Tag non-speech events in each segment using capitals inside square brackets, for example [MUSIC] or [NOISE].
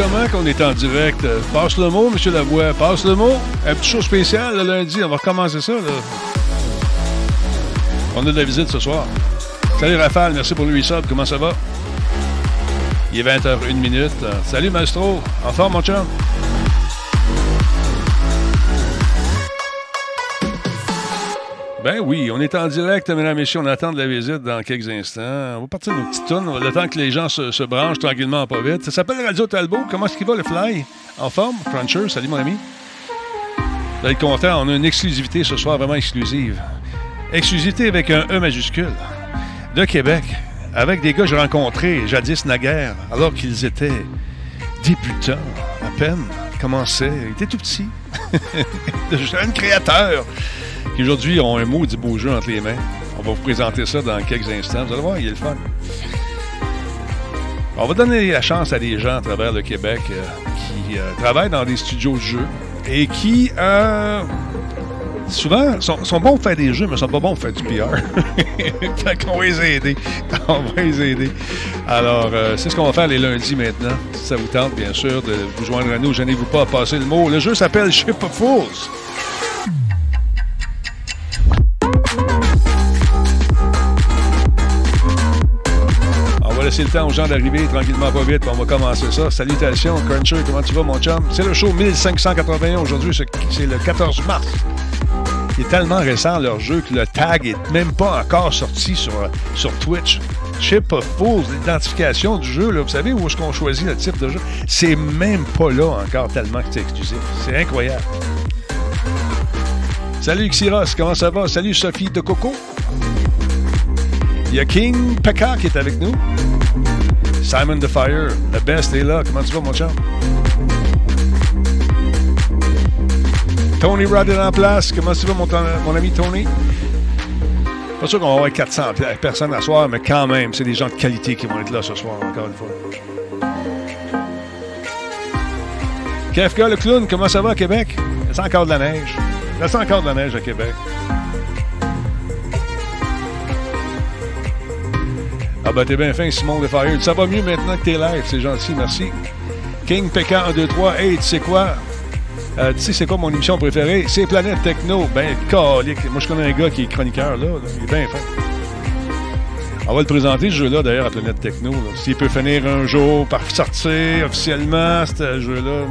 Comment qu'on est en direct? Passe le mot, M. Lavoie. Passe le mot. Un petit show spécial le lundi. On va recommencer ça. On a de la visite ce soir. Salut Rafale, merci pour le resub. Comment ça va? Il est 20h01 minute. Salut Maestro. En forme, mon chum? Ben oui, on est en direct, mesdames et messieurs. On attend de la visite dans quelques instants. On va partir nos petites. Le temps que les gens se, branchent tranquillement, pas vite. Ça s'appelle Radio Talbot. Comment est-ce qu'il va, le fly? En forme? Cruncher, salut mon ami. Vous allez être content. On a une exclusivité ce soir, vraiment exclusive. Exclusivité avec un E majuscule. De Québec. Avec des gars que j'ai rencontrés jadis naguère, alors qu'ils étaient débutants, à peine, commençaient. Ils étaient tout petits. [LAUGHS] de jeunes créateurs qui aujourd'hui ont un mot du beau jeu entre les mains. On va vous présenter ça dans quelques instants. Vous allez voir, il est le fun. On va donner la chance à des gens à travers le Québec euh, qui euh, travaillent dans des studios de jeux et qui, euh, souvent, sont, bons pour faire des jeux, mais sont pas bons pour faire du PR. [LAUGHS] fait qu'on va les aider. [LAUGHS] On va les aider. Alors, c'est ce qu'on va faire les lundis maintenant. Si ça vous tente, bien sûr, de vous joindre à nous, gênez-vous pas à passer le mot. Le jeu s'appelle Ship of Fools. Laisser le temps aux gens d'arriver tranquillement, pas vite. On va commencer ça. Salutations, Cruncher. Comment tu vas, mon chum? C'est le show 1581 aujourd'hui. C'est le 14 mars. Il est tellement récent, leur jeu, que le tag est même pas encore sorti sur, sur Twitch. Chip of Fools, l'identification du jeu, vous savez où est-ce qu'on choisit le type de jeu? C'est même pas là encore tellement que c'est exclusif. C'est incroyable. Salut Xiros, comment ça va? Salut Sophie de Coco. Il y a King Pekka qui est avec nous. Simon the Fire, le best est là. Comment tu vas, mon chum? Tony Rod est en place. Comment tu vas, mon, ami Tony? Pas sûr qu'on va avoir 400 personnes à soir, mais quand même, c'est des gens de qualité qui vont être là ce soir, encore une fois. KFK, le clown, comment ça va à Québec? Il y encore de la neige. Il y encore de la neige à Québec. Ah ben t'es bien fin, Simon de Fire. Ça va mieux maintenant que t'es live, c'est gentil, merci. King Pécan 1, 2, 3. Hey, tu sais quoi? Euh, tu sais, c'est quoi mon émission préférée? C'est Planète Techno. Ben, calique. Moi, je connais un gars qui est chroniqueur, là. Il est bien fin. On va le présenter, ce jeu-là, d'ailleurs, à Planète Techno. S'il peut finir un jour par sortir officiellement, ce jeu-là,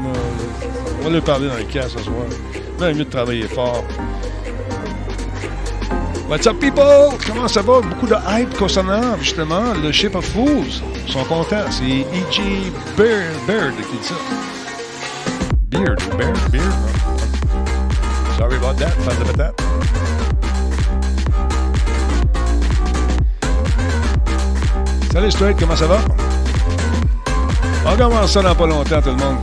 on va lui parler dans le cas ce soir. Ben, mieux de travailler fort. What's up, people? Comment ça va? Beaucoup de hype concernant, justement, le Ship of Fools. Ils sont contents. C'est E.G. Beard, Beard qui dit ça. Beard, Beard, Beard. Sorry about that, fan de patate. Salut Straight, comment ça va? On commence ça dans pas longtemps, tout le monde.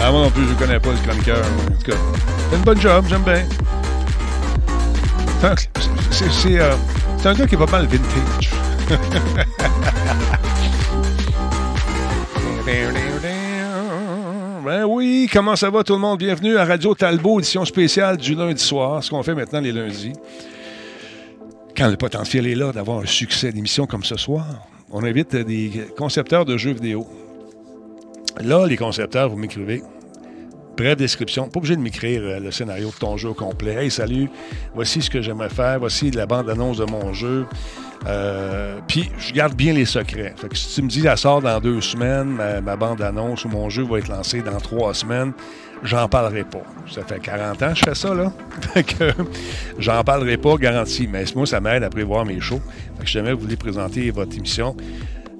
Ah, moi non plus, je ne connais pas le chroniqueur. En tout cas, une bonne job, j'aime bien. C'est euh, un gars qui pas mal vintage. [LAUGHS] ben oui, comment ça va tout le monde? Bienvenue à Radio Talbot, édition spéciale du lundi soir, ce qu'on fait maintenant les lundis. Quand le potentiel est là d'avoir un succès d'émission comme ce soir, on invite des concepteurs de jeux vidéo. Là, les concepteurs, vous m'écrivez brève description. Pas obligé de m'écrire euh, le scénario de ton jeu au complet. Hey, salut, voici ce que j'aimerais faire, voici la bande-annonce de mon jeu. Euh, puis, je garde bien les secrets. Fait que si tu me dis, elle sort dans deux semaines, ma, bande-annonce ou mon jeu va être lancé dans trois semaines, j'en parlerai pas. Ça fait 40 ans que je fais ça, là. [LAUGHS] fait que j'en parlerai pas, garanti. Mais moi, ça m'aide à prévoir mes shows. Fait que si jamais vous voulez présenter votre émission,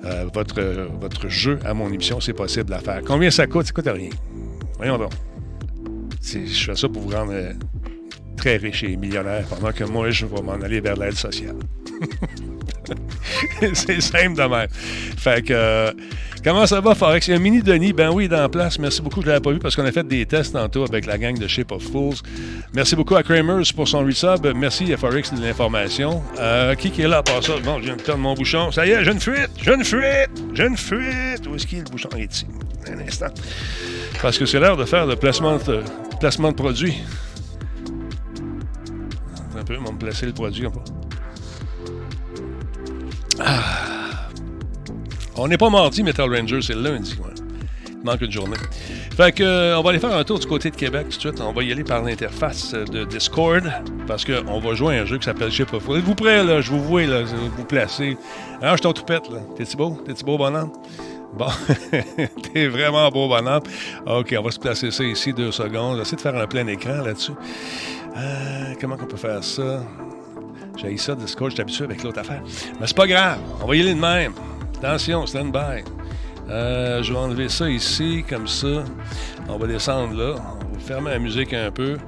euh, votre, votre jeu à mon émission, c'est possible à faire. Combien ça coûte? Ça coûte rien. Voyons donc. Je fais ça pour vous rendre euh, très riche et millionnaire pendant que moi, je vais m'en aller vers l'aide sociale. [LAUGHS] c'est simple de même. Fait que, euh, comment ça va, Forex? Il y a un mini Denis. Ben oui, dans la place. Merci beaucoup. Je ne l'avais pas vu parce qu'on a fait des tests tantôt avec la gang de Shape of Fools. Merci beaucoup à Kramers pour son resub. Merci à Forex de l'information. Euh, qui, qui est là à part ça? Bon, je viens de perdre mon bouchon. Ça y est, j'ai une fuite! J'ai une fuite! J'ai une fuite! Où est-ce qu'il est le bouchon? Il est ici. Un instant. Parce que c'est l'heure de faire le placement de, placement produit. Un peu, on va placer le produit. Ah. On n'est pas mardi, Metal Ranger, c'est lundi. Il manque une journée. Fait que, euh, on va aller faire un tour du côté de Québec tout de suite. On va y aller par l'interface de Discord parce qu'on va jouer à un jeu qui s'appelle Ship of Êtes-vous prêts, là? Je vous vois, là, vous placer. Ah, je t'en toupette, là. T'es-tu beau? T'es-tu beau, bonhomme? Bon, [LAUGHS] t'es vraiment beau bonhomme. OK, on va se placer ça ici deux secondes. J'essaie de faire un plein écran là-dessus. Euh, comment on peut faire ça? J'ai ça, Discord, je habitué avec l'autre affaire. Mais c'est pas grave, on va y aller de même. Attention, stand by. Euh, je vais enlever ça ici, comme ça. On va descendre là. On va fermer la musique un peu.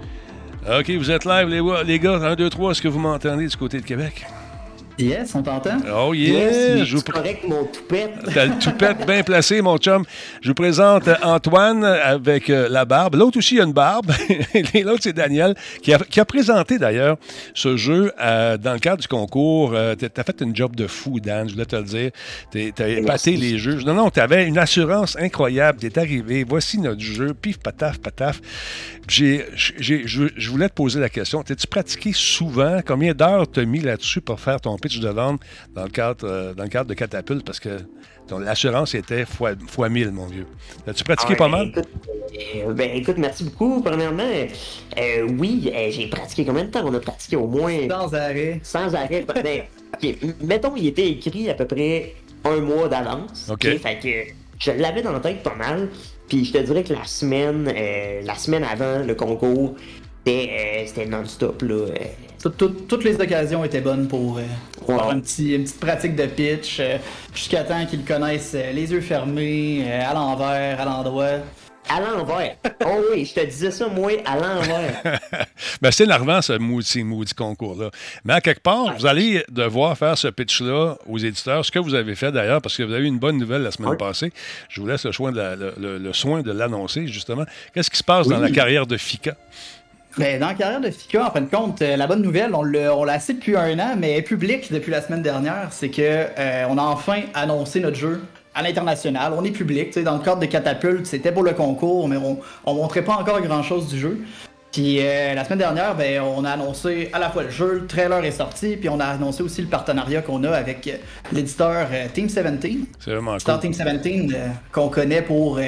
OK, vous êtes live, les, les gars. 1, 2, 3, est-ce que vous m'entendez du côté de Québec? Yes, on t'entend? Oh yeah! Yes, je vous correct, mon toupette. [LAUGHS] T'as le toupette bien placé, mon chum. Je vous présente Antoine avec euh, la barbe. L'autre aussi a une barbe. [LAUGHS] L'autre, c'est Daniel, qui a, qui a présenté d'ailleurs ce jeu euh, dans le cadre du concours. Euh, t'as fait une job de fou, Dan, je voulais te le dire. T'as épaté les jeux. Non, non, t'avais une assurance incroyable. T'es arrivé, voici notre jeu, pif, pataf, pataf. J'ai, je voulais te poser la question. T'es-tu pratiqué souvent? Combien d'heures t'as mis là-dessus pour faire ton pitch de vente dans le cadre, euh, dans le cadre de Catapulte? Parce que l'assurance était fois, fois 1000, mon vieux. As-tu pratiqué ah, pas mal? Écoute, euh, ben, écoute, merci beaucoup. Premièrement, euh, oui, j'ai pratiqué combien de temps? On a pratiqué au moins... Sans arrêt. Sans arrêt. ben, mettons, il était écrit à peu près un mois d'avance. OK. fait que je l'avais dans la tête pas mal. Puis je te dirais que la semaine, euh, la semaine avant le concours, c'était euh, non-stop. Là, euh. toutes les occasions étaient bonnes pour avoir un petit, une petite pratique de pitch, jusqu'à temps qu'ils connaissent les yeux fermés, à l'envers, à l'endroit. À l'envers. Oh oui, je te disais ça, moi, à l'envers. ben, c'est énervant, ce maudit, maudit concours-là. Mais à quelque part, vous allez devoir faire ce pitch-là aux éditeurs, ce que vous avez fait d'ailleurs, parce que vous avez eu une bonne nouvelle la semaine passée. Je vous laisse le, soin de le, soin de l'annoncer, justement. Qu'est-ce qui se passe dans la carrière de FICA? Ben, dans la carrière de FICA, en fin de compte, euh, la bonne nouvelle, on l'a assez depuis un an, mais public depuis la semaine dernière, c'est que euh, on a enfin annoncé notre jeu à l'international. On est public. Dans le cadre de Catapulte, c'était pour le concours, mais on, on montrait pas encore grand-chose du jeu. Puis euh, la semaine dernière, ben, on a annoncé à la fois le jeu, le trailer est sorti, puis on a annoncé aussi le partenariat qu'on a avec euh, l'éditeur euh, Team 17. C'est vraiment cool. Team 17, qu'on connaît pour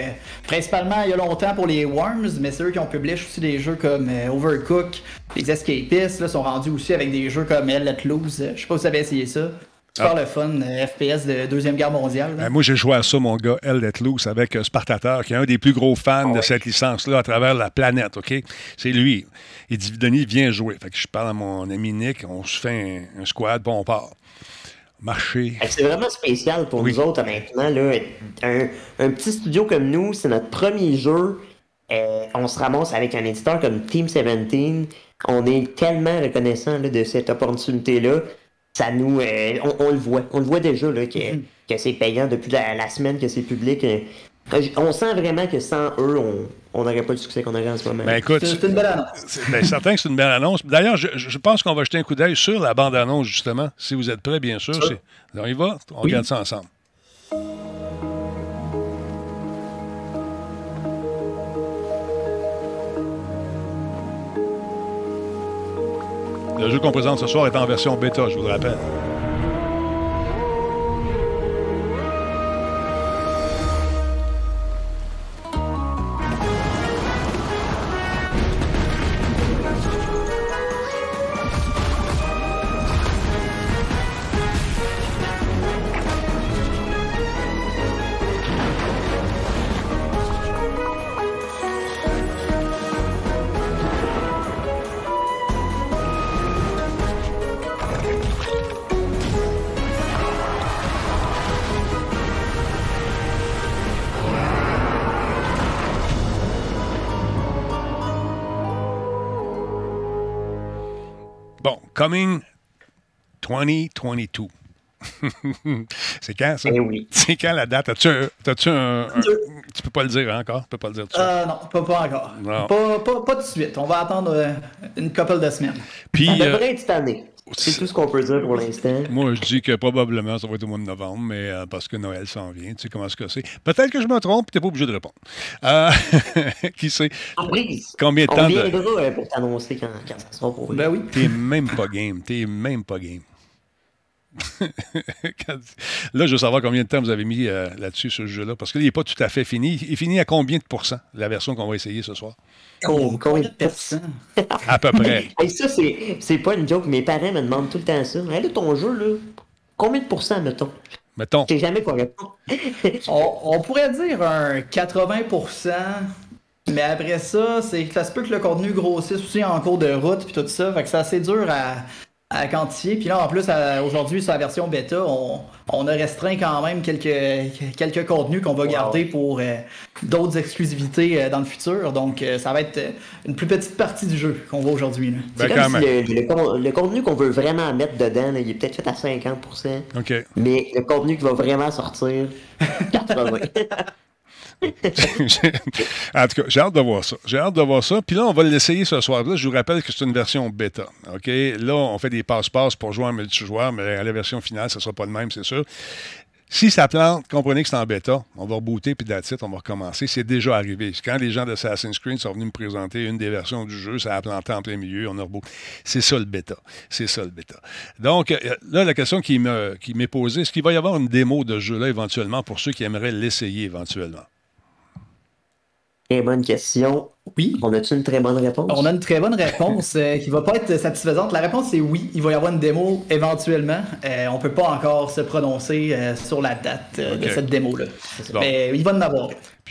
principalement il y a longtemps pour les Worms, mais c'est eux qui ont publié aussi des jeux comme Overcook, les Escapistes, là, sont rendus aussi avec des jeux comme Let Loose. Je sais pas si vous avez essayé ça. Super ah. le fun, euh, FPS de Deuxième Guerre mondiale. Ben, moi, j'ai joué à ça, mon gars, Hell Let Loose, avec euh, Spartateur, qui est un des plus gros fans ah de cette licence-là à travers la planète, OK? C'est lui. Il dit, Denis, viens jouer. Fait que je parle à mon ami Nick, on se fait un, squad, bon, on part. Marcher. C'est vraiment spécial pour nous autres, maintenant. Là. Un, petit studio comme nous, c'est notre premier jeu. Euh, on se ramasse avec un éditeur comme Team 17. On est tellement reconnaissant de cette opportunité-là ça nous. Euh, on, le voit. On le voit déjà là, que, mm-hmm. que c'est payant depuis la, semaine que c'est public. Euh, on sent vraiment que sans eux, on n'aurait pas le succès qu'on aurait en ce moment. Ben écoute, c'est une belle annonce. Ben, certain que c'est une belle annonce. D'ailleurs, je, pense qu'on va jeter un coup d'œil sur la bande-annonce, justement. Si vous êtes prêts, bien sûr. On y va. On regarde ça ensemble. Le jeu qu'on présente ce soir est en version bêta, je vous le rappelle. Coming 2022. [LAUGHS] c'est quand ça? Eh oui. C'est quand la date? As-tu un, un, Tu peux pas le dire encore? Tu peux pas le dire tout euh, non, pas, pas encore. Pas, pas, pas, tout de suite. On va attendre euh, une couple de semaines. Puis, ça devrait être cette année. C'est tout ce qu'on peut dire pour l'instant. Moi, je dis que probablement ça va être au mois de novembre, mais euh, parce que Noël s'en vient. Tu sais comment que c'est. Peut-être que je me trompe, tu n'es pas obligé de répondre. Euh, [LAUGHS] qui sait? Surprise! Combien de temps? On viendra euh, pour t'annoncer quand, quand, ça sera pour Ben oui. T'es même pas game. T'es même pas game. [LAUGHS] là, je veux savoir combien de temps vous avez mis euh, là-dessus, ce jeu-là, parce qu'il n'est pas tout à fait fini. Il finit à combien de pourcents, la version qu'on va essayer ce soir? Combien de pourcents? à peu près. [LAUGHS] Et ça, c'est pas une joke. Mes parents me demandent tout le temps ça. Hey, là, ton jeu, là, combien de pourcents, mettons? Mettons. Je sais jamais quoi répondre. [LAUGHS] on, on, pourrait dire un 80% mais après ça, c'est ça se peut que le contenu grossisse aussi en cours de route puis tout ça. Fait que c'est assez dur à, à quantifier. Puis là, en plus, aujourd'hui, sur la version bêta, on, on, a restreint quand même quelques, quelques contenus qu'on va garder pour euh, d'autres exclusivités euh, dans le futur. Donc, euh, ça va être une plus petite partie du jeu qu'on voit aujourd'hui. Ben, comme si le, le, contenu qu'on veut vraiment mettre dedans, il est peut-être fait à 50%. OK. Mais le contenu qui va vraiment sortir, 80%. [LAUGHS] en tout cas, j'ai hâte de voir ça. J'ai hâte de voir ça. Puis là, on va l'essayer ce soir-là. Je vous rappelle que c'est une version bêta. OK? Là, on fait des passe-passe pour jouer en multijoueur, mais à la version finale, ce ne sera pas le même, c'est sûr. Si ça plante, comprenez que c'est en bêta. On va rebooter, puis titre, on va recommencer. C'est déjà arrivé. Quand les gens d'Assassin's Creed sont venus me présenter une des versions du jeu, ça a planté en plein milieu, on a rebooté. C'est ça le bêta. C'est ça le bêta. Donc, euh, là, la question qui m'est posée, est-ce qu'il va y avoir une démo de jeu-là éventuellement pour ceux qui aimeraient l'essayer éventuellement? Très bonne question. Oui. On a-tu une très bonne réponse? On a une très bonne réponse euh, qui va pas être satisfaisante. La réponse est oui. Il va y avoir une démo éventuellement. Euh, on peut pas encore se prononcer euh, sur la date de cette démo-là. Mais il va en avoir.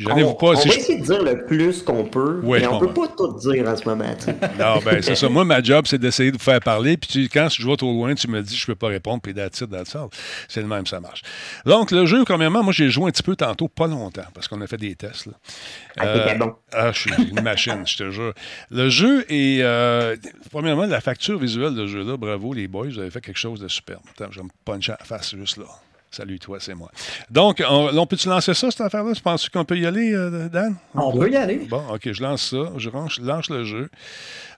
On, pas, va essayer de dire le plus qu'on peut, mais on peut pas tout dire en ce moment. [LAUGHS] non, ben c'est ça. Moi, ma job, c'est d'essayer de vous faire parler. Puis quand je vois trop loin, tu me dis je peux pas répondre, puis that's it, C'est le même, ça marche. Donc, le jeu, premièrement, moi, j'ai joué un petit peu tantôt, pas longtemps, parce qu'on a fait des tests. Là. Ah, bon. ah, je suis une machine, je te jure. Le jeu est. Euh, premièrement, la facture visuelle de ce jeu-là, bravo les boys, vous avez fait quelque chose de superbe. Attends, je vais me puncher à la face juste là. Salut toi, c'est moi. Donc, on, peut-tu lancer ça, cette affaire-là? Tu penses qu'on peut y aller, euh, Dan? On, peut y aller. Bon, OK, je lance ça. Je lance, le jeu.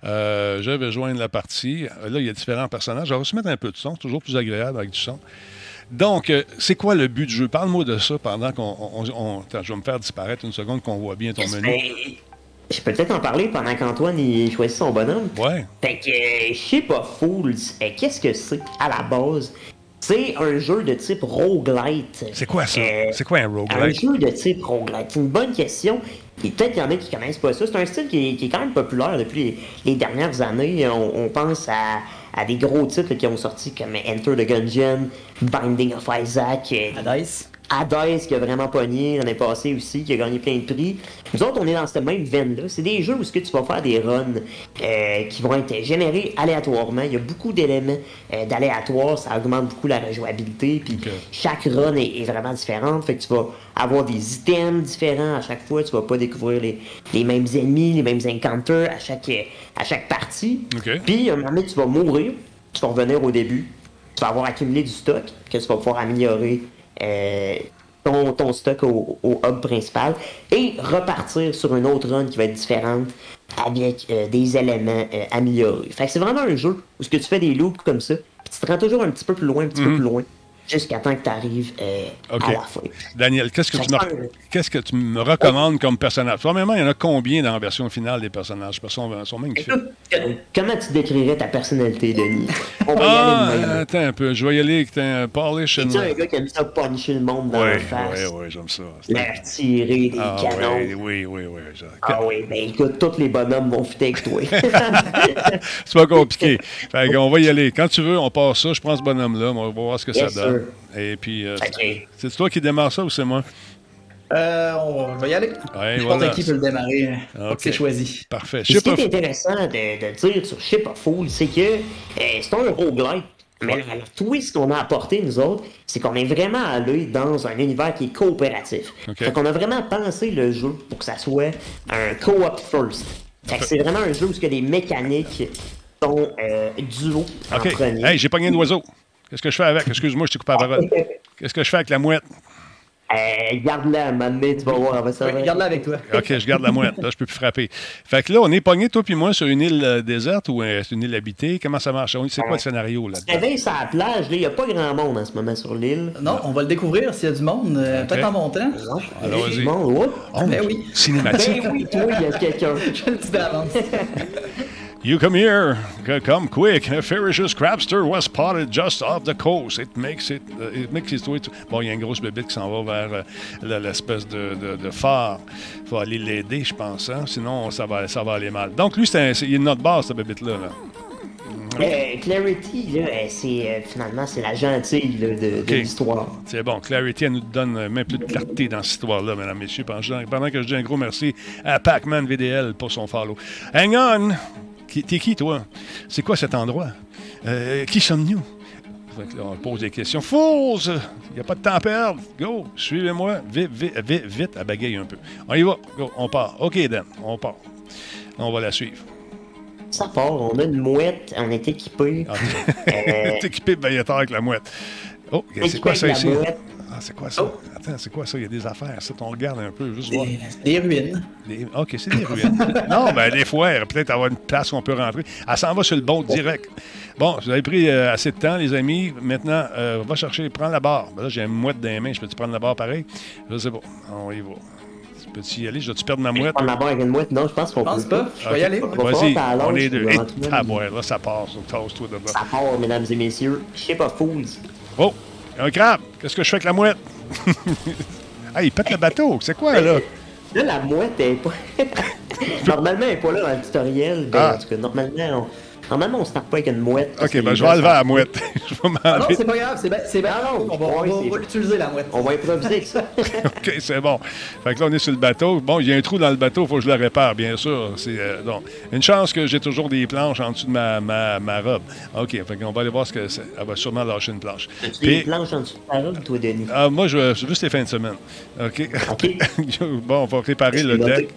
Euh, je vais joindre la partie. Là, il y a différents personnages. Je vais aussi mettre un peu de son. Toujours plus agréable avec du son. Donc, euh, c'est quoi le but du jeu? Parle-moi de ça pendant qu'on. je vais me faire disparaître une seconde qu'on voit bien ton menu. Je peux peut-être en parler pendant qu'Antoine il choisit son bonhomme. Ouais. Fait que, je sais pas, Fools, qu'est-ce que c'est à la base? C'est un jeu de type roguelite. C'est quoi ça? Euh, c'est quoi un roguelite? Un jeu de type roguelite. C'est une bonne question. Et peut-être qu'il y en a qui connaissent pas ça. C'est un style qui est, quand même populaire depuis les, dernières années. On, pense à, à, des gros titres qui ont sorti comme Enter the Gungeon, Binding of Isaac. Euh, Dice. Hades qui a vraiment pogné l'année passée aussi, qui a gagné plein de prix. Nous autres, on est dans cette même veine-là. C'est des jeux où ce que tu vas faire des runs euh, qui vont être générés aléatoirement. Il y a beaucoup d'éléments euh, d'aléatoire, ça augmente beaucoup la rejouabilité. Puis chaque run est, vraiment différente. Fait que tu vas avoir des items différents à chaque fois. Tu vas pas découvrir les, mêmes ennemis, les mêmes encounters à chaque, à chaque partie. Puis un moment donné, tu vas mourir. Tu vas revenir au début. Tu vas avoir accumulé du stock que tu vas pouvoir améliorer euh, ton, ton, stock au, hub principal et repartir sur une autre run qui va être différente avec euh, des éléments euh, améliorés. Fait que c'est vraiment un jeu où ce que tu fais des loops comme ça, puis tu te rends toujours un petit peu plus loin, un petit peu mhm. plus loin jusqu'à temps que tu arrives euh, à la fin. Daniel, qu'est-ce que, tu me, qu'est-ce que tu me recommandes comme personnage? Premièrement, il y en a combien dans la version finale des personnages? Parce qu'ils sont, magnifiques. comment tu décrirais ta personnalité, Denis? On va ah, y aller attends un peu. Je vais y aller avec un polish. C'est un gars qui aime ça puncher le monde dans la face? Oui, oui, j'aime ça. L'air tiré des ah, canons? Oui, oui, oui. Ah oui, ben écoute, tous les bonhommes vont fitter avec toi. [LAUGHS] c'est pas compliqué. on va y aller. Quand tu veux, on passe ça. Je prends ce bonhomme-là. On va voir ce que ça donne. Et puis, euh, c'est toi qui démarre ça ou c'est moi? Euh, on va y aller. Ouais, voilà. qui peut le démarrer. Hein. C'est choisi. Parfait. Ce qui est intéressant de, dire sur Ship of Fool, c'est que euh, c'est un roguelite. Mais le twist qu'on a apporté, nous autres, c'est qu'on est vraiment allé dans un univers qui est coopératif. Okay. Fait qu'on a vraiment pensé le jeu pour que ça soit un co-op first. Fait que c'est vraiment un jeu où il y a des mécaniques sont euh, duo en premier. Hey, j'ai pogné un oiseau. Qu'est-ce que je fais avec? Excuse-moi, je t'ai coupé la parole. Qu'est-ce que je fais avec la mouette? Euh, garde-la, à tu vas voir. garde-la avec toi. OK, je garde la mouette. Là, je peux plus frapper. Fait que là, on est pogné, toi puis moi, sur une île euh, déserte ou euh, une île habitée? Comment ça marche? C'est quoi le scénario là Tu réveilles sur la plage. Il n'y a pas grand monde en ce moment sur l'île. Non, on va le découvrir s'il y a du monde. Peut-être en montant. Alors, vas-y. Oh, ben oui. Cinématique. Ben oui, toi, il y a quelqu'un. [LAUGHS] je le dis d'avance. [LAUGHS] You come here, come quick. A ferocious crabster was spotted just off the coast. It makes it, uh, it makes it Bon, il y a une grosse bébête qui s'en va vers euh, l'espèce de, de, de, phare. Il faut aller l'aider, je pense. Hein? Sinon, ça va, ça va aller mal. Donc, lui, c'est il est notre base, cette bébête-là. Là. Euh, Clarity, là, c'est, euh, finalement, c'est la gentille de, de l'histoire. C'est bon. Clarity, elle nous donne même plus de clarté dans cette histoire-là, mesdames, messieurs. Pendant que je dis un gros merci à Pac-Man VDL pour son follow. Hang on! T'es qui, toi? C'est quoi cet endroit? Euh, qui sommes-nous? On pose des questions. Fausse! Il n'y a pas de temps à perdre. Go! Suivez-moi. Vite, vite, vite, vite, à bagayer un peu. On y va. Go. On part. OK, Dan. On part. On va la suivre. Ça part. On a une mouette. On est équipé. Ah, euh... [LAUGHS] équipé de avec la mouette. Oh, c'est quoi ça ici? C'est quoi ça? Oh. Attends, c'est quoi ça? Il y a des affaires. Ça, on regarde un peu, juste voir. Des ruines. OK, c'est des ruines. [LAUGHS] non, ben des foires. Peut-être avoir une place où on peut rentrer. Elle s'en va sur le bon direct. Bon, vous avez pris euh, assez de temps, les amis. Maintenant, euh, va chercher, prends la barre. Ben là, j'ai une mouette dans les mains. Je peux-tu prendre la barre pareil? Je sais pas. On y va. Peux-tu y aller? Je dois-tu perdre ma mouette? Prendre la barre avec une mouette? Non, je pense qu'on peut. Je pense pas. Je vais y aller. Vas-y, on est deux. Ah, ouais, là, ça passe. Toast-toi de Ça part, mesdames et messieurs. Je sais pas, fools. Oh! Un crabe! Qu'est-ce que je fais avec la mouette? [LAUGHS] ah, il pète le bateau. C'est quoi, là? [LAUGHS] Là, la mouette est pas. [LAUGHS] normalement, elle n'est pas là dans le tutoriel. Ben, ah. En tout cas, normalement, Normalement, on se tape pas avec une mouette. Ok, ben je vais enlever la mouette. [LAUGHS] je vais ah non, c'est pas grave, c'est bien. Ah on va, va, l'utiliser, la mouette. On va improviser ça. [LAUGHS] ok, c'est bon. Fait que là, on est sur le bateau. Bon, il y a un trou dans le bateau, il faut que je le répare, bien sûr. C'est euh, donc, une chance que j'ai toujours des planches en dessous de ma, ma, ma robe. Ok, fait qu'on va aller voir ce que c'est. Elle va sûrement lâcher une planche. As-tu des planches en dessous de ta robe, toi, Denis? Ah, moi, je, juste les fins de semaine. Ok. Ok. [LAUGHS] bon, on va réparer le deck.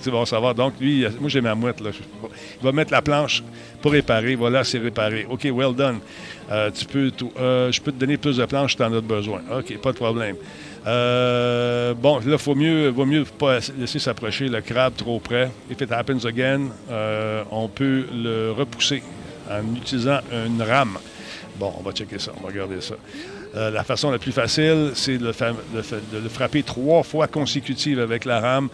c'est bon, ça va. Donc, lui, moi, j'ai ma mouette. Là. Il va mettre la planche réparer. Voilà, c'est réparé. OK, well done. Euh, tu peux euh, je peux te donner plus de planches si tu en as besoin. OK, pas de problème. Euh, bon, là, il mieux, vaut mieux pas laisser s'approcher le crabe trop près. If it happens again, on peut le repousser en utilisant une rame. Bon, on va checker ça, on va regarder ça. la façon la plus facile, c'est de, de, le frapper trois fois consécutives avec la rame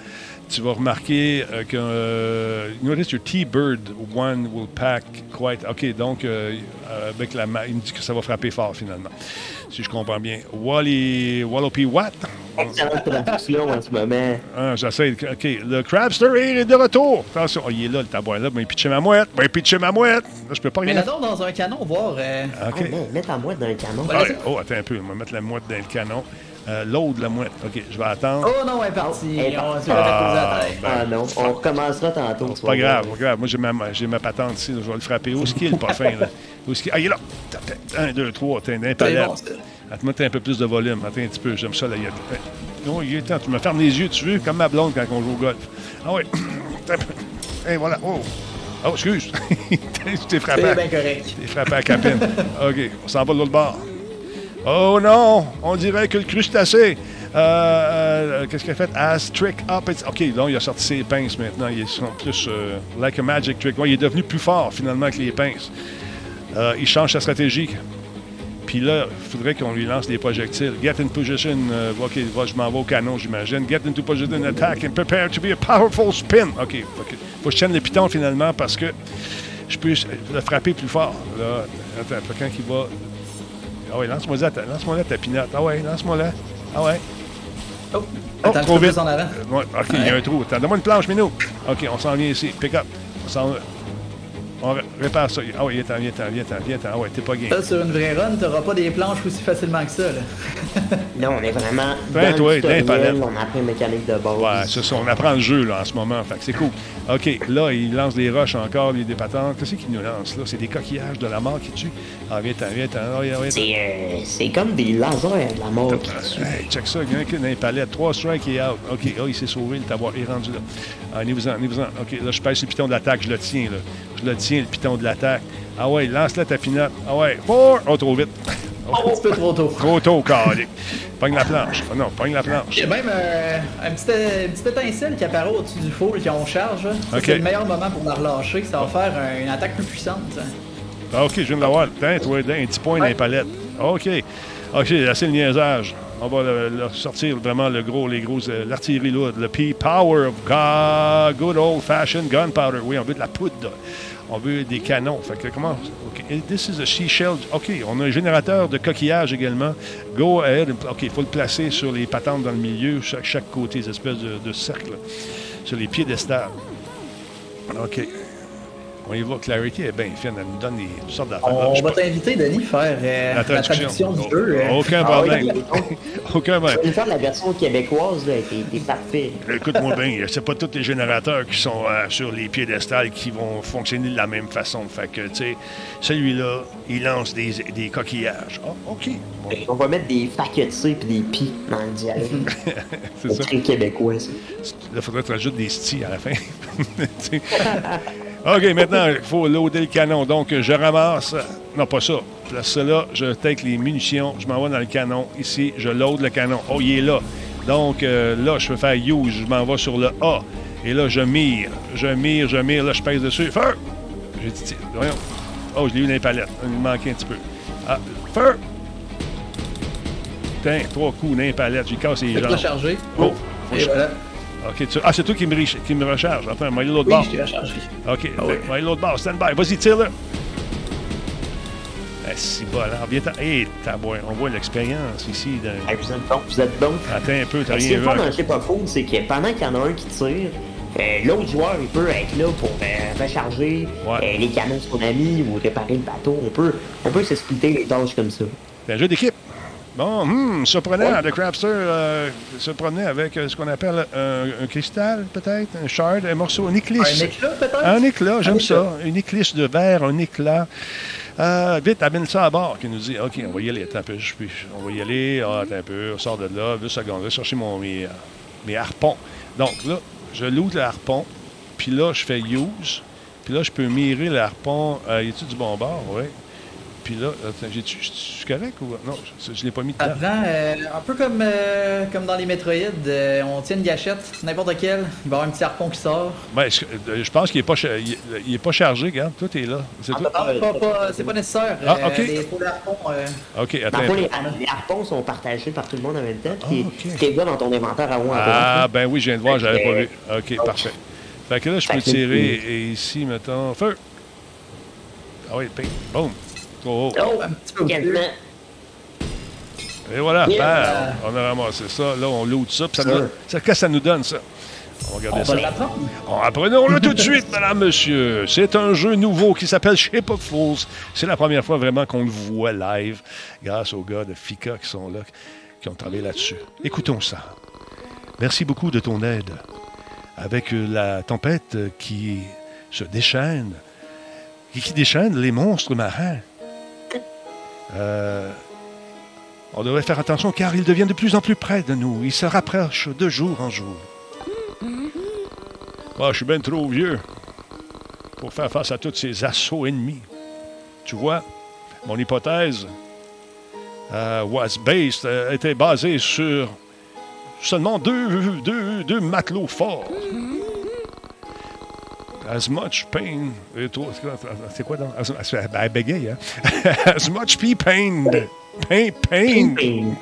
tu vas remarquer euh, que euh, notice your T-Bird one will pack quite. OK, donc euh, avec la il me dit que ça va frapper fort finalement. Si je comprends bien. Wally Wallopy What? Excellente traduction en ce moment. Ah, j'essaie. OK. Le Crabster est de retour. Attention. Oh, il est là, le tabouin là. Ben, pitcher ma mouette. Ben, pitcher ma mouette. Là, je peux pas rien. Mets-la dans un canon, voir. OK. Oh, mets ta mouette dans un canon. Ah, oh, attends un peu. On va mettre la mouette dans le canon. Euh, L'autre, la mouette. OK, je vais attendre. Oh non, elle est partie. Elle est partie. Ah, ben, ah, non, on recommencera tantôt. C'est pas grave, pas grave. Moi, j'ai ma, ma, patente ici. je vais le frapper. Où est-ce qu'il est, le parfum? Là? Où est-ce qu'il... Ah, il est là. Un, deux, trois. T'as un palette. Attends, un peu plus de volume. Attends un petit peu. J'aime ça. Là. Non, il est temps. Tu me fermes les yeux, tu veux, comme ma blonde quand on joue au golf. Ah oui. [COUGHS] Et voilà. Oh. Oh, excuse. [LAUGHS] tu t'es frappé. C'est bien correct. T'es frappé à capine. [LAUGHS] OK, on s'en va de l'autre bord. Oh non, on dirait que le crustacé. Euh, euh, Qu'est-ce qu'il a fait? As trick up. OK, donc il a sorti ses pinces maintenant. Ils sont plus euh, like a magic trick. Il est devenu plus fort finalement que les pinces. Euh, il change sa stratégie. Puis là, il faudrait qu'on lui lance des projectiles. Get in position. OK, je m'en vais au canon, j'imagine. Get into position, attack and prepare to be a powerful spin. OK, il faut que je tienne le piton finalement parce que je peux le frapper plus fort. Là, attends, quand il va ah ouais, lance-moi là, lance-moi là ta pinotte. Ah ouais, lance-moi là. Ah ouais. Oh, oh Attends, trop vite. En avant. Euh, ouais, OK, il y a un trou. Donne-moi une planche, Minou. OK, on s'en vient ici. Pick up. On s'en va. On répare ça. Ah oui, viens-t'en, viens-t'en, viens-t'en, viens-t'en. Ah ouais, t'es pas game. Ça, sur une vraie run, t'auras pas des planches aussi facilement que ça, là. [LAUGHS] non, on est vraiment. Ben, dans toi, le tutoriel, on apprend une mécanique de base. Ouais, c'est ça. On apprend le jeu, là, en ce moment. Fait que c'est cool. OK, là, il lance des roches encore, des patentes. Qu'est-ce qu'il nous lance, là? C'est des coquillages de la mort qui tuent. Ah, viens-t'en, viens-t'en. Ah, viens, c'est, euh, c'est comme des lasers de la mort qui tuent. Hey, check ça. Il y a un qui dans les palettes. Trois strikes et out. OK, oh, il s'est sauvé. Le tabac est rendu là. Ah, allez-vous-en, allez-vous-en. OK, là, je pèse le piton de l'attaque. Je le tiens, là. Je le tiens, le piton de l'attaque. Ah ouais, lance-la ta pinotte. Ah ouais, four. Oh, trop vite. Oh, un petit peu trop tôt. Trop tôt, calique. Pogne la planche. Oh non, pogne la planche. Il y a même euh, un petit, une petite étincelle qui apparaît au-dessus du four qui on charge. C'est le meilleur moment pour la relâcher. Ça va faire une attaque plus puissante. Ah, ok, je viens de l'avoir. Tiens, toi, un petit point dans les palettes. OK. OK, assez le niaisage. On va le, sortir vraiment le gros, les gros, euh, l'artillerie lourde, le P-Power of God, good old-fashioned gunpowder. Oui, on veut de la poudre. On veut des canons. Fait que comment. OK. This is a seashell. OK. On a un générateur de coquillage également. Go ahead. OK. Il faut le placer sur les patentes dans le milieu, chaque, chaque côté, des espèces de, de cercles, sur les piédestals. OK. On y va. Clarity est bien fine. Elle nous donne des toutes sortes d'affaires. On je va t'inviter, Denis, faire euh, La la traduction. du jeu. euh. Aucun Ah problème. [LAUGHS] Aucun problème. Je vais faire la version québécoise, là, qui est parfait. Écoute-moi bien, c'est pas tous les générateurs qui sont euh, sur les piédestals qui vont fonctionner de la même façon. Fait que, tu sais, celui-là, il lance des, des coquillages. Ah, OK. Bon, On va mettre des facultés puis des pis dans le dialogue. [LAUGHS] c'est C'est ça. très québécois, ça. Là, il faudrait que tu rajoutes des stis à la fin. [LAUGHS] OK, maintenant, il faut loader le canon. Donc, je ramasse. Non, pas ça. Place ça là, je take les munitions, je m'en vais dans le canon. Ici, je load le canon. Oh, il est là. Donc, euh, là, je peux faire use. Je m'en vais sur le A. Et là, je mire. Je mire, je mire. Là, je pèse dessus. Feu! J'ai dit, tiens, voyons. Oh, je l'ai eu dans les palettes. Il me manquait un petit peu. Ah, feu! Tiens, trois coups dans les palettes. J'ai cassé les jambes. charger. Oh, Et voilà. OK, tu- Ah, c'est toi qui me, riche- qui me recharge. Attends, moi, l'autre Oui, bord. je t'ai rechargé. OK, Ah oui. moi, l'autre bord. Stand by. Vas-y, tire-le. Ah, si bon, alors, viens t'en- Hé, tabouin, on voit l'expérience ici. dans- vous êtes bon, vous êtes bon. Attends un peu, t'as Ce qui est rien le vu. dans Shape of Food, c'est que pendant qu'il y en a un qui tire, euh, l'autre joueur il peut être là pour euh, recharger Ouais. euh, les canons de son ami ou réparer le bateau. On peut, on peut se splitter les tâches comme ça. C'est un jeu d'équipe. Bon, hum, surprenant. The Crafter euh, se promenait avec euh, ce qu'on appelle un, un cristal, peut-être, un shard, un morceau, un éclisse. Un éclat, peut-être? Un éclat, j'aime ça. Une éclisse de verre, un éclat. Euh, vite, amène ça à bord, qui nous dit OK, on va y aller. Attends un peu, je on va y aller. Ah, attends un peu, on sort de là. Deux secondes, je vais chercher mon, mes, mes harpons. Donc là, je loot le harpon, puis là, je fais use. Puis là, je peux mirer le harpon. Y a-tu du bon bord? Oui. Puis là, attends, j'ai-tu- je suis correct ou. Non, je ne l'ai pas mis dedans. euh, un peu comme, euh, comme dans les Metroid, euh, on tient une gâchette, n'importe quelle, il va y avoir un petit harpon qui sort. Ben, je, euh, je pense qu'il n'est pas, il, il est pas chargé, regarde. Tout est là. C'est tout. Ah, pas- pas- c'est pas nécessaire. Ah, euh, ok. les pour harpons, euh, OK, attends. les, les harpons sont partagés par tout le monde en même temps. Puis Ah, ok. t'es là dans ton inventaire à à Ah, ben oui, je viens de voir, j'avais pas vu. Ok. Parfait. Fait que là, je peux tirer, et ici, mettons, feu. Ah oui, ping, boum. Oh, oh. Oh, un petit peu. Et voilà, Yeah. bam, on a ramassé ça. Là, on loot ça. Puis ça, nous- ça- Qu'est-ce que ça nous donne, ça? On va regarder on ça. va Apprenons-le tout de [LAUGHS] suite, madame, monsieur. C'est un jeu nouveau qui s'appelle Shape of Fools. C'est la première fois vraiment qu'on le voit live, grâce aux gars de FICA qui sont là, qui ont travaillé là-dessus. Écoutons ça. Merci beaucoup de ton aide. Avec euh, la tempête euh, qui se déchaîne, et qui déchaîne les monstres marins. Euh, on devrait faire attention car ils deviennent de plus en plus près de nous. Ils se rapprochent de jour en jour. Ah, je suis bien trop vieux pour faire face à tous ces assauts ennemis. Tu vois, mon hypothèse euh, was based, euh, était basée sur seulement deux, deux, deux matelots forts. As much pain. c'est quoi- donc? As, as, elle bégaye, hein? [LAUGHS] As much pea pain. Pain, pain. Ping.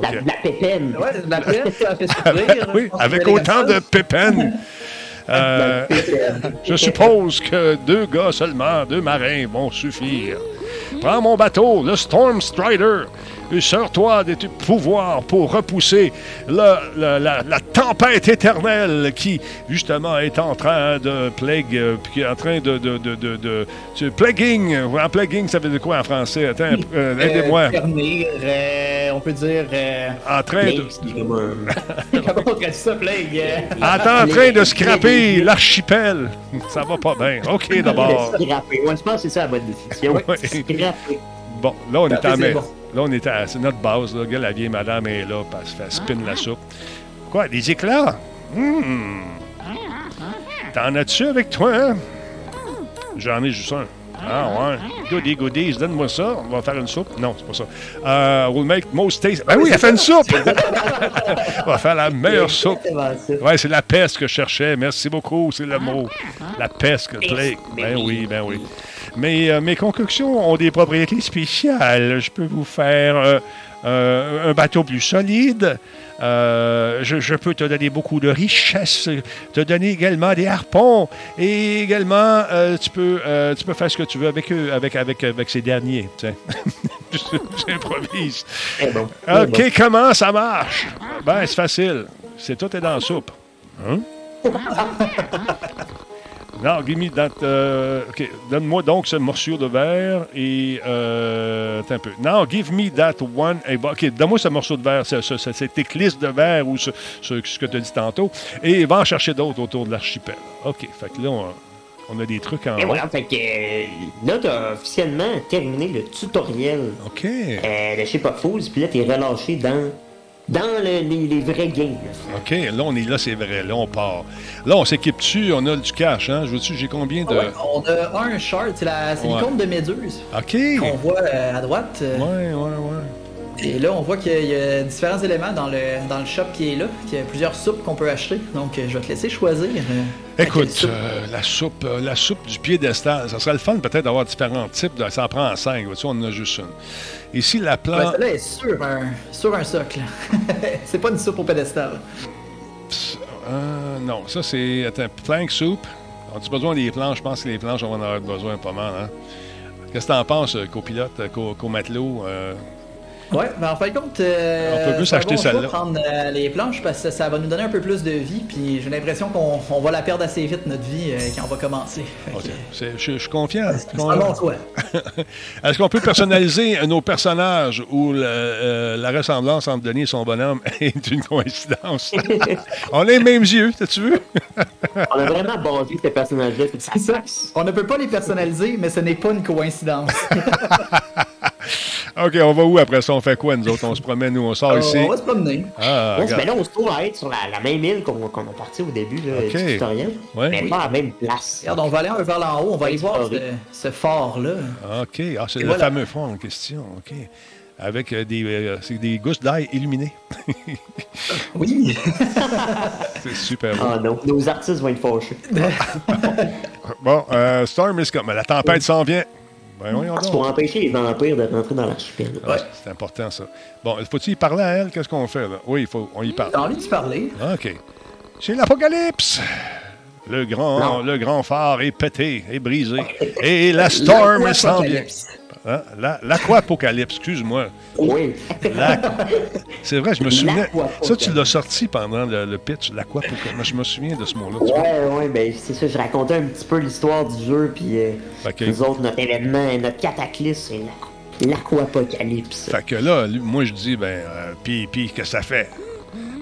La, pépine. Ouais, la pièce, ça fait sourire. Oui, avec autant de pépines. [LAUGHS] Euh, je suppose que deux gars seulement, deux marins vont suffire. Prends mon bateau, le Storm Strider, et sers-toi de tes pouvoirs pour repousser la, la tempête éternelle qui, justement, est en train de plague, euh, puis qui est en train de... de, de, de, de- plaguing, en plaguing, ça veut dire quoi en français? Attends, euh, Euh, aidez-moi. ternir, euh, on peut dire. Euh, En train de... Plague, un- [LAUGHS] comment on traduit ça, plague? euh, En train de scraper l'archipel. Ça va pas bien. OK, d'abord. Scraper. Ouais, je pense que c'est ça la bonne définition. [LAUGHS] Ouais. Scraper. Bon, là, on est mais- bon. Là, on est à c'est notre base. Là. Regarde, la vieille madame est là, elle se fait spin la soupe. Quoi, des éclats? Hmm. T'en as-tu avec toi? hein? J'en ai juste un. Ah ouais. Goody goodies, donne-moi ça. On va faire une soupe. Non, c'est pas ça. Euh, we'll make most taste. Ben oui, elle fait une soupe! [LAUGHS] on va faire la meilleure soupe. Ouais, c'est la peste que je cherchais. Merci beaucoup, c'est le mot. La peste, le plague. Ben oui, ben oui. Mais euh, mes concoctions ont des propriétés spéciales. Je peux vous faire euh, euh, un bateau plus solide. Euh, je, je peux te donner beaucoup de richesses, te donner également des harpons et également euh, tu, peux, euh, tu peux faire ce que tu veux avec eux, avec, avec, avec ces derniers. tiens. [LAUGHS] J'improvise. Bon. OK, bon. comment ça marche? Ben, c'est facile. C'est tout est dans la soupe. Hein? Non, give me that, euh, OK, donne-moi donc ce morceau de verre et... Euh, attends un peu. Non, give me that one... OK, donne-moi ce morceau de verre, ce- ce- ce- cette éclisse de verre ou ce, que tu as dit tantôt et va en chercher d'autres autour de l'archipel. OK, fait que là, on, on a des trucs en Et voilà, fait que euh, là, t'as officiellement terminé le tutoriel OK. euh, de chez Pop Fools, puis là, t'es relâché dans, dans le- les, les vrais games. OK, là, on est là, c'est vrai. Là, on part. Là, on s'équipe dessus, on a du cash, hein? Je veux-tu, j'ai combien de... Ouais, on a un shard, c'est la c'est Ouais. l'icône de Méduse OK. qu'on Ouais, voit euh, à droite. euh, ouais, ouais. Et là, on voit qu'il y a différents éléments dans le, dans le shop qui est là, qu'il y a plusieurs soupes qu'on peut acheter. Donc, euh, je vais te laisser choisir. euh, Écoute, soupe. euh, la soupe euh, la soupe du piédestal, ça serait le fun peut-être d'avoir différents types. De, ça en prend cinq, vois-tu, on en a juste une. Ici, la Ouais, plante... celle-là est sur un, sur un socle. [LAUGHS] c'est pas une soupe au pédestal. Non, ça c'est... Attends, plank soup. As-tu besoin des planches? Je pense que les planches, on va en avoir besoin pas mal. Hein? Qu'est-ce que t'en penses, copilote, euh, co- co-matelot? Ouais, mais en fin de compte, euh, On peut plus acheter bon celle-là. prendre euh, les planches parce que ça va nous donner un peu plus de vie. Puis j'ai l'impression qu'on on va la perdre assez vite, notre vie, euh, quand on va commencer. [LAUGHS] Fait Ok, que, c'est- Je je suis confiant. C'est un bon choix. [LAUGHS] Est-ce qu'on peut personnaliser nos personnages ou le- euh, la ressemblance entre Denis et son bonhomme [LAUGHS] est une coïncidence? on a les mêmes yeux, t'as-tu vu? On a vraiment basé ce personnage-là. puis ça C'est ça. On ne peut pas les personnaliser, mais ce n'est pas une coïncidence. OK, on va où après ça? On fait quoi, nous autres? On se promène où? On sort ici? on va se promener. Ah, On se- mais là, on se trouve à être sur la, la même île qu'on a parti au début là, Ok. du tutoriel, Ouais. mais Oui. pas à la même place. Regarde, on va aller un vers l'en haut, on va aller voir ce, ce fort-là. OK. Ah, c'est le voilà. fameux fond en question. OK. Avec euh, des, euh, c'est des gousses d'ail illuminées. [LAUGHS] Oui. [LAUGHS] c'est super beau. Ah non, nos artistes vont être fâchés. [LAUGHS] Bon, euh, Storm is comme. La tempête s'en vient. Ben, donc. pour empêcher les vampires de rentrer dans l'archipel. Ah, C'est important, ça. Bon, faut-tu y parler à elle? Qu'est-ce qu'on fait, là? Oui, il faut, on y parle. J'ai envie de parler. OK. C'est l'apocalypse! Le grand, Non. le grand phare est pété, est brisé. [LAUGHS] Et la storm s'en vient. Hein? La- L'aquapocalypse, excuse-moi. Oui. La- C'est vrai, je me souviens. Ça, tu l'as sorti pendant le, le pitch, l'aquapocalypse. Je me souviens de ce mot-là. Ouais, ouais, ben c'est ça, je racontais un petit peu l'histoire du jeu, puis euh, nous autres, notre événement, notre cataclysme, c'est l'aqu- l'aquapocalypse. Fait que là, moi, je dis, ben, euh, puis, puis, qu'est-ce que ça fait?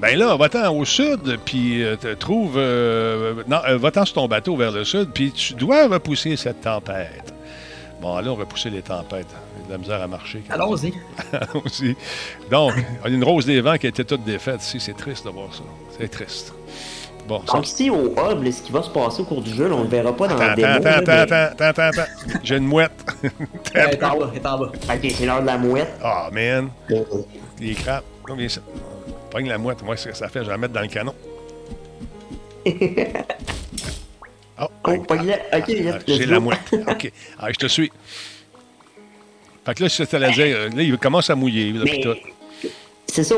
Ben là, va-t'en au sud, puis euh, te trouve. euh, non, va-t'en sur ton bateau vers le sud, puis tu dois repousser cette tempête. Bon, là, on repoussait les tempêtes. Il y a de la misère à marcher. Allons-y. [LAUGHS] aussi. Donc, il y a une rose des vents qui a été toute défaite ici. C'est triste de voir ça. C'est triste. Bon, ça. Donc ici, au hub, ce qui va se passer au cours du jeu, là, on le verra pas dans la Attends, démo. attends, là, attends, mais- attends, attends, attends, attends. J'ai une mouette. [LAUGHS] Elle est en bas, elle est en bas. Ok, c'est l'heure de la mouette. Ah, man. Euh, Les crapes. Combien ça? Pogne la mouette. Moi, ce que ça fait, je vais la mettre dans le canon. [LAUGHS] Oh, Oh. Ok, Ah, let's J'ai la mouette. OK. Ah, je te suis. Fait que là, c'est à dire, euh, là, il commence à mouiller. Là, Mais c'est ça,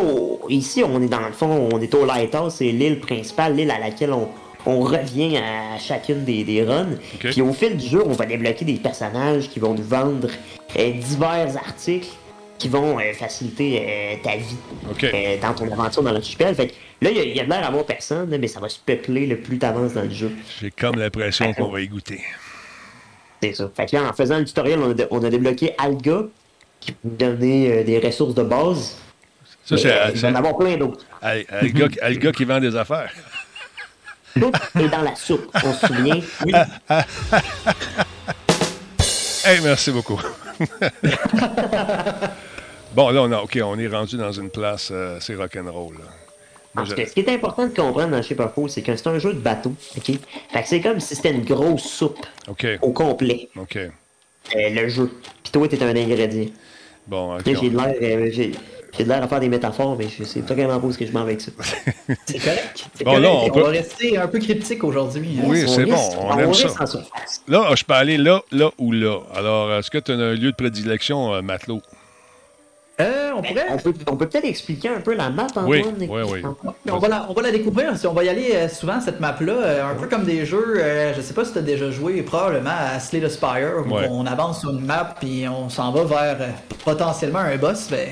ici, on est dans le fond, on est au Lighthouse, c'est l'île principale, l'île à laquelle on, on revient à chacune des, des runs. Puis au fil du jeu, on va débloquer des personnages qui vont nous vendre euh, divers articles qui vont euh, faciliter euh, ta vie euh, dans ton aventure dans l'archipel. Fait que là, il y a- de l'air d'avoir personne, là, mais ça va se peupler le plus t'avances dans le jeu. J'ai comme l'impression qu'on va y goûter. C'est ça. Fait que là, en faisant le tutoriel, on a, dé- on a débloqué Alga, qui peut nous donner des ressources de base. Ça, c'est il va c'est- en avoir plein d'autres. le le gars qui vend des affaires. Tout est dans la soupe, on se souvient. Oui. [LAUGHS] Hey, merci beaucoup. [LAUGHS] bon, là, on, a, OK, on est rendu dans une place, euh, c'est rock'n'roll. là. Moi, Parce je- que ce qui est important de comprendre dans Shape c'est que c'est un jeu de bateau. OK? Fait que c'est comme si c'était une grosse soupe au complet, OK. euh, le jeu. Puis toi, t'es un ingrédient. Bon, OK. J'ai de l'air, euh, j'ai, de l'air à faire des métaphores, mais sais pas vraiment où est-ce que je m'en vais avec ça. [LAUGHS] C'est correct. C'est Bon, là, on on, peut- va rester un peu cryptique aujourd'hui. hein. Oui, c'est bon, on aime ça. Là, je peux aller là, là ou là. Alors, est-ce que tu as un lieu de prédilection, euh, matelot? Euh, on pourrait. On peut, on peut peut-être expliquer un peu la map, Antoine. Oui, oui, oui. On va, la, on va la découvrir. Si on va y aller euh, souvent, cette map-là, euh, un peu comme des jeux, euh, je sais pas si tu as déjà joué probablement à Slay the Spire, où Ouais. on avance sur une map puis on s'en va vers potentiellement un boss. Ben,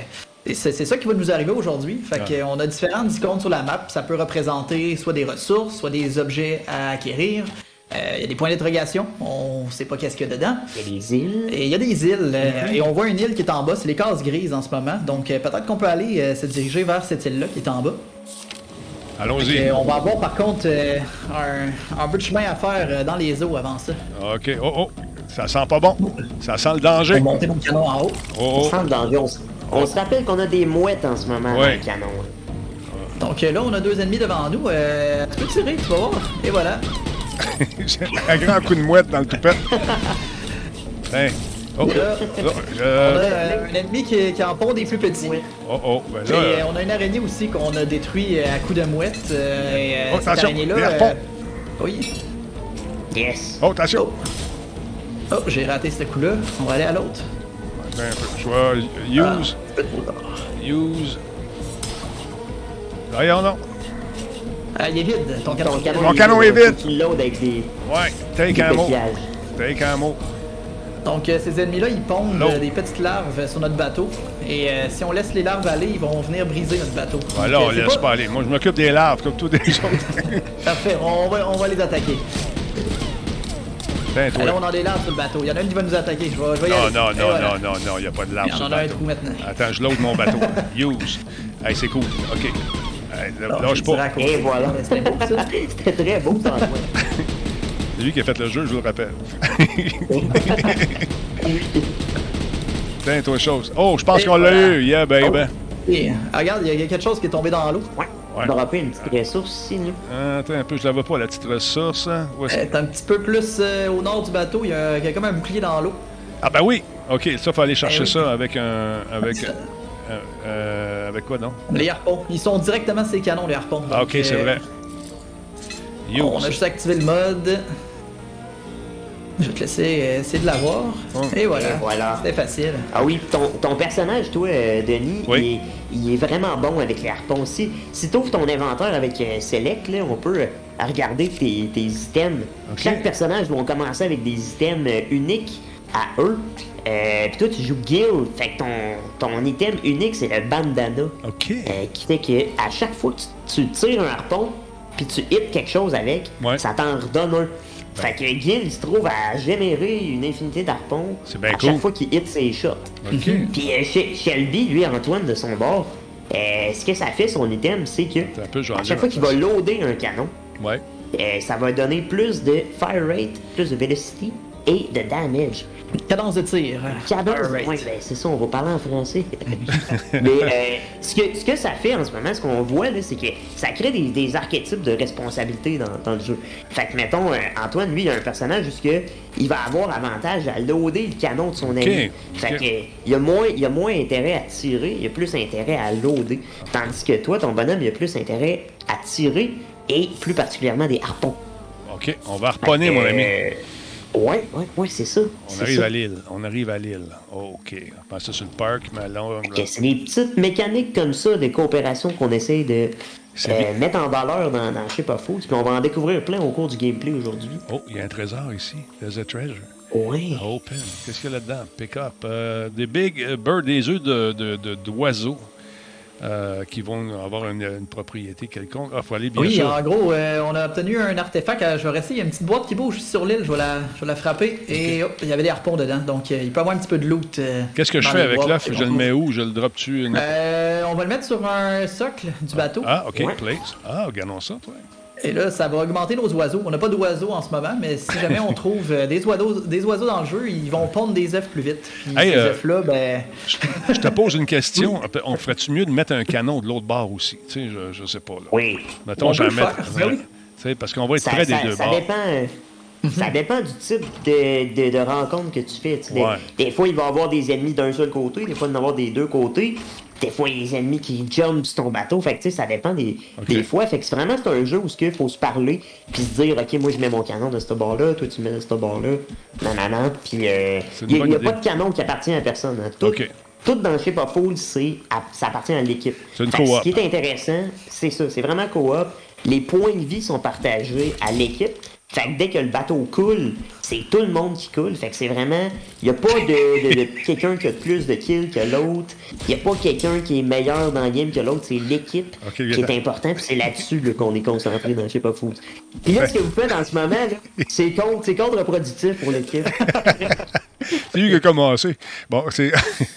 et c'est c'est ça qui va nous arriver aujourd'hui. Fait Ah. qu'on a différentes icônes sur la map. Ça peut représenter soit des ressources, soit des objets à acquérir. Euh, Il y a des points d'interrogation. On sait pas qu'est-ce qu'il y a dedans. Il y a des îles. Et il y a des îles, euh, et on voit une île qui est en bas, c'est les cases grises en ce moment. Donc euh, peut-être qu'on peut aller euh, se diriger vers cette île-là qui est en bas. Allons-y. Et on va avoir par contre euh, un, un peu de chemin à faire euh, dans les eaux avant ça. OK. Oh, oh. Ça sent pas bon. Ça sent le On danger. va monter mon canon en haut. Oh, On oh. sent le danger. On, on se rappelle qu'on a des mouettes en ce moment dans Ouais. le canon. Donc euh, là, on a deux ennemis devant nous. Euh, tu peux tirer, tu vas voir. Et voilà. Un grand coup de mouette dans le toupette. Hein. Oh, Là, oh, on a je- euh, un ennemi qui, qui en pond des plus petits. Oh, oh. Ben Et là, euh, on a une araignée aussi qu'on a détruit euh, à coups de mouette. euh, et euh, Oh, cette attention, oui. Yes. oh, attention. Oh, j'ai raté ce coup-là. On va aller à l'autre. Ben, un peu. Je vais use. Use. Voyons non. Ah, il est vide, ton canon. Ton canon, Mon il- canon est vide. qu'il load avec des, Ouais. Take des un mot. coquillages. Take un mot. Donc, euh, ces ennemis-là, ils pondent euh, des petites larves euh, sur notre bateau. Et euh, si on laisse les larves aller, ils vont venir briser notre bateau. Voilà, Donc, on euh, laisse pas aller. Moi, je m'occupe des larves comme tous les autres. [LAUGHS] Parfait, on va, on va les attaquer. Ben, toi. Alors, on a des larves sur le bateau. Il y en a une qui va nous attaquer. Je vais, je vais y Non, aller. non, non, voilà. non, non, non, il n'y a pas de Il larves y sur en a un trou maintenant. Attends, je load mon bateau. [LAUGHS] Use. Hey, c'est cool. OK. Alors, lâche pas. côté. Et voilà. [LAUGHS] C'était beau, ça. C'était très beau, ça. C'est lui qui a fait le jeu, je vous le rappelle. [LAUGHS] Tiens, toi, chose. Oh, je pense qu'on l'a voilà. eu. Yeah, baby. Et, ah, regarde, il y a- il y a quelque chose qui est tombé dans l'eau. Ouais. Ouais. On aura pris une petite ressource ici, nous. Attends un peu, je la vois pas, la petite ressource. hein. Où Euh, T'es un petit peu plus euh, au nord du bateau. Il y, a, il y a comme un bouclier dans l'eau. Ah, ben oui. OK, ça, faut aller chercher Eh oui. ça avec un. Avec, Ça. euh, euh, avec quoi, non? Les harpons. Ils sont directement sur les canons, les harpons. Ah, OK, c'est euh, vrai. On a juste activé le mode. Je vais te laisser euh, essayer de l'avoir. Oh. Et voilà. Et voilà. C'était facile. Ah oui, ton, ton personnage, toi, euh, Denis, Oui. il, est, il est vraiment bon avec les harpons aussi. Si tu ouvres ton inventaire avec euh, Select, là, on peut regarder tes, tes items. Chaque personnage va commencer avec des items euh, uniques à eux. Euh, Puis toi, tu joues Guild, fait que ton, ton item unique, c'est le bandana. OK. Euh, qui fait que à chaque fois que tu, tu tires un harpon, puis tu hits quelque chose avec, Ouais. ça t'en redonne un. Fait que Gil, il se trouve à générer une infinité bien à cool. chaque fois qu'il hit ses shots. OK. [LAUGHS] Puis euh, She- Shelby, lui, Antoine, de son bord, euh, ce que ça fait, son item, c'est que peu, à chaque fois qu'il va loader un canon, Ouais. euh, ça va donner plus de fire rate, plus de velocity et de damage. Cadence de tir. Cadence, Alright. ouais, ben, c'est ça, on va parler en français. [LAUGHS] Mais euh, ce, que, ce que ça fait en ce moment, ce qu'on voit, là, c'est que ça crée des, des archétypes de responsabilité dans, dans le jeu. Fait que, mettons, euh, Antoine, lui, il a un personnage jusque il va avoir avantage à loader le canon de son ami. Fait que, euh, il, a moins, il a moins intérêt à tirer, il a plus intérêt à loader. Tandis que toi, ton bonhomme, il a plus intérêt à tirer et plus particulièrement des harpons. OK, on va harponner, mon ami. Ouais, ouais, ouais, c'est ça. On arrive ça. à l'île. On arrive à l'île. OK. On sur le parc, mais là, on- Ok, c'est des petites mécaniques comme ça de coopération qu'on essaye de euh, mettre en valeur dans, dans Je sais pas fou. Puis on va en découvrir plein au cours du gameplay aujourd'hui. Oh, il y a un trésor ici. There's a treasure. Ouais. Open. Qu'est-ce qu'il y a là-dedans? Pick up. Euh, des big euh, birds, des œufs de, de- de- d'oiseaux euh, qui vont avoir une, une propriété quelconque. Ah, faut aller bien Oui, sûr. en gros, euh, on a obtenu un artefact. euh, Je vais rester. Il y a une petite boîte qui bouge sur l'île. Je vais la, je vais la frapper. Et hop, il y avait des harpons dedans. Donc, euh, il peut y avoir un petit peu de loot. euh, Qu'est-ce que je fais avec l'œuf? Je le mets où? Je le une- Euh, on va le mettre sur un socle du bateau. Ah, OK, Ouais. place. Ah, regardons ça, toi. Et là, ça va augmenter nos oiseaux. On n'a pas d'oiseaux en ce moment, mais si jamais on [LAUGHS] trouve euh, des, oiseaux, des oiseaux dans le jeu, ils vont pondre des œufs plus vite. Puis Hey, ces euh, œufs-là, ben, Je te pose une question. [LAUGHS] On ferait-tu mieux de mettre un canon de l'autre bord aussi? Tu sais, je, je sais pas. Là. Oui. Mettons, On j'en mettre. ben oui. Tu sais, parce qu'on va être Ça, près ça- des deux ça bords. dépend. Euh, Ça dépend du type de, de, de rencontre que tu fais. Des, Ouais. des fois, il va y avoir des ennemis d'un seul côté, des fois, il va y en avoir des deux côtés. Des fois, il y a des ennemis qui jumpent sur ton bateau. Fait que, tu sais, ça dépend des, des fois. Fait que c'est vraiment, c'est un jeu où il faut se parler, puis se dire, OK, moi, je mets mon canon de ce bord-là, toi, tu mets de ce bord-là. Non, non, non. Puis, euh, il n'y bonne a, pas de canon qui appartient à personne. hein. Tout, OK. tout dans Ship of Fools, c'est, ça appartient à l'équipe. C'est une. Ce qui est intéressant, c'est ça, c'est vraiment coop. Les points de vie sont partagés à l'équipe. Fait que dès que le bateau coule, c'est tout le monde qui coule. Fait que c'est vraiment. Il n'y a pas de, de- de [LAUGHS] quelqu'un qui a plus de kills que l'autre. Il n'y a pas quelqu'un qui est meilleur dans le game que l'autre. C'est l'équipe qui est important. Puis c'est là-dessus là, qu'on est concentré dans Ship of Fools. Puis là, ce que vous faites en ce moment, là, c'est contre, c'est contre-productif pour l'équipe. [LAUGHS] C'est lui qui a commencé. Bon, c'est.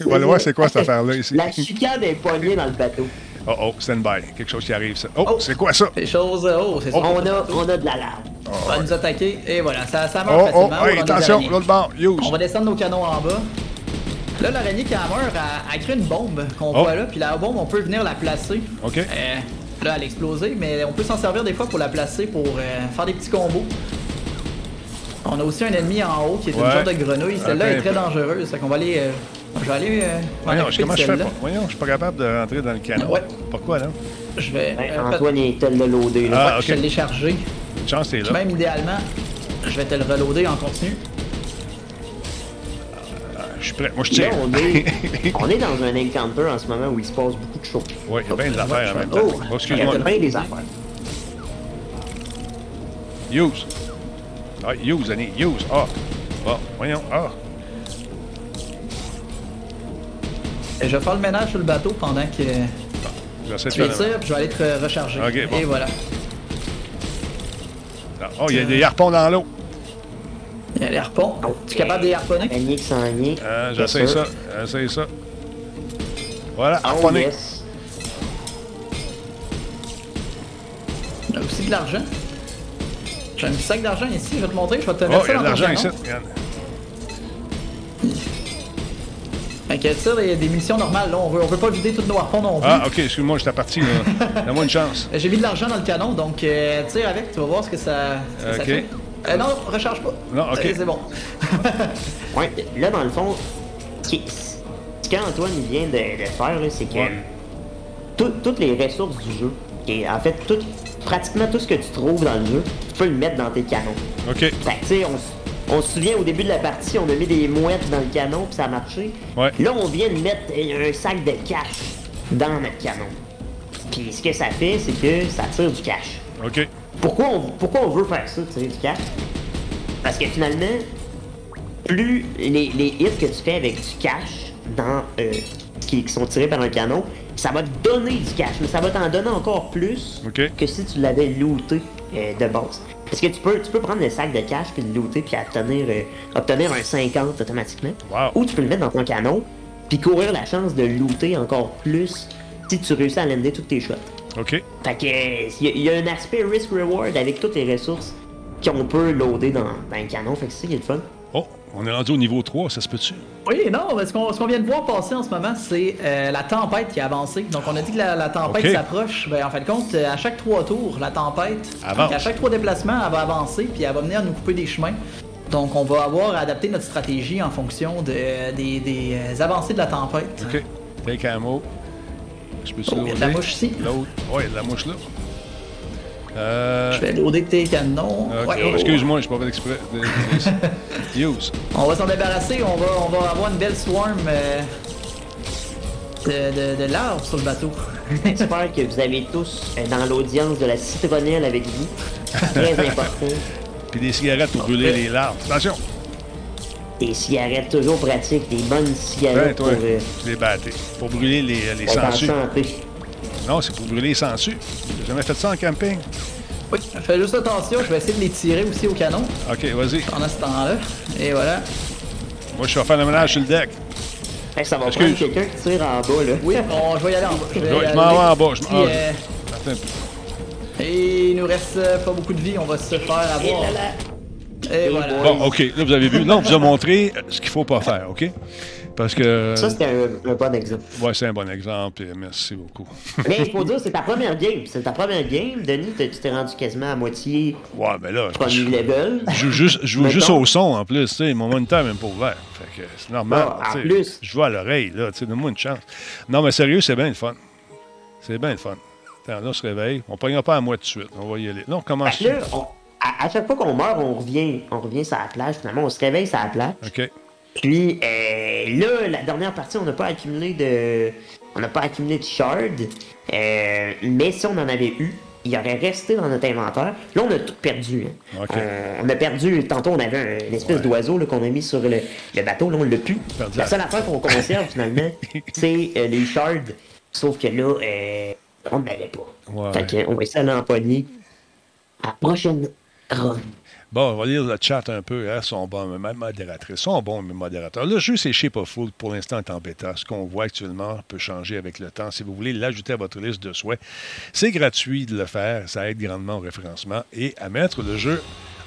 On va voir c'est quoi cette [LAUGHS] affaire-là ici? La chicane est poignée dans le bateau. Oh, oh, stand by. Quelque chose qui arrive, ça. Oh, Oh. c'est quoi ça? Les choses. Oh, c'est ça. On a, on a de l'alarme. On va nous attaquer. Et voilà, ça, ça meurt Oh, oh, facilement. hey, a attention, l'autre bord, use. On va descendre nos canons en bas. Là, l'araignée qui meurt, elle, elle crée une bombe qu'on Oh. voit là. Puis la bombe, on peut venir la placer. OK. Euh, là, elle a explosé, mais on peut s'en servir des fois pour la placer pour euh, faire des petits combos. On a aussi un ennemi en haut qui est une sorte de grenouille. Celle-là est très dangereuse. Fait qu'on va aller. euh, je vais aller. euh, Voyons, comment je fais pas? Voyons, je suis pas capable de rentrer dans le canon. Ouais. Pourquoi, là? Je vais. Ben, euh, Antoine est tel de loader. Là. Ah, Je te l'ai chargé. Une chance, t'es là. Même idéalement, je vais te le reloader en continu. Je suis prêt. Moi, je Là, tire. on est, [LAUGHS] on est dans un encounter en ce moment où il se passe beaucoup de choses. Oui, il y a bien des affaires en même temps. Oh, Oh, il y a bien des affaires. Use. Ah, use, Annie. Use. Ah. Bon, voyons. Ah. Et je vais faire le ménage sur le bateau pendant que de tu les tires, puis je vais aller te recharger. Bon. Et voilà. Ah, Oh, il y a des harpons dans l'eau. Il y a les harpons. Tu es capable de les harponner? Ah, J'essaie ça. J'essaie ça. Voilà, Oh, harponné. yes. On a aussi de l'argent. J'ai un petit sac d'argent ici, je vais te montrer, je vais te Oh, mettre il y ça dans ton l'argent ici. Regarde. Que ça, il y a des munitions normales, là, on veut, on veut pas vider tous nos harpons non plus. Ah, ok, excuse-moi, j'étais parti. là. [LAUGHS] Donne-moi une chance. J'ai mis de l'argent dans le canon, donc euh, tire avec, tu vas voir ce que ça, ce que ça Ok. fait. Euh, non, recharge pas. Non, ok. Euh, C'est bon. [LAUGHS] Ouais, là, dans le fond, ce qu'Antoine vient de, de faire, c'est que Ouais. tout- toutes les ressources du jeu, et en fait, tout, pratiquement tout ce que tu trouves dans le jeu, tu peux le mettre dans tes canons. Ok. Fait que, tu sais, on, on se souvient au début de la partie, on a mis des mouettes dans le canon, puis ça a marché. Ouais. Là, on vient de mettre un sac de cash dans notre canon. Puis ce que ça fait, c'est que ça tire du cash. Ok. Pourquoi on, pourquoi on veut faire ça, tirer du cash? Parce que finalement, plus les, les hits que tu fais avec du cash dans, euh, qui, qui sont tirés par un canon, ça va te donner du cash, mais ça va t'en donner encore plus que si tu l'avais looté euh, de base. Parce que tu peux, tu peux prendre le sac de cash puis le looter puis obtenir, euh, obtenir un 50 automatiquement. Wow. Ou tu peux le mettre dans ton canon puis courir la chance de looter encore plus si tu réussis à lander toutes tes shots. Ok. Fait que euh, il y, a- il y a un aspect risk-reward avec toutes les ressources qu'on peut loader dans, dans un canon. Fait que c'est ça qui est le fun. On est rendu au niveau 3, ça se peut-tu? Oui, non, mais ce qu'on vient de voir passer en ce moment, c'est euh, la tempête qui a avancé. Donc, on a dit que la, la tempête s'approche. Ben, en fin de compte, à chaque trois tours, la tempête, donc, à chaque trois déplacements, elle va avancer, puis elle va venir nous couper des chemins. Donc, on va avoir à adapter notre stratégie en fonction de- des, des, euh, avancées de la tempête. Ok. Take ammo. Je peux Oh, y a de la mouche ici. L'autre. A de la mouche là. Euh. Je vais loader tes canons. Ouais. Oh, excuse-moi, je suis pas fait exprès. [LAUGHS] Use. On va s'en débarrasser, on va, on va avoir une belle swarm euh, de, de, de larves sur le bateau. [LAUGHS] J'espère que vous avez tous euh, dans l'audience de la citronnelle avec vous. Très [LAUGHS] important. Puis des cigarettes pour brûler les larves. Attention! Des cigarettes toujours pratiques, des bonnes Ben, cigarettes toi, pour euh, les battais. Pour brûler les, les sangsues. Non, c'est pour brûler les sangsues. J'ai jamais fait ça en camping? Oui, fais juste attention, je vais essayer de les tirer aussi au canon Ok, vas-y. pendant ce temps-là. Et voilà. Moi, je vais faire le ménage sur le deck. Que ça va Excuse. prendre quelqu'un qui tire en bas là. Oui, on- je vais y aller en bas. Je, vais m'en vais en bas. Je m'en- Puis, euh, Attends un peu. et il nous reste euh, pas beaucoup de vie, on va se faire Et avoir. là, là. Et voilà. Bon, OK. Là, vous avez vu. Là, on vous a montré ce qu'il faut pas faire, OK? Parce que... Ça, c'était un, un bon exemple. Ouais, c'est un bon exemple. et Merci beaucoup. [LAUGHS] Mais il faut dire, c'est ta première game. C'est ta première game. Denis, tu t'es rendu quasiment à moitié Ouais, mais là, premier je level. je joue juste, je joue juste au son en plus. tu sais, Mon moniteur n'est même pas ouvert. Fait que c'est normal. Ah, en plus. Je joue à l'oreille. là, Donne-moi une chance. Non, mais sérieux, c'est bien le fun. C'est bien le fun. Attends, là, on se réveille. On ne pas à moi tout de suite. On va y aller. Là, on commence. Là, on- à, à chaque fois qu'on meurt, on revient, on revient sur la plage. Finalement, on se réveille sur la plage. OK. Puis, euh, là, la dernière partie, on n'a pas accumulé de. On n'a pas accumulé de shards. Euh, mais si on en avait eu, il aurait resté dans notre inventaire. Là, on a tout perdu. hein. Ok. On, on a perdu. Tantôt, on avait un- une espèce Ouais. d'oiseau là, qu'on a mis sur le, le bateau. Là, on l'a plus. Perdu La seule affaire qu'on conserve, finalement, [LAUGHS] c'est euh, les shards. Sauf que là, euh, on n'avait pas. Ouais. Fait que, on va essayer d'aller empoigner à la prochaine run. Bon, on va lire le chat un peu. Hein, sont bons, même modératrices. sont bons, modérateurs. Le jeu, c'est Shape of Food. Pour l'instant, est en bêta. Ce qu'on voit actuellement peut changer avec le temps. Si vous voulez l'ajouter à votre liste de souhaits, c'est gratuit de le faire. Ça aide grandement au référencement et à mettre le jeu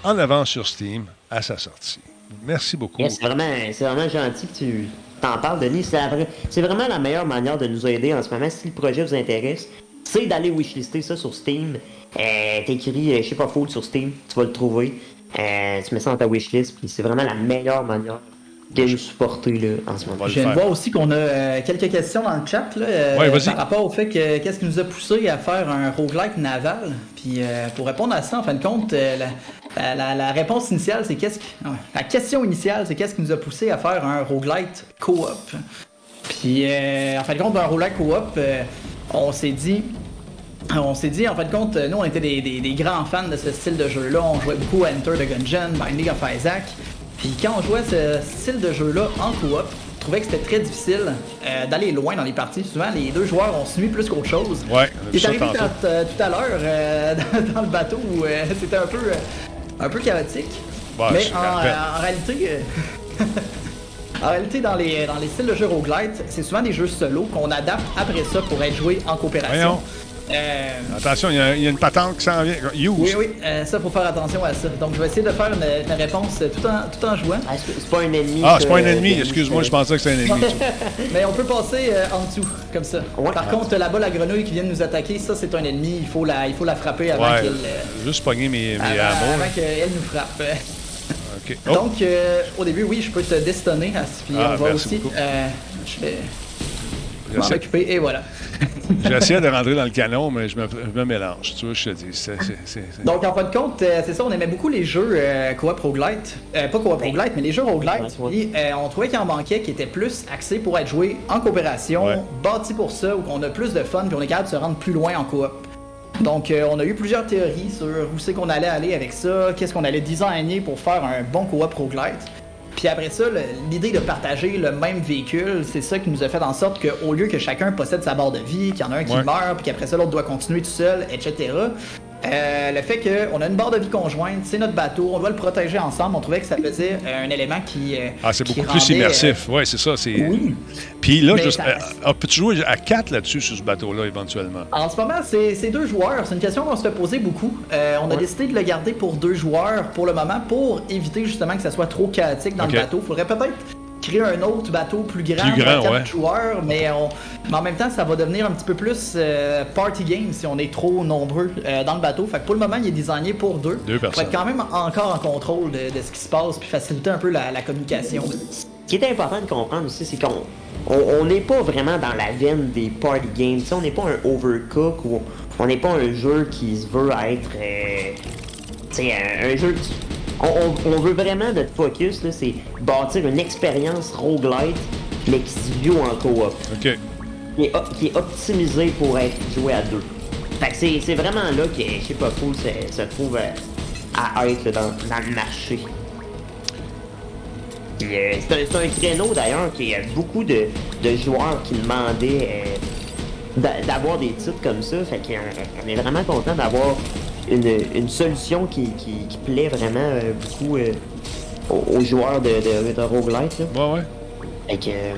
en avant sur Steam à sa sortie. Merci beaucoup. C'est vraiment, vraiment gentil que tu t'en parles, Denis. C'est vraiment la meilleure manière de nous aider en ce moment. Si le projet vous intéresse, c'est d'aller wishlister ça sur Steam. Euh, T'écris, euh, je sais Food sur Steam, tu vas le trouver. Euh, tu mets ça dans ta wishlist, puis c'est vraiment la meilleure manière de nous supporter là, en ce moment. Je viens de faire. voir aussi qu'on a euh, quelques questions dans le chat là, euh, Ouais, par rapport au fait que qu'est-ce qui nous a poussé à faire un roguelike naval? Puis euh, pour répondre à ça, en fin de compte, euh, la, la- la- la réponse initiale, c'est qu'est-ce qui... La question initiale, c'est qu'est-ce qui nous a poussé à faire un roguelike co-op? Puis euh, en fin de compte, un roguelike co-op, euh, on s'est dit... On s'est dit, en fin de compte, nous, on était des, des- des grands fans de ce style de jeu-là. On jouait beaucoup à Enter the Gungeon, Binding of Isaac. Puis quand on jouait ce style de jeu-là en coop, on trouvait que c'était très difficile euh, d'aller loin dans les parties. Souvent, les deux joueurs, on se nuit plus qu'autre chose. Ouais, C'est ça arrivé euh, tout à l'heure euh, [LAUGHS] dans, dans le bateau où [LAUGHS] c'était un peu, un peu chaotique. Mais je en, réalité, [LAUGHS] en réalité, dans les, dans les styles de jeux roguelite, c'est souvent des jeux solo qu'on adapte après ça pour être joué en coopération. Voyons. Euh, Attention, il y, a- il y a une patente qui s'en vient. Use. oui, oui, euh, ça, faut faire attention à ça. Donc, je vais essayer de faire une, une réponse tout en, tout en jouant. Ah, c'est pas un ennemi. Ah, c'est pas un euh, ennemi. Excuse-moi, je pensais que c'était un ennemi. [LAUGHS] Mais on peut passer euh, en dessous, comme ça. Ouais. Par contre, là-bas, la grenouille qui vient de nous attaquer, ça, c'est un ennemi. Il faut la, il faut la frapper avant Ouais, qu'elle euh, juste pogner mes, mes avant, qu'elle nous frappe. OK. [LAUGHS] Oh, Donc, euh, au début, oui, je peux te destonner. à ce- Puis Ah, on va merci aussi. euh, je vais m'en occuper et voilà. [LAUGHS] J'essaie de rentrer dans le canon, mais je me, je me mélange. Tu vois, je te dis. c'est- c'est- c'est- c'est- Donc, en fin de compte, euh, c'est ça, on aimait beaucoup les jeux euh, coop roguelite. Euh, pas coop roguelite, mais les jeux roguelite. Puis, euh, on trouvait qu'il en manquait qui étaient plus axés pour être joués en coopération, Ouais. bâtis pour ça, où on a plus de fun, puis on est capable de se rendre plus loin en coop. Donc, euh, on a eu plusieurs théories sur où c'est qu'on allait aller avec ça, qu'est-ce qu'on allait designer pour faire un bon coop roguelite. Puis après ça, l'idée de partager le même véhicule, c'est ça qui nous a fait en sorte qu'au lieu que chacun possède sa barre de vie, qu'il y en a un qui Ouais. meurt, puis qu'après ça l'autre doit continuer tout seul, etc. euh, le fait qu'on a une barre de vie conjointe, c'est notre bateau, on doit le protéger ensemble, on trouvait que ça faisait euh, un élément qui. euh, Ah, c'est beaucoup plus rendait, euh, immersif. Oui, c'est ça. c'est- oui. Puis là, juste, ça- peux-tu jouer à 4 là-dessus, sur ce bateau-là, éventuellement? En ce moment, c'est deux joueurs. C'est une question qu'on se fait poser beaucoup. Euh, on a Ouais. décidé de le garder pour deux joueurs pour le moment, pour éviter justement que ça soit trop chaotique dans le bateau. Faudrait peut-être créer un autre bateau plus grand, Plus grand, pour quatre ouais. joueurs, mais, on- mais en même temps, ça va devenir un petit peu plus euh, party game si on est trop nombreux euh, dans le bateau. Fait que pour le moment, il est designé pour deux. Deux Pour personnes. être quand même encore en contrôle de, de ce qui se passe, puis faciliter un peu la, la communication. Ce qui est important de comprendre aussi, c'est qu'on on n'est pas vraiment dans la veine des party games. On n'est pas un overcook ou on n'est pas un jeu qui se veut être. euh, tu sais, un, un jeu. qui- On, on- on veut vraiment notre focus, là, c'est bâtir une expérience roguelite, mais qui se joue en coop. OK. Qui est, qui est optimisé pour être joué à deux. Fait que c'est c'est vraiment là que, je sais pas, Fool se, se trouve euh, à être là, dans, dans le marché. Puis, euh, c'est un, c'est un créneau d'ailleurs qui a beaucoup de, de joueurs qui demandaient euh, d'a- d'avoir des titres comme ça. Fait qu'on on est vraiment content d'avoir une, une solution qui, qui, qui plaît vraiment euh, beaucoup euh, aux, aux joueurs de, de, de roguelite. là. Ouais, ouais. Fait que. euh,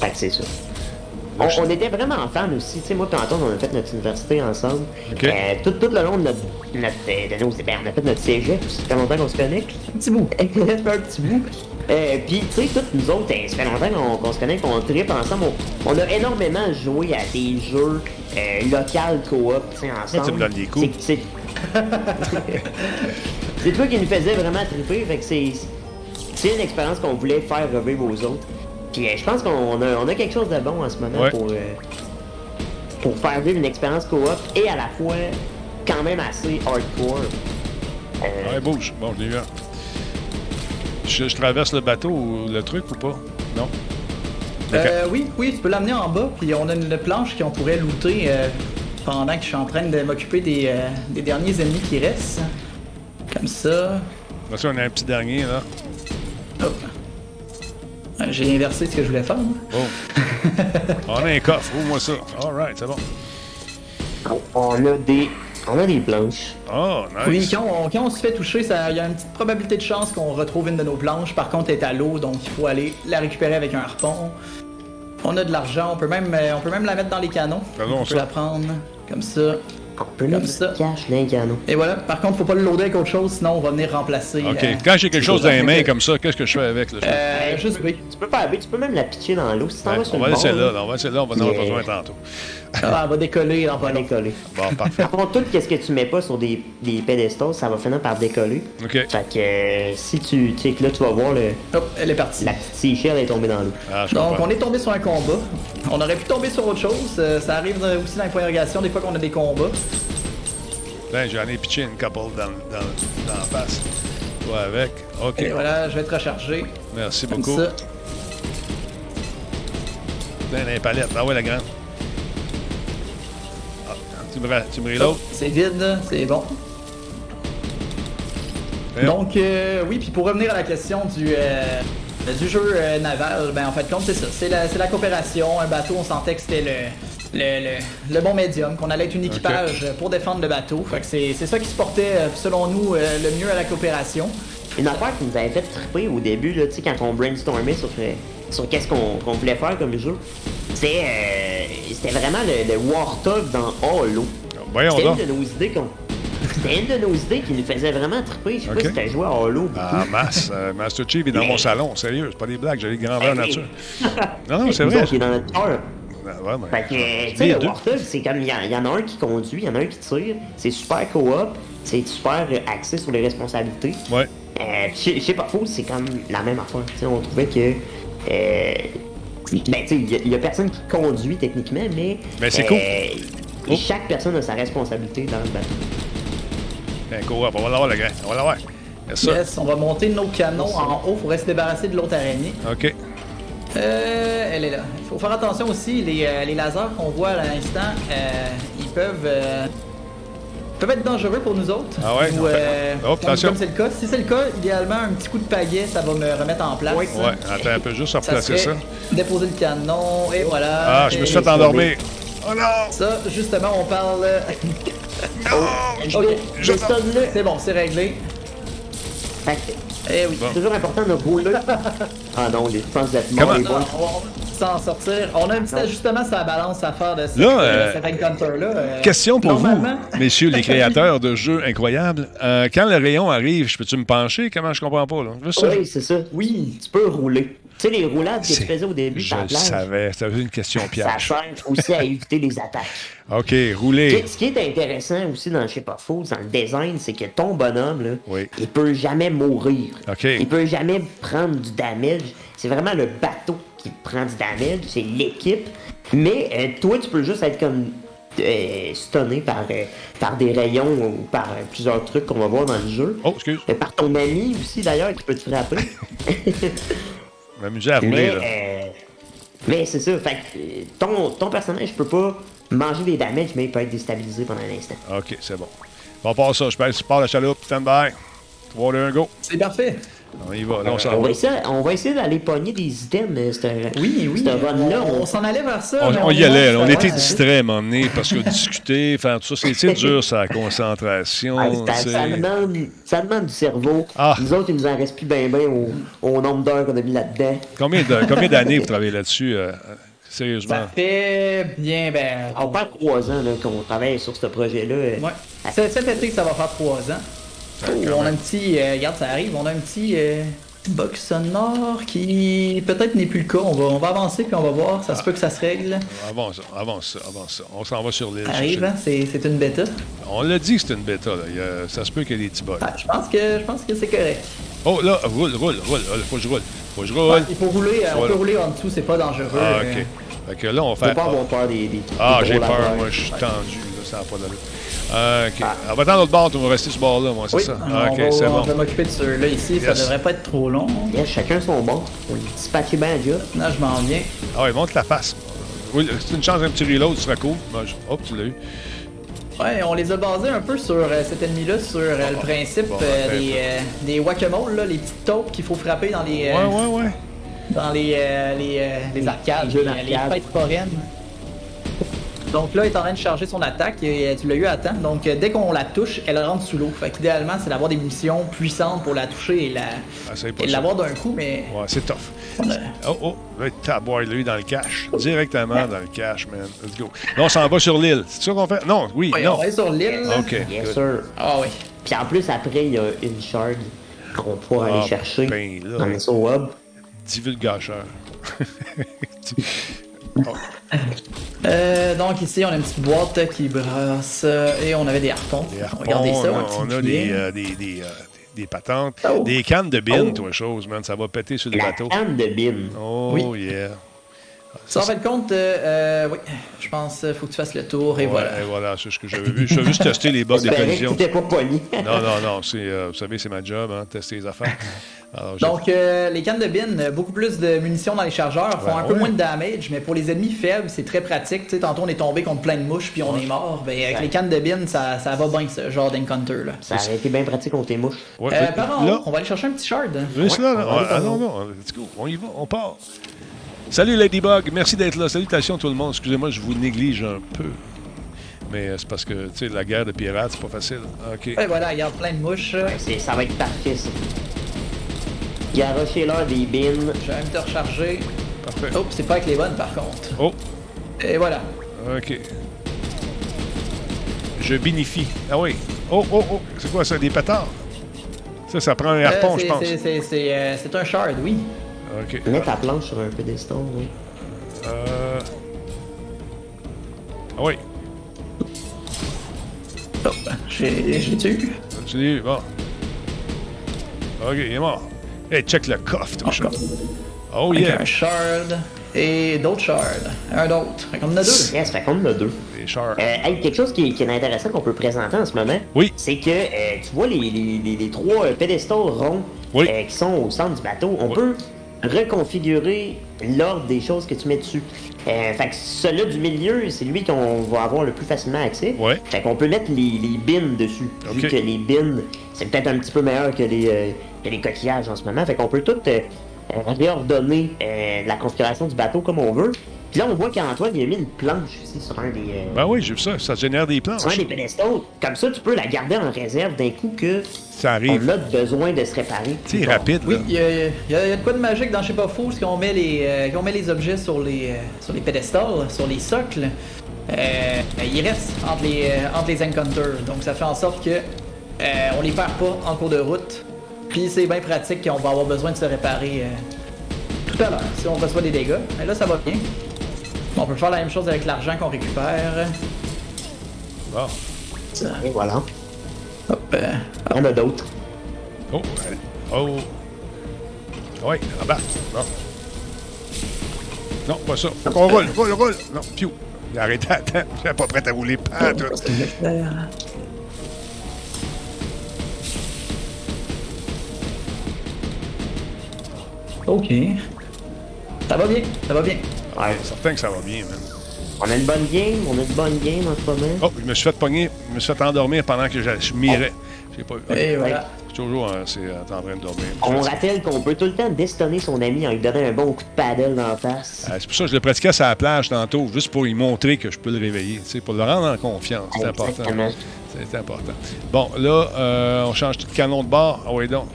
Fait que c'est ça. On, on était vraiment fans aussi. Tu sais, moi, tantôt, on a fait notre université ensemble. Euh, tout, tout le long de notre. notre de nos, ben, on a fait notre cégep. Ça fait longtemps qu'on se connaît. [LAUGHS] Un petit bout. Un petit bout. Euh, Puis, tu sais, toutes nous autres, euh, ça fait longtemps qu'on se connaît, qu'on tripe ensemble. On, on a énormément joué à des jeux euh, locaux coop, tu sais, ensemble. tu me donnes des coups. C'est- [LAUGHS] toi qui nous faisait vraiment triper, fait que c'est. Une expérience qu'on voulait faire revivre aux autres. Puis euh, je pense qu'on a, on a quelque chose de bon en ce moment Ouais. pour, pour faire vivre une expérience coop et à la fois quand même assez hardcore. Ouais, bouge. Bon, je l'ai. Je, je traverse le bateau ou le truc ou pas? Non? Euh, oui, oui, tu peux l'amener en bas, puis on a une planche qu'on pourrait looter euh, pendant que je suis en train de m'occuper des, euh, des derniers ennemis qui restent. Comme ça. Voici, on a un petit dernier, là. Hop. Ouais, J'ai inversé ce que je voulais faire. Oh. [LAUGHS] on a un coffre, ouvre-moi ça. Alright, c'est bon. On a des. On a des planches. Oh, Oui, nice. quand on, quand on se fait toucher, ça- il y a une petite probabilité de chance qu'on retrouve une de nos planches. Par contre, elle est à l'eau, donc il faut aller la récupérer avec un harpon. On a de l'argent, on peut même euh, on peut même la mettre dans les canons. On peut la prendre comme ça. On peut Comme mettre ça. dans les canons. Et voilà. Par contre, faut pas le loader avec autre chose, sinon on va venir remplacer. OK. euh, Quand j'ai quelque chose dans les mains comme ça, qu'est-ce que je fais avec? Là? euh, juste B. Tu peux faire tu peux même la pitcher dans l'eau. Si t'en Ouais, vas sur on le va bord, laisser là, là, on va laisser là, on va en avoir besoin tantôt. Ah, elle va décoller pas va décoller. Bon, parfait. Par contre, tout ce que tu mets pas sur des, des pédestals, ça va finir par décoller. OK. Fait que euh, si tu. Tu sais que là, tu vas voir le, Hop, elle est partie. la petite seashell est tombée dans l'eau. Ah, je Donc, comprends. on est tombé sur un combat. On aurait pu tomber sur autre chose. euh, ça arrive aussi dans les interrogations, des fois qu'on a des combats. Ben, j'en ai pitché une couple dans, dans, dans la face. Toi avec. OK. Et voilà, je vais te recharger. Merci Comme beaucoup. ça. Plein les palettes. Ah ouais, la grande. Tu me, ra- tu me reloads? C'est vide, c'est bon. Donc, euh, oui, puis pour revenir à la question du, euh, du jeu euh, naval, ben en fait, compte, c'est ça. C'est la, c'est la coopération. Un bateau, on sentait que c'était le, le, le, le bon médium, qu'on allait être une équipage pour défendre le bateau. Fait que c'est c'est ça qui se portait, euh, selon nous, euh, le mieux à la coopération. Une affaire qui nous avait fait triper au début, là, tu sais, quand on brainstormait sur, euh, sur qu'est-ce qu'on qu'on voulait faire comme jeu, c'était euh, c'était vraiment le, le Warthog dans Halo. Voyons C'était donc. une de nos idées qu'on. C'était une de nos idées qui nous faisait vraiment triper. Je sais Ok. pas si t'as joué à Halo. Ah, masse. euh, Master Chief est dans mon salon. Sérieux, c'est pas des blagues. J'ai les grandeurs Ben nature. [LAUGHS] Non, non, c'est vrai. il est dans notre cœur. Ah, ouais, mais- Fait que, tu Les sais, le deux. Warthog, c'est comme, il y, en- il y en a un qui conduit, il y en a un qui tire. C'est super co-op, c'est super euh, axé sur les responsabilités. Ouais. Euh, je je sais pas faux, c'est comme la même affaire. Tu sais, on trouvait que. Euh, ben, tu sais, il y a- personne qui conduit techniquement, mais. Ben, c'est euh, cool. Oh. Chaque personne a sa responsabilité dans le bateau. Ben, coop, on va l'avoir, le grand. On va l'avoir. Yes, on va monter nos canons en haut. Faudrait se débarrasser de l'autre araignée. OK. Euh, elle est là. Il faut faire attention aussi, les, euh, les lasers qu'on voit à l'instant, euh, ils peuvent, euh, peuvent être dangereux pour nous autres. Ah ouais? Ou, euh, Oh, comme attention. comme c'est le cas. Si c'est le cas, idéalement, un petit coup de paillet, ça va me remettre en place. Oui. Ouais, attends un peu, juste Ça replacer ça. serait déposer le canon, et voilà. Ah, je me suis fait endormir. Oh non! Ça, justement, on parle... [LAUGHS] Je Ok, je sonne là. c'est bon, c'est réglé. Fait que Eh oui. Bon. c'est toujours important de rouler. [LAUGHS] ah non, les chances d'être mort, les Non, s'en sortir. On a un petit ajustement sur la balance à faire de Là, euh, euh, cet encounter-là. euh, Question pour vous, [LAUGHS] messieurs les créateurs de jeux incroyables. Euh, quand le rayon arrive, je peux-tu me pencher? Comment je comprends pas, là? Ça. Oui, c'est ça. Oui. Tu peux rouler. Tu sais, les roulades que tu faisais au début Je la plage, savais. C'était une question ça piège. sert aussi à éviter les attaques. [LAUGHS] OK, Ce est- Ce qui est intéressant aussi dans Je sais pas faux, dans le design, c'est que ton bonhomme, là, Oui. il peut jamais mourir. OK. Il peut jamais prendre du damage. C'est vraiment le bateau qui prend du damage, c'est l'équipe. Mais euh, toi, tu peux juste être comme euh, stunné par, euh, par des rayons ou par euh, plusieurs trucs qu'on va voir dans le jeu. Oh, excuse. Euh, Par ton ami aussi, d'ailleurs, qui peut te frapper. M'amuser à rouler, Mais, là. mais c'est ça. Fait que ton, ton personnage peut pas manger des damages, mais il peut être déstabilisé pendant un instant. OK, c'est bon. On part ça. Je pars la chaloupe. Stand by. 3, 2, 1, go. C'est parfait. On y va. Là, on va, essayer, on va essayer d'aller pogner des items, euh, cette- Oui, oui. cette run-là. on on- on s'en allait vers ça. On, y allait. là. On était ouais. distrait à un moment donné parce que discuter, faire tout ça, c'est [LAUGHS] dur, ça, la concentration. Ah, ça, demande, ça demande du cerveau. Ah. Nous autres, il nous en reste plus bien ben au, au nombre d'heures qu'on a mis là-dedans. Combien de- combien d'années vous travaillez là-dessus, euh, euh, sérieusement? Ça fait bien, ben. On perd trois ans là, qu'on travaille sur ce projet-là. euh. Ouais. C'est- Cet été, ça va faire trois ans. Oh, on a un petit. euh, regarde, ça arrive. On a un petit. euh, bug sonore qui peut-être n'est plus le cas. On va, on va avancer puis on va voir. Ça se peut que ça se règle. Avance, avance, avance. On s'en va sur l'île. Ça arrive, hein? C'est c'est une bêta. On l'a dit que c'est une bêta. Là. Il y a- ça se peut qu'il y ait des petits bugs. Ah, je pense que je pense que c'est correct. Oh, là, roule, roule, roule. Ah, Faut que je roule. Faut que je Ouais, roule. il faut rouler, euh, on Voilà. peut rouler en dessous, c'est pas dangereux. Ah, euh. OK. Fait que là, on Faut fait. pas avoir peur des, des Ah, j'ai peur. Moi, je suis tendu. Là, ça n'a pas d'allure. Ah, OK. On va attendre l'autre bord, on va rester sur ce bord-là, moi, c'est Oui, ça. on Ah, OK, c'est on bon. va m'occuper de ceux-là ici, ça Yes. devrait pas être trop long. Yes, chacun son bord. On est dispatché bien job. Là, je m'en viens. Ah ouais, monte la face. Oui, c'est une chance d'un petit reload, ce serait cool. Je- Hop, tu l'as eu. Ouais, on les a basés un peu sur euh, cet ennemi-là, sur euh, le principe Bon, euh, attends un des, euh, des whack-a-mole, là, les petites taupes qu'il faut frapper dans les, euh, Ouais, ouais, ouais. dans les, euh, les, euh, les arcades, les, les d'arcade. fêtes foraines. Donc là, elle est en train de charger son attaque et tu l'as eu à temps. Donc euh, dès qu'on la touche, elle rentre sous l'eau. Fait qu'idéalement, c'est d'avoir des munitions puissantes pour la toucher et la Ah, l'avoir d'un coup, mais Ouais, c'est tough. Oh, oh, là, taboire, il l'a eu dans le cache. Directement dans le cache, man. Let's go. Là, on s'en va sur l'île. C'est ça qu'on fait? Non, oui, Ouais, non. on va sur l'île. OK. Yes, good. sir. Ah oui. Puis en plus, après, il y a une shard qu'on pourra Ah, aller chercher ben là. dans le Hub. Divulgacheur. [LAUGHS] [LAUGHS] Euh, donc ici, on a une petite boîte qui brasse euh, et on avait des harpons. Des harpons, Regardez ça, on a, un petit on a des, euh, des, des, euh, des- des patentes. Oh. Des cannes de bin, Oh. toi, chose, man. Ça va péter sur le bateau. canne de bin. Oh, Oui. yeah. Ça, en fait compte, euh, euh, oui, je pense qu'il faut que tu fasses le tour et Ouais, voilà. et voilà, c'est ce que j'avais vu. Je veux juste tester les bugs de [LAUGHS] J'espérais que pas pogné. Non, non, non. c'est, euh, vous savez, c'est ma job, hein, tester les affaires. Alors, Donc, euh, les cannes de bin, euh, beaucoup plus de munitions dans les chargeurs, font Ouais, un peu ouais. moins de damage, mais pour les ennemis faibles, c'est très pratique. Tantôt, on est tombé contre plein de mouches puis on est mort. Ben, avec Ouais. les cannes de bin, ça, ça va bien, ce genre d'encounter. là. Ça aurait été bien pratique contre tes mouches. Euh, par on va aller chercher un petit shard. Là, là. Ah, non, non, let's go. On y va, on part. Salut Ladybug, merci d'être là. Salutations tout le monde. Excusez-moi, je vous néglige un peu. Mais euh, c'est parce que, tu sais, la guerre de pirates, c'est pas facile. OK. Et voilà, il y a plein de mouches. Ouais, c'est- ça va être parfait, ça. Garochez-leur des bins. Je vais même te recharger. Parfait. Oh, c'est pas avec les bonnes par contre. Oh, Et voilà. OK. Je bénéficie. Ah oui. Oh, oh, oh. C'est quoi ça, des pétards? Ça, ça prend un Euh, harpon, c'est- je pense. c'est- C'est c'est, euh, c'est un shard, oui. OK. Mets ta planche sur un pédestal, oui. Euh... Ah oui. Oh, j'ai j'ai tué. Eu, bon. OK, il est mort. Hey, check le coffre, toi, chat. Oh Avec yeah. un shard et d'autres shards. Un d'autre. Fait qu'on en a deux. Yes, fait qu'on en a deux. Les chars. Euh, hey, quelque chose qui, qui est intéressant qu'on peut présenter en ce moment, Oui. c'est que euh, tu vois les, les, les- les trois euh, pédestals ronds Oui. euh, qui sont au centre du bateau, on Oui. peut reconfigurer l'ordre des choses que tu mets dessus. Euh, fait que celui-là du milieu, c'est lui qu'on va avoir le plus facilement accès. Ouais. Fait qu'on peut mettre les, les bins dessus. Vu que les bins, c'est peut-être un petit peu meilleur que les, euh, que les coquillages en ce moment. Fait qu'on peut tout euh, réordonner la configuration du bateau comme on veut. Puis là, on voit qu'Antoine, il a mis une planche ici sur un des... euh, Ben oui, j'ai vu ça. Ça génère des planches. sur un des pédestals. Comme ça, tu peux la garder en réserve d'un coup que Ça arrive. on a besoin de se réparer. Tu sais, rapide, Oui, là. il y, il y a- il y a de quoi de magique dans Je sais pas fou, parce qu'on met les euh, qu'on met les objets sur les euh, sur les pédestals, sur les socles. Euh, ils restent entre les euh, entre les encounters, donc ça fait en sorte que euh, on les perd pas en cours de route. Puis c'est bien pratique qu'on va avoir besoin de se réparer euh, tout à l'heure si on reçoit des dégâts. Mais là ça va bien. On peut faire la même chose avec l'argent qu'on récupère. Bon. Ça. Et voilà. Hop, euh, en a d'autres. Oh, allez. oh. Oui, en bas. Non. Non, pas ça. Faut qu'on roule, roule, roule. Non, piou. Arrêtez, attends. Je suis pas prêt à rouler. Pas tout. Ok. Ça va bien, ça va bien. Ouais. Certain que ça va bien, man. On a une bonne game, on a une bonne game en ce moment. Oh, je me suis fait pogner, je me suis fait endormir pendant que je, je mirais. J'ai pas eu. Et voilà. Je suis toujours hein, c'est, euh, en train de dormir. On rappelle qu'on peut tout le temps destonner son ami en lui donnant un bon coup de paddle dans la face. Euh, c'est pour ça que je le pratiquais sur la plage tantôt, juste pour lui montrer que je peux le réveiller, pour le rendre en confiance. C'est important. C'est important. Bon, là, euh, on change tout de canon de bord. Ah oui, donc.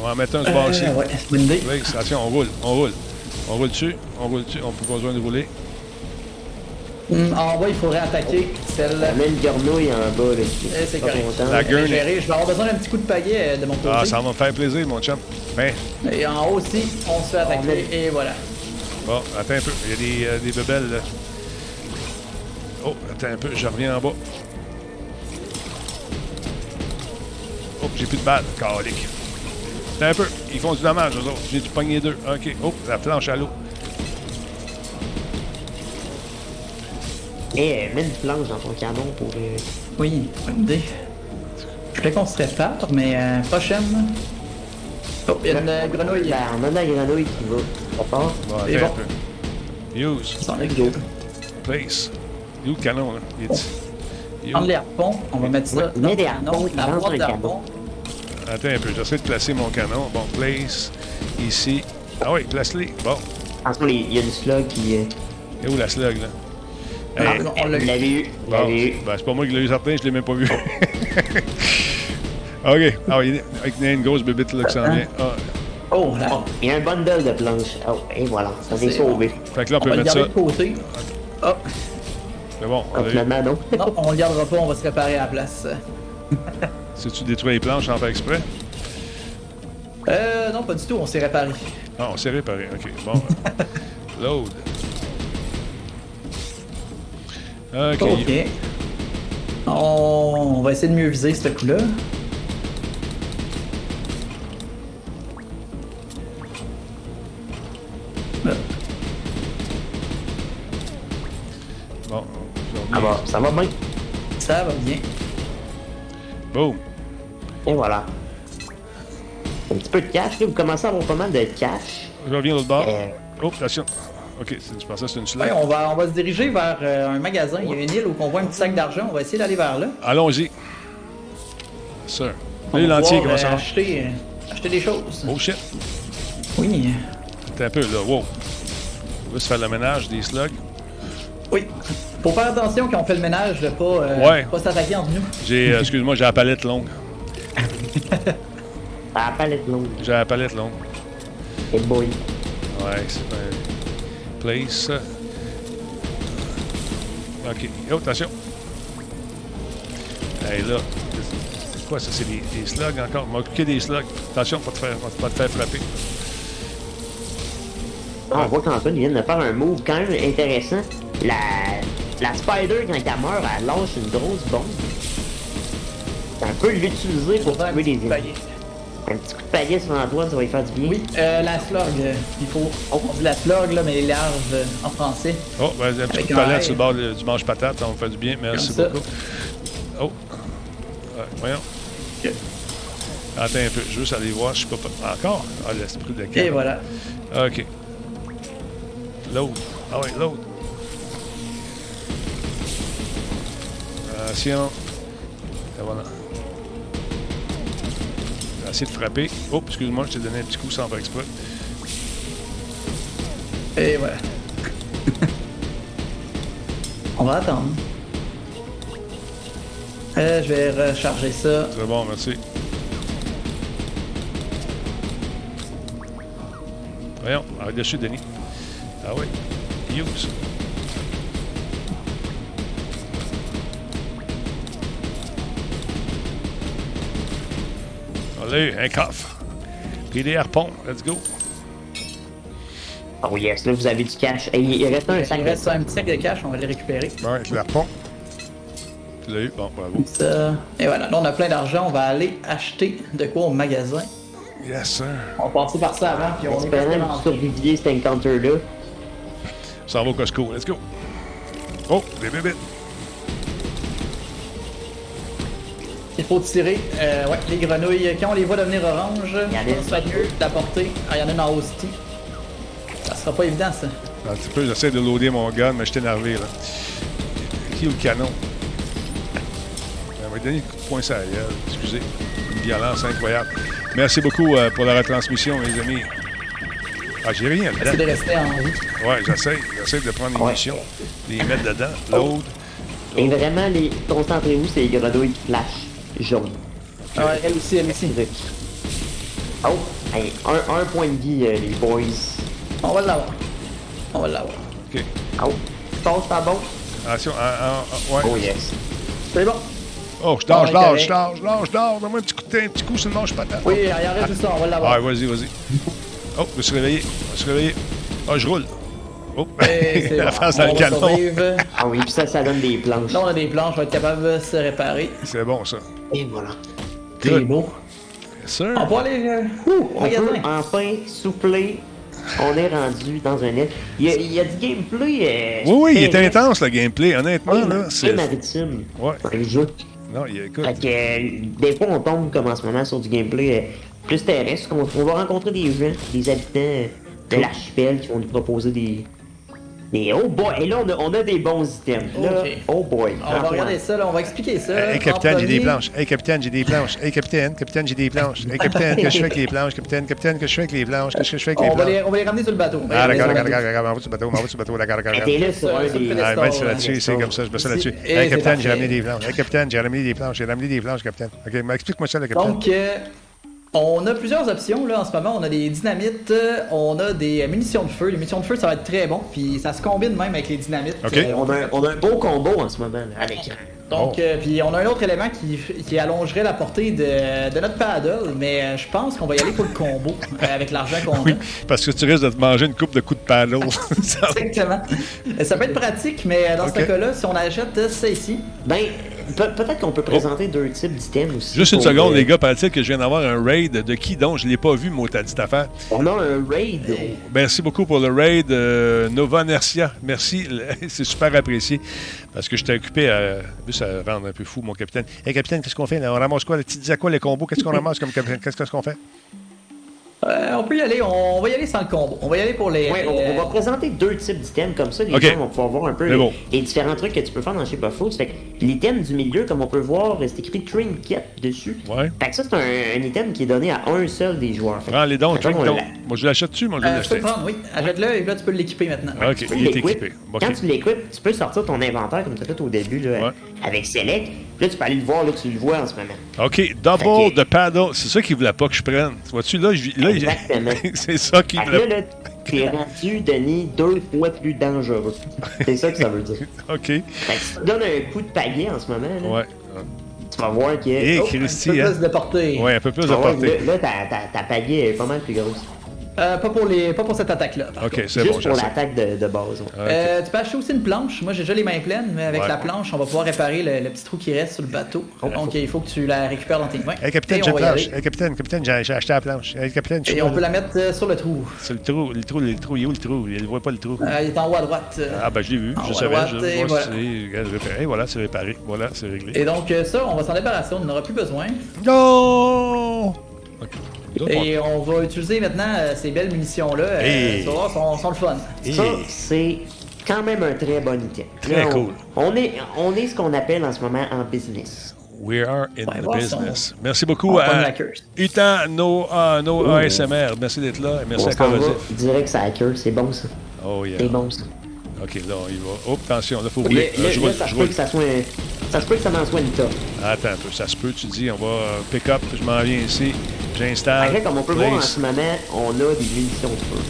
On va en mettre un du bord ici. Euh, ouais, c'est une idée. Oui, attention, on roule, on roule. On roule dessus, on roule dessus, on n'a pas besoin de rouler. Hum, en bas, il faudrait attaquer celle. On a une grenouille en bas, là. Eh, c'est correct. La Je vais gueule. Je vais avoir besoin d'un petit coup de paillet euh, de mon côté. Ah, ça va me faire plaisir, mon chum. Ben, Et en haut aussi, on se fait attaquer. Et voilà. bon, attends un peu. Il y a des, euh, des bebelles, là. Oh, attends un peu, je reviens en bas. Oh, j'ai plus de balles. Calique. Attends un peu. Ils font du dommage, eux autres. J'ai dû pogner deux? OK. Oh, la planche à l'eau. Et euh, mets une planche dans ton canon pour euh, Oui, bonne idée. Je voulais qu'on se répare, mais euh, prochaine. Oh, il y a une euh, grenouille. Ben, on a de la grenouille qui va. Ça part? Bon, C'est bon. un peu. Use. Sans les go. Place. Il est où le canon, là? Il est... Prendre les harpons, on va mettre ça mets des le harpons, la boîte d'harpons. Attends un peu, j'essaie de placer mon canon. Bon, place. Ici. Ah oui, place-les. Bon. Attention, les- il y a une slug qui. euh, Et où la slug, là? Ah, Hey, non, on Vous l'a eu? bon, eu? ben, c'est pas moi qui l'ai eu certain, je l'ai même pas vu. [LAUGHS] OK. Ah, il y a avec une grosse bébite là qui s'en vient. Ah, Oh, là. Oh, il y a un bundle de planches. Oh, et voilà, ça s'est sauvé. fait que là, on On peut va le mettre garder ça. de côté. Oh, C'est bon. On a eu. finalement, non. non, on le gardera pas, on va se réparer à la place. [LAUGHS] Si tu détruis les planches en fait exprès? Euh, non, pas du tout, on s'est réparé. Ah, on s'est réparé. OK. Bon. [LAUGHS] Load. OK. Ok. On, on va essayer de mieux viser ce coup-là. Bon. Ça va, ça va bien? Ça va bien. Boom. Et voilà. Un petit peu de cash, là. Vous commencez à avoir pas mal de cash. Je reviens de l'autre bord. Euh, Oh, attention. OK, c'est- je pensais que c'était une slide. Ouais, on, va, on va se diriger vers euh, un magasin. Il y a une île où on voit un petit sac d'argent. On va essayer d'aller vers là. Allons-y. Sir. Va l'entier, pouvoir, comment ça euh, va? acheter, euh, acheter des choses. Oh shit. Oui. T'es un peu là. Wow. On va se faire le ménage des slugs. Oui. Faut faire attention quand on fait le ménage de pas, euh, Ouais. pas s'attaquer entre nous. J'ai, euh, excuse-moi, j'ai la palette longue. À la [LAUGHS] palette longue. J'ai la palette longue. Et boy. Ouais, c'est un place. OK. Oh, attention. Hey, là. C'est quoi ça? C'est des, des slugs encore? On m'a occupé des slugs. Attention, pas te faire, pas te faire frapper. Ah, on voit qu'Antoine vient de faire un move quand même intéressant. La, la Spider, quand elle meurt, elle lâche une grosse bombe. On peut l'utiliser pour un tuer des paillet. Un petit coup de paillet sur Antoine, ça va lui faire du bien. Oui, euh, la slug. euh, il faut. On dit la slug, là, mais les larves euh, en français. Oh, ben, un petit Avec coup de un air. sur le bord du manche patate, ça va me faire du bien. Merci Comme ça. beaucoup. Oh. Ouais, voyons. Attends un peu, juste aller voir, je sais pas. pas- Encore? Ah, l'esprit de Et camp. voilà. OK. Load. Ah ouais, load. Attention. Et voilà. Essayé de frapper. Oh, excuse-moi, je t'ai donné un petit coup sans faire exprès. Et voilà. [LAUGHS] on va attendre. Euh, je vais recharger ça. C'est bon, merci. Voyons, arrête dessus, Denis. Ah oui. Use. Allez, un coffre. Puis des harpons. Let's go. Oh yes, là vous avez du cash. Et il reste un sac Il de reste un petit sac de cash, on va les récupérer. Ouais, avec l'harpon. Tu l'as eu? Bon, bravo. Ça. Et voilà, là on a plein d'argent, on va aller acheter de quoi au magasin. Yes, sir. On va passer par ça avant, puis on est Espérant vraiment surviviez cet encounter-là. Ça va au Costco. Let's go. Oh, des bébites. Il faut tirer, euh, ouais, les grenouilles, quand on les voit devenir orange, Il y en a une. ça va mieux d'apporter. Ah, il y en a une en haut city. Ça sera pas évident ça. Un petit peu, j'essaie de loader mon gun, mais je suis énervé, là. Qui est le canon? On va donner un coup de poing sur la gueule. Excusez. Une violence incroyable. Merci beaucoup euh, pour la retransmission, les amis. Ah, j'ai rien C'est de rester en vie. Ouais, j'essaie. J'essaie de prendre les Ouais. missions, les mettre dedans. Load. Et vraiment, les... concentrez-vous, c'est les grenouilles qui flashent? Jaune. Ah ouais, elle aussi, elle aussi. Oh, hey, un, un point de vie, euh, les boys. On va l'avoir. On va l'avoir. OK. Oh, je passe pas bon. Attention. ah, ah, ah, ouais. Oh yes. C'est bon? Oh, je dors, Ah, je dors, je dors, je dors, je dors. Donne-moi un petit coup de, un petit coup sur le manche patate. Oui, il y en reste juste ça, on va Ah, l'avoir. vas-y, vas-y. Oh, je me suis réveillé. Je me suis réveillé. Ah, je roule. Oh, [LAUGHS] la face dans le canon. Ah oui, puis ça, ça donne des planches. Là, on a des planches, on va être capable de se réparer. C'est bon, ça. Et voilà. C'est Good. beau. Yes, sir. On peut aller euh, ouh, On peut enfin souffler on est rendu dans un net. Il y a, il y a du gameplay. euh, Oui, oui, il est intense, le gameplay. Honnêtement, Oui, là, c'est c'est... maritime. Ouais. dans le jeu. Non, il écoute. Fait que, euh, des fois, on tombe comme en ce moment sur du gameplay euh, plus terrestre. On, on va rencontrer des gens, des habitants euh, de l'archipel qui vont nous proposer des. Des oh boy! Et là, on a, on a des bons items. Là, oh boy! On va regarder ça, là, on va expliquer ça. Hey, capitaine, j'ai des planches. Hey, capitaine, j'ai des planches. Hey, capitaine, capitaine, j'ai des planches. Hey, capitaine, qu'est-ce que je fais avec les planches? Capitaine, capitaine, qu'est-ce que je fais avec les planches? Qu'est-ce que je fais avec les On va, planches? les, on va les ramener sur le bateau. Ah, d'accord, les d'accord, ramener. d'accord, d'accord, m'en va sur le bateau, m'en va sur le bateau, d'accord, d'accord, T'es là sur un des. Ah, ben, c'est là-dessus, c'est comme ça, je mets ça là-dessus. Et Hey, capitaine, j'ai ramené des planches. Hey, capitaine, j'ai ramené des planches. J'ai ramené des planches, capitaine. OK, mais explique-moi ça, le capitaine. Donc, euh, on a plusieurs options là en ce moment. On a des dynamites, euh, on a des munitions de feu. Les munitions de feu, ça va être très bon. Puis ça se combine même avec les dynamites. Ok. Euh, On a, un- on a un beau combo en ce moment là, à l'écran. Donc, Oh. euh, puis on a un autre élément qui, qui allongerait la portée de, de notre paddle, mais euh, je pense qu'on va y aller pour le combo euh, avec l'argent qu'on Oui, a. parce que tu risques de te manger une coupe de coups de paddle. [LAUGHS] Exactement. Euh, Ça peut être pratique, mais euh, dans ce cas-là, si on achète euh, ça ici, Ben, peut-être qu'on peut présenter deux types d'items aussi. Oh. Juste une seconde, euh, les gars, paraît-il que je viens d'avoir un raid de qui donc? Je ne l'ai pas vu, moi, t'as dit ta affaire. On a un raid. Merci beaucoup pour le raid, euh, Nova Nercia. Merci, [LAUGHS] c'est super apprécié. Parce que j'étais occupé à. Ça rend un peu fou, mon capitaine. Hé, capitaine, qu'est-ce qu'on fait? On ramasse quoi? Tu disais quoi, les combos? Qu'est-ce qu'on ramasse comme capitaine? Qu'est-ce qu'on fait? Euh, on peut y aller. On va y aller sans le combo. On va y aller pour les. Ouais, on, les- on va présenter deux types d'items comme ça. Les Ok. gens vont pouvoir voir un peu les, bon. les différents trucs que tu peux faire dans Shape of Foods. Fait que l'item du milieu, comme on peut voir, c'est écrit Trinket dessus. Ouais. Fait que ça, c'est un, un item qui est donné à un seul des joueurs. Prends les dons, l'a- Moi, je l'achète dessus, moi, je vais Euh, je peux l'acheter. le prendre, oui. Achète-le et là, tu peux l'équiper maintenant. Ah, OK, tu il est équipé. Quand tu l'équipes, tu peux sortir ton inventaire comme tu as fait au début là, Ouais. avec Select. Puis là, tu peux aller le voir, là, tu le vois en ce moment. OK, double de paddle. C'est ça qu'il voulait pas que je prenne. Vois-tu, là, je- là il- Exactement. [LAUGHS] c'est ça qu'il que voulait là, t'es [LAUGHS] rendu, Denis, deux fois plus dangereux. C'est ça que ça veut dire. [LAUGHS] OK. Fait que si tu donnes un coup de pagaie en ce moment, là, Ouais. tu vas voir. Et Oh, Christy, un peu hein? plus de portée. Ouais, un peu plus de voir, portée. là, là, ta, ta, ta pagaie est pas mal plus grosse. Euh, pas, pour les, pas pour cette attaque-là. OK, c'est Juste bon, je pour l'attaque de, de base. ouais. OK. Euh, tu peux acheter aussi une planche. Moi, j'ai déjà les mains pleines, mais avec Ouais. la planche, on va pouvoir réparer le, le petit trou qui reste sur le bateau. Donc, il faut que tu la récupères dans tes mains. Hey, capitaine, Et j'ai planche. Hey, capitaine, capitaine, j'ai acheté la planche. Hey, capitaine, Et on peut la mettre euh, sur le trou. C'est le trou, le trou, le trou, il est où le trou? Il ne voit pas le trou. Euh, il est en haut à droite. euh. Ah, ben, je l'ai vu, En je savais. droite, Je, et voilà. réparé. Voilà, c'est réparé. Voilà, c'est réglé. Et donc, ça, on va s'en débarrasser. On n'en aura plus besoin. Non! OK. Et on va utiliser maintenant euh, ces belles munitions-là. Euh, vas voir, sont, sont le fun. Et- Ça, c'est quand même un très bon item. Très Là, on- cool. On est, on est ce qu'on appelle en ce moment en business. We are in Ouais, the business. son- Merci beaucoup va à la curse. Utan, no, ah, no Oh. ASMR. Merci d'être là. et Merci on à s'en va Corrosif. direct ça hacker, c'est bon ça. Oh, yeah. C'est bon ça. OK, là, on y va. Oh, attention, là, faut Là, rouler. là, Là, je là, roule, ça je peut roule. que ça soit un- Ça se peut que ça m'en soit une top. Attends un peu, ça se peut, tu dis, on va euh, pick up, je m'en viens ici, j'installe. Après, comme on peut voir en ce moment, on a des munitions de feu.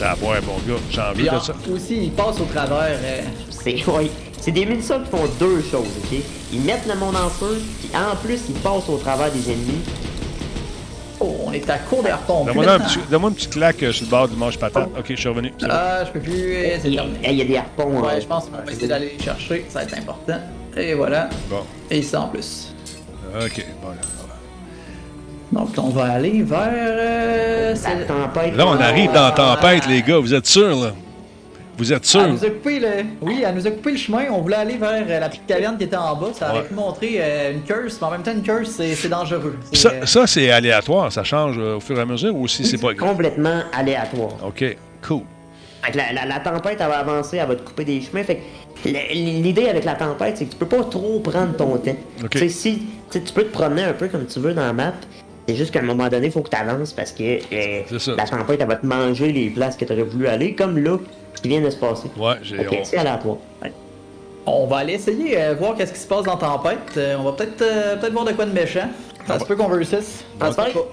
Ça va, ouais, bon gars, j'en veux Puis de ça. aussi, il passe au travers. euh, C'est ouais, c'est des munitions qui font deux choses, ok? Ils mettent le monde en feu, puis en plus, ils passent au travers des ennemis. Oh, on est à court des harpons. Donne-moi un petit- donne-moi une petite claque euh, sur le bord du manche patate. Ok, je suis revenu. Ah, je peux plus. Il y a, terminé. il y a des harpons. Ouais, euh, je pense qu'on va essayer d'aller les chercher. Ça va être important. Et voilà. Bon, Et ici en plus. ok, voilà. Donc, on va aller vers. euh, La tempête. Là, on arrive dans la tempête, Ah. les gars, vous êtes sûrs, là? Vous êtes Elle sûrs? nous a coupé le... Oui, elle nous a coupé le chemin. On voulait aller vers euh, la petite caverne qui était en bas. Ça aurait Ouais. pu montrer euh, une curse, mais en même temps, une curse, c'est dangereux. Ça, euh, ça, c'est aléatoire, ça change euh, au fur et à mesure ou si c'est pas... complètement aléatoire. Ok, cool. Fait que la, la- la tempête, elle va avancer, elle va te couper des chemins. Fait que l'idée avec la tempête, c'est que tu peux pas trop prendre ton temps. Ok. Tu sais, si tu peux te promener un peu comme tu veux dans la map, c'est juste qu'à un moment donné, il faut que tu avances parce que euh, la tempête, elle va te manger les places que tu aurais voulu aller, comme là, ce qui vient de se passer. Ouais, j'ai... On- c'est aléatoire. Ouais. On va aller essayer, euh, voir qu'est-ce qui se passe dans Tempête. Euh, on va peut-être euh, peut-être voir de quoi de méchant. Ça se peut qu'on.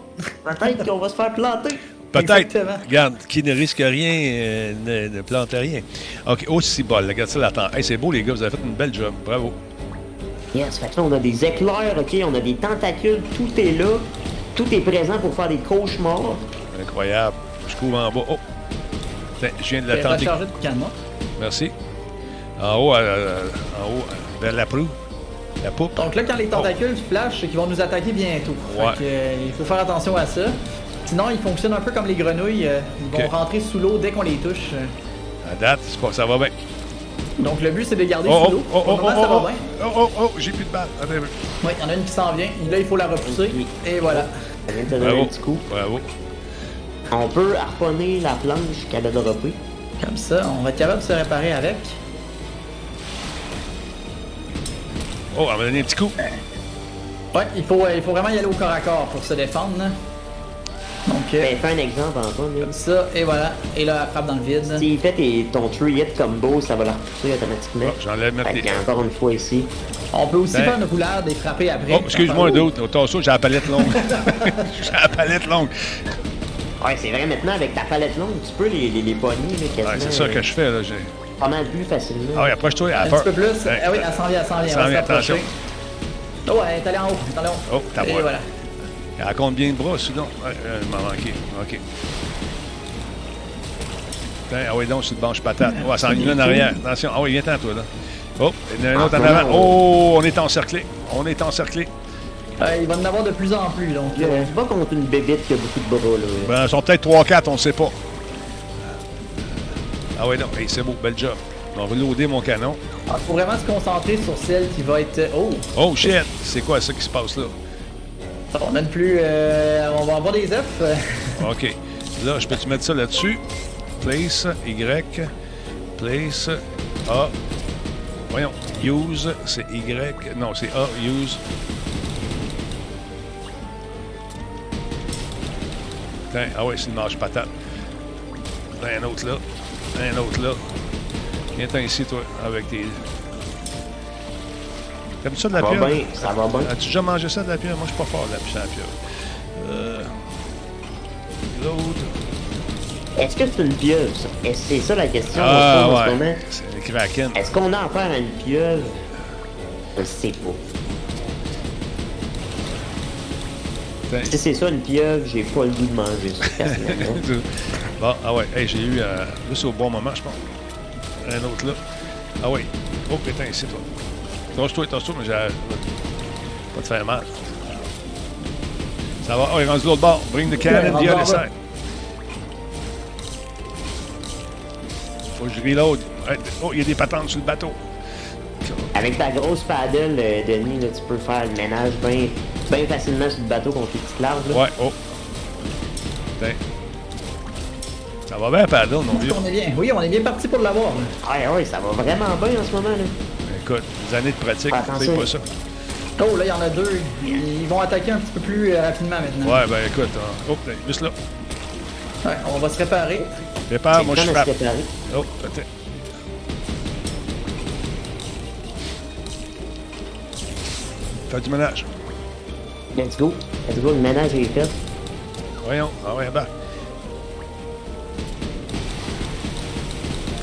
Peut-être peut-être qu'on va se faire planter. Peut-être. Regarde, qui ne risque rien euh, ne, ne plante rien. OK, aussi bol, regarde ça, l'attend. Hey, c'est beau, les gars, vous avez fait une belle job. Bravo. Yes, fait que là, on a des éclairs, ok, on a des tentacules, tout est là. Tout est présent pour faire des cauchemars. Incroyable. Je couvre en bas. Oh! Tiens, je viens de la tenter. de canon. Merci. En haut, euh, euh, en haut, vers la proue. La poupe. Donc là, quand les tentacules flashent, c'est qu'ils vont nous attaquer bientôt. Ouais. Fait que, euh, il faut faire attention à ça. Sinon, ils fonctionnent un peu comme les grenouilles. euh, Ils vont rentrer sous l'eau dès qu'on les touche. euh. À date, ça va bien. Donc le but, c'est de les garder Oh, sous oh, l'eau. oh, Pour oh, le oh, moment, ça oh, va bien. oh, oh, oh, j'ai plus de balles. Attends, un peu. Oui, il y en a une qui s'en vient. Là, il faut la repousser. Et voilà. Ça vient de te donner Bravo. un petit coup. Bravo. On peut harponner la planche qu'elle a droppée. Comme ça, on va être capable de se réparer avec. Oh, on va donner un petit coup. Ouais, il faut, euh, il faut vraiment y aller au corps à corps pour se défendre. Euh, Ben, fais un exemple, Antoine. là. comme ça, et voilà. Et là, elle frappe dans le vide. S'il fait tes- ton three hit combo, ça va la repousser automatiquement. Oh, J'enlève ma Fait clé. qu'il y a encore une fois ici. On peut aussi Ben- faire une roulade et frapper après. Oh, excuse-moi, Enfin, d'autre. Au tasseau, j'ai la palette longue. [LAUGHS] j'ai la palette longue. Ouais, c'est vrai, maintenant, avec ta palette longue, tu peux les, les, les pogner, là, quasiment. Ouais, c'est ça que je fais, là. j'ai- Pas mal plus facilement. Ah oui, approche-toi, elle a Un petit peu plus. Ouais. Ah oui, elle s'en vient, elle s'en vient. Elle s'en vient, attention. Oh, elle est allée en haut. Elle est allée en haut. Oh, t'as Et voir. voilà. Elle raconte bien de bras, sinon. Ouais, euh, il m'a manqué. OK. Tiens, ah oui, donc, sur le banche patate. Oh, elle s'en vient en arrière. Attention. Ah oui, viens-t'en, toi, là. Oh, il y en a un autre en Ah, avant. Oh, on est encerclé. On est encerclé. Euh, il va en avoir de plus en plus. Donc, Je euh, suis pas contre une bébite qui a beaucoup de bras, là. Ben, ils sont peut-être 3-4, on ne sait pas. Ah oui, non. Hey, c'est beau, bel job. On va reloader mon canon. il faut vraiment se concentrer sur celle qui va être. Oh, Oh, shit! C'est quoi ça qui se passe là? On a une plus. euh, on va avoir des euh. [LAUGHS] OK. Là, je peux-tu mettre ça là-dessus? Place, Y. Place, A. Voyons. Use, c'est Y. Non, c'est A, use. Tiens, ah ouais, c'est une marche patate. Un autre là. Un autre là. Viens-t'en ici, toi, avec tes... T'aimes ça de la Ça va pieuvre? bien, ça va bien. As-tu déjà mangé ça de la pieuvre? Moi, je suis pas fort de la de la pieuvre. Euh... L'autre... Est-ce que c'est une pieuvre, c'est ça la question Ah, en ce ouais. moment? C'est le Kraken. Est-ce qu'on a affaire à une pieuvre? Je sais pas. Si c'est ça une pieuvre, j'ai pas le goût de manger ça, [LAUGHS] bon, ah ouais. Hey, j'ai eu... Euh, là, c'est au bon moment, je pense. Un autre là. Ah oui. Oh, putain, ici, toi. Tasse-toi, tasse-toi, mais j'ai... Pas te faire mal. Ça va. Oh, il est rendu de l'autre bord. Bring the cannon the other side. Faut que je reload. Oh, il y a des patentes sur le bateau. Avec ta grosse paddle, euh, Denis, là, tu peux faire le ménage bien bien facilement sur le bateau contre les petites larves. là. Ouais, oh. Tiens. Ça va bien, paddle, mon vieux. On est bien. Oui, on est bien parti pour l'avoir. Ouais, ouais, ça va vraiment bien en ce moment. Là. Écoute, des années de pratique, c'est pas ça. Oh, là, il y en a deux. Ils vont attaquer un petit peu plus euh, rapidement maintenant. Ouais, ben écoute, hein. oh, ben, juste là. Ouais, on va se réparer. Départ, C'est moi je frappe. Oh, peut-être. Fais du ménage. Let's go. Let's go, le ménage est fait. Voyons, ah ouais, bah.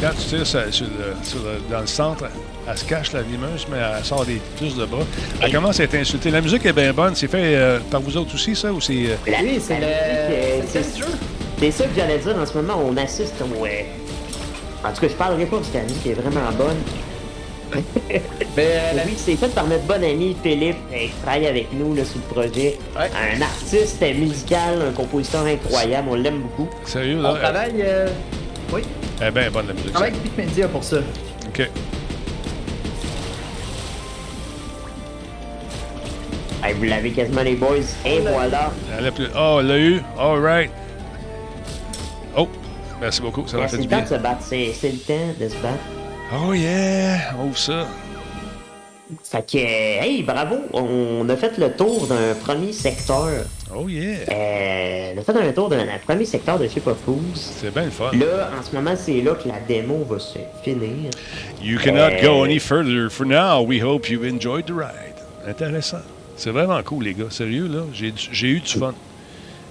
Quand tu tires sur, sur le- sur le- dans le centre, elle se cache la limeuse, mais elle sort des plus de bras. Elle commence à être insultée. La musique est bien bonne. C'est fait euh, par vous autres aussi, ça, ou c'est... euh, La- Oui, c'est la musique, euh, le. C'est le ça que j'allais dire en ce moment, on assiste au. euh, En tout cas, je parlerai pas parce que la musique est vraiment bonne. [LAUGHS] Mais euh, la Oui, c'est fait par notre bon ami Philippe, qui travaille avec nous là, sur le projet. Ouais. Un artiste musical, un compositeur incroyable, on l'aime beaucoup. Sérieux, on là? Elle, travaille. euh, Oui, elle est bien bonne, la musique. on travaille avec Media pour ça. OK. Hey, vous l'avez quasiment les boys. Et voilà. Elle a plus... Oh, elle l'a eu. All right. Oh, merci beaucoup. Ça m'a C'est le temps de se battre, c'est le temps de se battre. Oh yeah! Ouvre ça. Fait que, hey, bravo, on a fait le tour d'un premier secteur. Oh yeah! Euh, on a fait un tour d'un premier secteur de Ship of Fools. C'est bien le fun. Là, en ce moment, c'est là que la démo va se finir. You cannot go Euh, any further for now. We hope you enjoyed the ride. Intéressant. C'est vraiment cool, les gars. Sérieux, là. J'ai eu du fun.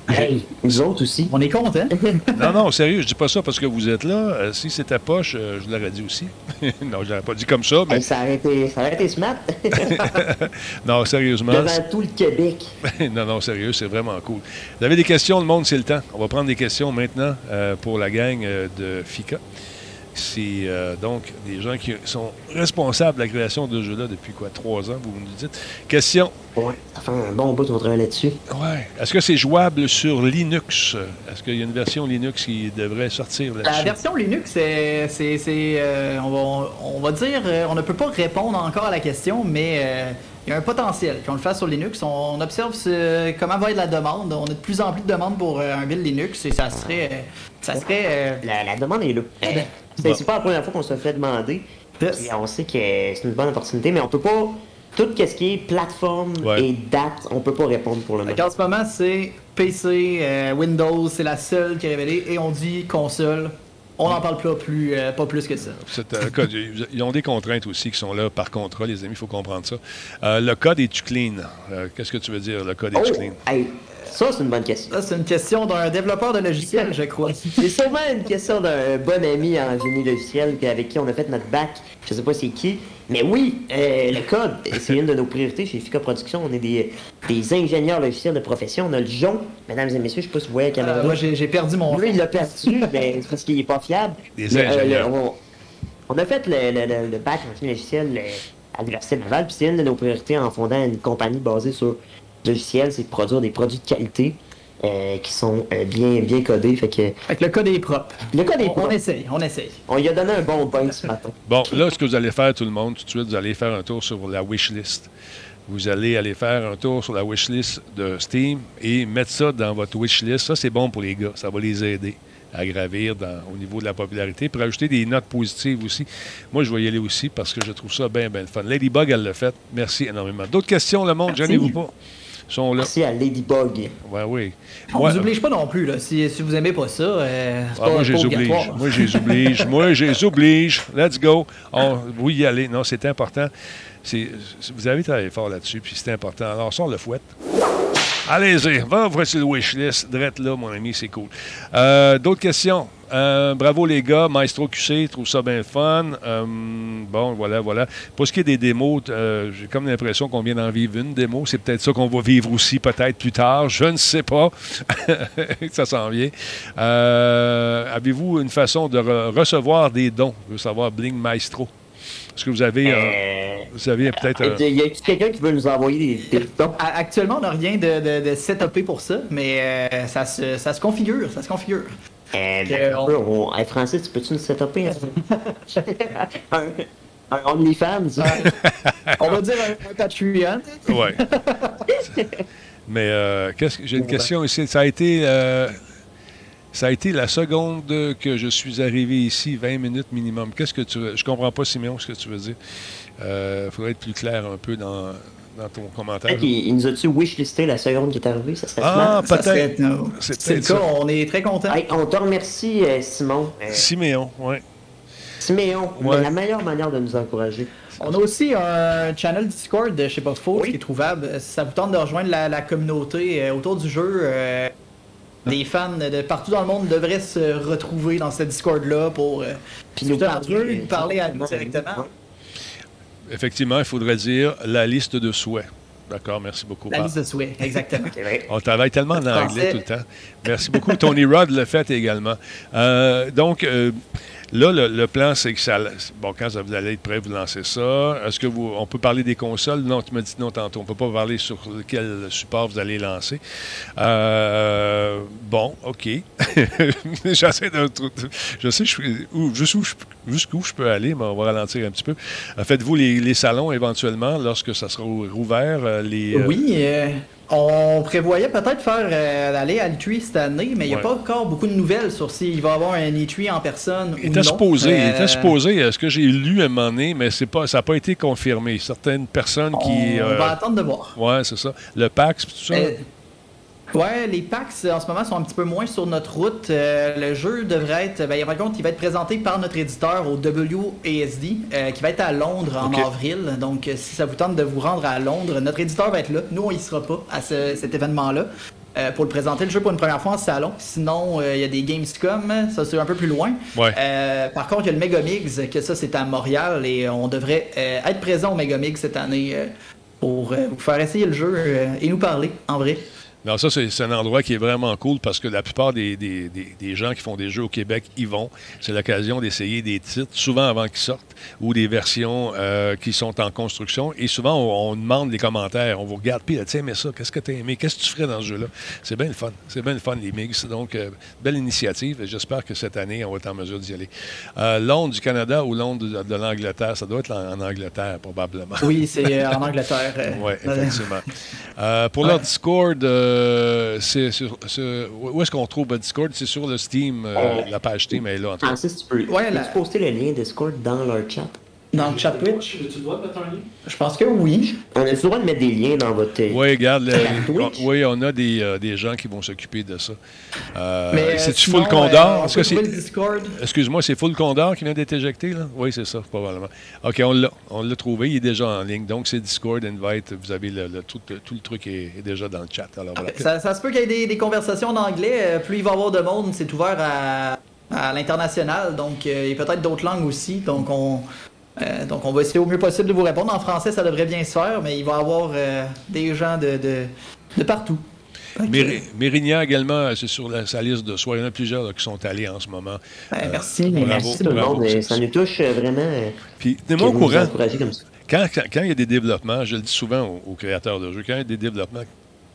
Hey, nous autres aussi. On est content. [LAUGHS] Non, non, sérieux, je dis pas ça parce que vous êtes là. Euh, si c'était poche, euh, je l'aurais dit aussi. [LAUGHS] non, je l'aurais pas dit comme ça, mais Hey, ça, aurait été, ça aurait été smart. [LAUGHS] non, sérieusement. Devant tout le Québec. non, non, sérieux, c'est vraiment cool. Vous avez des questions, le monde, c'est le temps. On va prendre des questions maintenant euh, pour la gang euh, de FICA. C'est euh, donc des gens qui sont responsables de la création de ce jeu-là depuis quoi, trois ans, vous nous dites. Question? Ouais, ça fait un bon bout qu'on travaille là-dessus. Ouais. Est-ce que c'est jouable sur Linux? Est-ce qu'il y a une version Linux qui devrait sortir là-dessus? La version Linux, c'est. c'est, euh, on, va, on va dire, euh, on ne peut pas répondre encore à la question, mais euh, il y a un potentiel. Quand on le fait sur Linux, on, observe comment va être la demande. On a de plus en plus de demandes pour un build Linux et ça serait. ça serait la, demande est là. C'est pas la première fois qu'on se fait demander. on sait que c'est une bonne opportunité, mais on peut pas. Tout ce qui est plateforme et date, on peut pas répondre pour le moment. En ce moment, c'est PC, euh, Windows, c'est la seule qui est révélée, et on dit console. On n'en parle pas plus, euh, pas plus que ça. Euh, code, ils ont des contraintes aussi qui sont là par contrat, les amis, il faut comprendre ça. le code est-tu clean? Qu'est-ce que tu veux dire, le code est-tu oh, clean? Ça, c'est une bonne question. Ça, c'est une question d'un développeur de logiciel, je crois. [LAUGHS] c'est sûrement une question d'un bon ami en génie logiciel avec qui on a fait notre bac. Je sais pas c'est qui. Mais oui, euh, le code, c'est une de nos priorités chez FICA Production. On est des, des, ingénieurs logiciels de profession. On a le Jon, mesdames et messieurs, je sais pas si vous voyez la caméra. Euh, moi, j'ai perdu mon. Lui, il l'a perdu, [LAUGHS] mais c'est parce qu'il est pas fiable. Des ingénieurs. on, a fait le, le, bac en génie logiciel à l'Université de Laval, puis c'est une de nos priorités en fondant une compagnie basée sur logiciel, c'est de produire des produits de qualité euh, qui sont euh, bien, bien codés. Fait que... le code est propre. Le code est propre. On essaye, on essaye. On lui a donné un bon bain ce matin. [LAUGHS] Bon, là, ce que vous allez faire, tout le monde, tout de suite, vous allez faire un tour sur la wishlist. Vous allez aller faire un tour sur la wishlist de Steam et mettre ça dans votre wishlist. Ça, c'est bon pour les gars. Ça va les aider à gravir au niveau de la popularité, pour ajouter des notes positives aussi. Moi, je vais y aller aussi parce que je trouve ça bien, bien fun. Ladybug, elle l'a fait. Merci énormément. D'autres questions, le monde? Gênez-vous pas sont là. Merci à Ladybug. Ouais, oui. On ne vous oblige pas non plus. Là. Si, si vous aimez pas ça, euh, c'est ah, pas, moi, je les oblige. Moi, je les oblige. [LAUGHS] moi, je les oblige. Let's go. On, vous y aller. Non, c'est important. Vous avez travaillé fort là-dessus, puis c'est important. Alors, ça, on le fouette. Allez-y, va voici le wishlist. Drette là, mon ami, c'est cool. Euh, d'autres questions? Euh, bravo les gars, Maestro QC, trouve ça bien fun. Euh, bon, voilà, voilà. Pour ce qui est des démos, j'ai comme l'impression qu'on vient d'en vivre une démo. C'est peut-être ça qu'on va vivre aussi peut-être plus tard. Je ne sais pas. [LAUGHS] ça s'en vient. Avez-vous une façon de recevoir des dons? Je veux savoir, Bling Maestro. Est-ce que vous avez, euh, euh, vous avez peut-être. Euh, y a quelqu'un qui veut nous envoyer des, des [LAUGHS] Actuellement, on n'a rien de, de, de setupé pour ça, mais ça, se, ça se configure. Ça se configure. Euh, on... Francis, tu peux-tu nous setuper [LAUGHS] un, un OnlyFans? On va dire un, Patreon. Oui. [LAUGHS] mais qu'est-ce que j'ai une question ici. Ça a été. Ça a été la seconde que je suis arrivé ici, 20 minutes minimum. Qu'est-ce que tu veux? Je comprends pas, Siméon, ce que tu veux dire. Il euh, faudrait être plus clair un peu dans, dans ton commentaire. Il, nous a-tu wishlisté la seconde qui est arrivée? Ça serait Ah, peut-être. C'est le cas, on est très content. on te remercie, euh, Simon. Euh, Siméon, oui. Siméon, ouais. la meilleure manière de nous encourager. On a aussi un channel Discord de chez pas qui est trouvable. Si ça vous tente de rejoindre la, communauté autour du jeu, des fans de partout dans le monde devraient se retrouver dans ce Discord-là pour euh, nous parler, à nous directement. Effectivement, il faudrait dire la liste de souhaits. D'accord, merci beaucoup. La liste de souhaits, [LAUGHS] exactement. On travaille tellement en anglais tout le temps. Merci beaucoup. Tony Rod le fait également. Euh, donc, euh, Là, le, plan, c'est que ça. Bon, quand vous allez être prêt, vous lancez ça. Est-ce que vous. On peut parler des consoles? Non, tu m'as dit non tantôt. On ne peut pas parler sur quel support vous allez lancer. Euh, bon, OK. [LAUGHS] J'essaie de. Je sais jusqu'où je, peux aller, mais on va ralentir un petit peu. Faites-vous les, salons éventuellement lorsque ça sera rouvert? Euh, les, Oui. Euh, on prévoyait peut-être faire euh, aller à l'E3 cette année, mais il n'y a pas encore beaucoup de nouvelles sur s'il va y avoir un E3 en personne il était Supposé, Il était euh, supposé, euh, ce que j'ai lu à un moment donné, mais pas, ça n'a pas été confirmé. Certaines personnes qui... On va attendre de voir. Oui, c'est ça. Le PAX, tout ça... Ouais, les packs en ce moment sont un petit peu moins sur notre route. Euh, le jeu devrait être, ben, il va va être présenté par notre éditeur au WASD, euh, qui va être à Londres en avril. Donc, euh, si ça vous tente de vous rendre à Londres, notre éditeur va être là. Nous, on y sera pas à cet événement-là. pour le présenter le jeu pour une première fois en salon. Sinon, il y a des Gamescom, ça c'est un peu plus loin. par contre, il y a le Megamix, que ça c'est à Montréal et on devrait être présent au Megamix cette année pour vous faire essayer le jeu et nous parler en vrai. Non, ça, c'est un endroit qui est vraiment cool parce que la plupart des, des, des, gens qui font des jeux au Québec y vont. C'est l'occasion d'essayer des titres, souvent avant qu'ils sortent, ou des versions euh, qui sont en construction. Et souvent, on, demande des commentaires. On vous regarde, puis, tiens, mais ça, qu'est-ce que tu as aimé? Qu'est-ce que tu ferais dans ce jeu-là? C'est bien le fun. C'est bien le fun, les mix. Donc, euh, belle initiative. J'espère que cette année, on va être en mesure d'y aller. Euh, Londres du Canada ou Londres de, l'Angleterre? Ça doit être en, Angleterre, probablement. Oui, c'est en Angleterre. oui, effectivement. [LAUGHS] pour leur Discord, euh, c'est où est-ce qu'on trouve Discord? C'est sur le Steam, euh, euh, la page Steam est là. En Francis, tu peux, ouais, poster le lien Discord dans leur chat? Dans le chat Twitch? Tu dois mettre un lien? Je pense que oui. On a le droit de mettre des liens dans votre. Oui, regarde. oui, on a des, euh, des gens qui vont s'occuper de ça. Euh, C'est-tu Full Condor? Est-ce que c'est. Excuse-moi, c'est Full Condor qui vient d'être éjecté, là? Oui, c'est ça, probablement. OK, on l'a. On l'a trouvé. Il est déjà en ligne. Donc, c'est Discord, Invite. Vous avez le, tout, tout, le truc est, déjà dans le chat. Alors, voilà. ça, ça, se peut qu'il y ait des, des, conversations en anglais. Euh, plus il va y avoir de monde, c'est ouvert à à l'international, donc il y a peut-être d'autres langues aussi. Donc on, euh, donc, on va essayer au mieux possible de vous répondre. En français, ça devrait bien se faire, mais il va y avoir euh, des gens de, de, partout. Mérigna également, c'est sur sa liste de soins. Il y en a plusieurs qui sont allés en ce moment. Ben, merci, euh, merci tout le monde. Ça nous touche vraiment. Puis, tenez-moi au courant. Quand, quand, il y a des développements, je le dis souvent aux créateurs de jeux, quand il y a des développements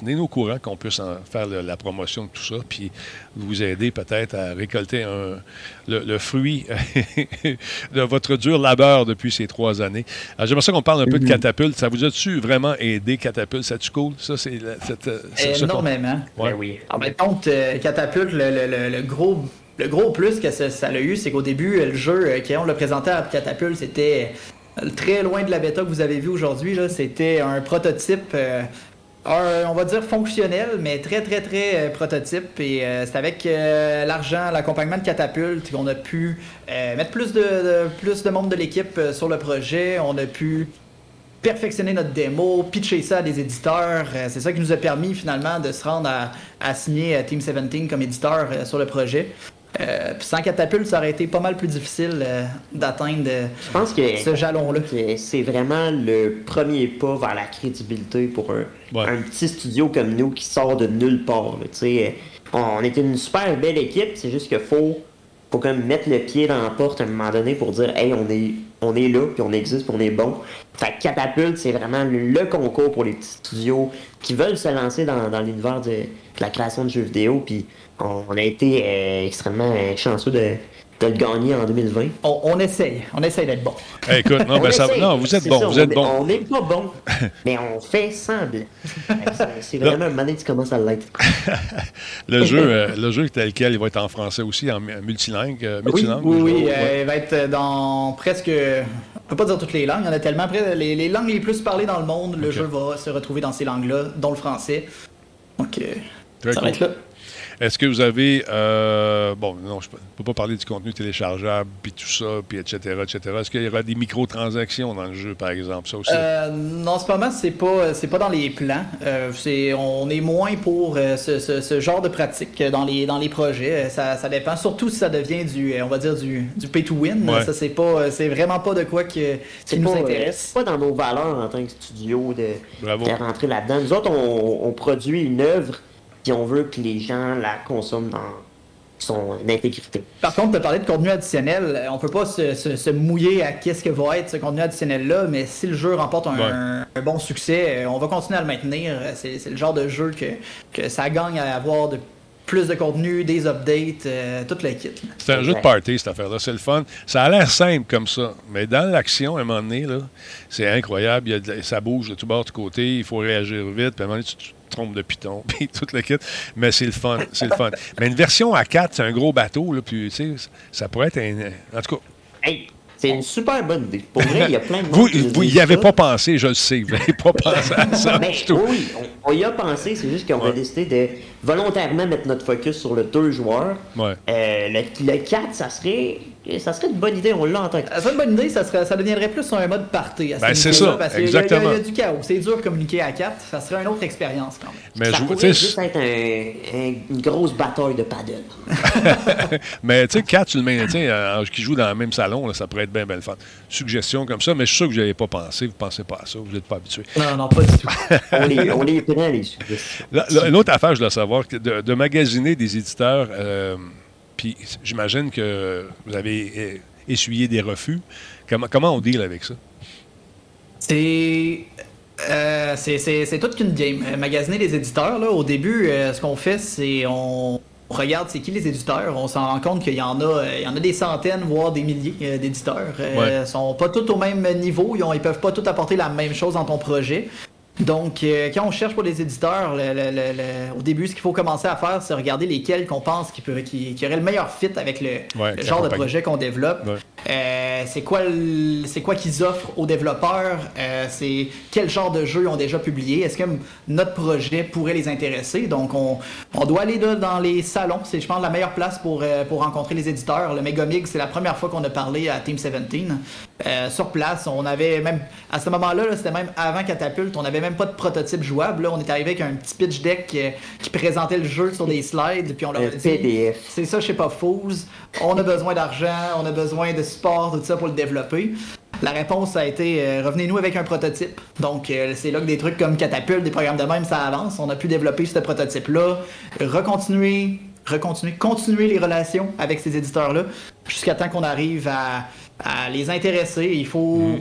tenez-nous au courant qu'on puisse faire la promotion de tout ça, puis vous aider peut-être à récolter le, fruit [LAUGHS] de votre dur labeur depuis ces trois années. J'aimerais ça qu'on parle un peu de mm-hmm. Catapulte. Ça vous a-tu vraiment aidé, Catapulte? Ça tu cool? Ça, c'est, Énormément. Ben oui. En même temps, Catapulte, le, gros le gros plus que ça, a eu, c'est qu'au début, le jeu, euh, qu'on l'a présenté à Catapulte, c'était très loin de la bêta que vous avez vue aujourd'hui. C'était un prototype euh, on va dire fonctionnel, mais très, très, très euh, prototype. Et euh, c'est avec euh, l'argent, l'accompagnement de Catapulte qu'on a pu mettre plus de, plus de monde de l'équipe sur le projet. On a pu perfectionner notre démo, pitcher ça à des éditeurs. c'est ça qui nous a permis finalement de se rendre à, à signer Team 17 comme éditeur sur le projet. Euh, sans catapulte, ça aurait été pas mal plus difficile euh, d'atteindre euh, Je pense que ce jalon-là. C'est vraiment le premier pas vers la crédibilité pour un, petit studio comme nous qui sort de nulle part. on était une super belle équipe, c'est juste qu'il faut, faut comme mettre le pied dans la porte à un moment donné pour dire Hey, on est, on est là, puis on existe, puis on est bon. Fait Catapulte, c'est vraiment le concours pour les petits studios qui veulent se lancer dans, l'univers de, la création de jeux vidéo. Puis on, a été euh, extrêmement euh, chanceux de, de le gagner en 2020. On, essaye, on essaye d'être bon. Eh, écoute, non, [LAUGHS] ben ça, non, vous êtes bon, vous êtes bon. On n'est pas bon, [LAUGHS] mais on fait semblant. [LAUGHS] C'est vraiment un moment qui commence à l'être. le jeu, euh, le jeu tel quel, il va être en français aussi, en multilingue. multilingue oui, oui, oui il va être dans presque on peut pas dire toutes les langues, il y en a tellement. Après, les, langues les plus parlées dans le monde, le jeu va se retrouver dans ces langues-là, dont le français. Donc, ça va être là. Est-ce que vous avez, euh, bon, non, je ne peux pas parler du contenu téléchargeable, puis tout ça, puis etc., etc. Est-ce qu'il y aura des microtransactions dans le jeu, par exemple, ça aussi? Euh, non, en ce moment, c'est pas, c'est pas dans les plans. Euh, c'est, on est moins pour ce, genre de pratique dans les, dans les projets. Ça, ça, dépend, surtout si ça devient du, on va dire, du, du pay to win. Ça, c'est pas, c'est vraiment pas de quoi que, qui nous intéresse. C'est pas dans nos valeurs en tant que studio de, de rentrer là-dedans. Nous autres, on, on produit une œuvre puis on veut que les gens la consomment dans son intégrité. Par contre, de parler de contenu additionnel, on peut pas se, mouiller à qu'est-ce que va être ce contenu additionnel-là, mais si le jeu remporte un, bon succès, on va continuer à le maintenir. C'est le genre de jeu que, que ça gagne à avoir de plus de contenu, des updates, euh, toute la kit. C'est un jeu de party, cette affaire-là. C'est le fun. Ça a l'air simple comme ça, mais dans l'action, à un moment donné, c'est incroyable. Il ça bouge de tout bord, de côté. Il faut réagir vite. Puis à un moment donné, tu, trompe de Python, [LAUGHS] puis toute le kit. Mais c'est le fun, c'est le fun. Mais une version A4, c'est un gros bateau, là, puis tu sais, ça pourrait être un... En tout cas... Hey, c'est une super bonne idée. Pour vrai, il y a plein de Vous, vous n'y avez pas pensé, je le sais. Vous n'avez pas pensé à ça. Mais, oui, on, y a pensé. C'est juste qu'on a décidé de volontairement mettre notre focus sur le deux joueurs. Ouais. Euh, le, le 4, ça serait ça serait une bonne idée, on l'a en tête. Ça serait une bonne idée, ça, serait, ça deviendrait plus un mode party. Ben, c'est ça, parce exactement. Il y, a du chaos, c'est dur de communiquer à quatre, ça serait une autre expérience quand même. Mais ça je, pourrait juste être un, une grosse bataille de paddle. [LAUGHS] mais tu sais, quatre, tu le mets, euh, qui joue dans le même salon, là, ça pourrait être bien, bien fun. Suggestion comme ça, mais je suis sûr que vous n'avez pas pensé, vous ne pensez pas à ça, vous n'êtes pas habitué. Non, non, pas du tout. [LAUGHS] on, les, on les prend, les suggestions. une autre affaire, je dois savoir, de, de magasiner des éditeurs. Euh, puis j'imagine que vous avez essuyé des refus. Comment, comment on deal avec ça? C'est. Euh, c'est toute une game. Euh, magasiner les éditeurs, là, au début, euh, ce qu'on fait, c'est on regarde c'est qui les éditeurs. On s'en rend compte qu'il y en a, il y en a des centaines, voire des milliers d'éditeurs. Ils sont pas tous au même niveau. Ils, ne peuvent pas tous apporter la même chose dans ton projet. Donc, euh, quand on cherche pour les éditeurs, au début, ce qu'il faut commencer à faire, c'est regarder lesquels qu'on pense qui, peut, qui, auraient le meilleur fit avec le, genre de projet qu'on développe. Euh, c'est quoi, c'est quoi qu'ils offrent aux développeurs? Euh, C'est quel genre de jeux ils ont déjà publié? Est-ce que notre projet pourrait les intéresser? Donc, on, on doit aller dans les salons. C'est, je pense, la meilleure place pour, pour rencontrer les éditeurs. Le Megamig, c'est la première fois qu'on a parlé à Team 17. Sur place, on avait même à ce moment-là, -là, c'était même avant Catapult, on avait même pas de prototype jouable. Là, on est arrivé avec un petit pitch deck euh, qui, présentait le jeu sur des slides. Puis on leur a dit C'est ça, je sais pas, Fools. On a besoin d'argent, on a besoin de support, tout ça pour le développer. La réponse a été euh, revenez-nous avec un prototype. Donc, euh, c'est là que des trucs comme Catapult, des programmes de même, ça avance. On a pu développer ce prototype-là, recontinuer, recontinuer, continuer les relations avec ces éditeurs-là jusqu'à temps qu'on arrive à, les intéresser. Il faut. Mm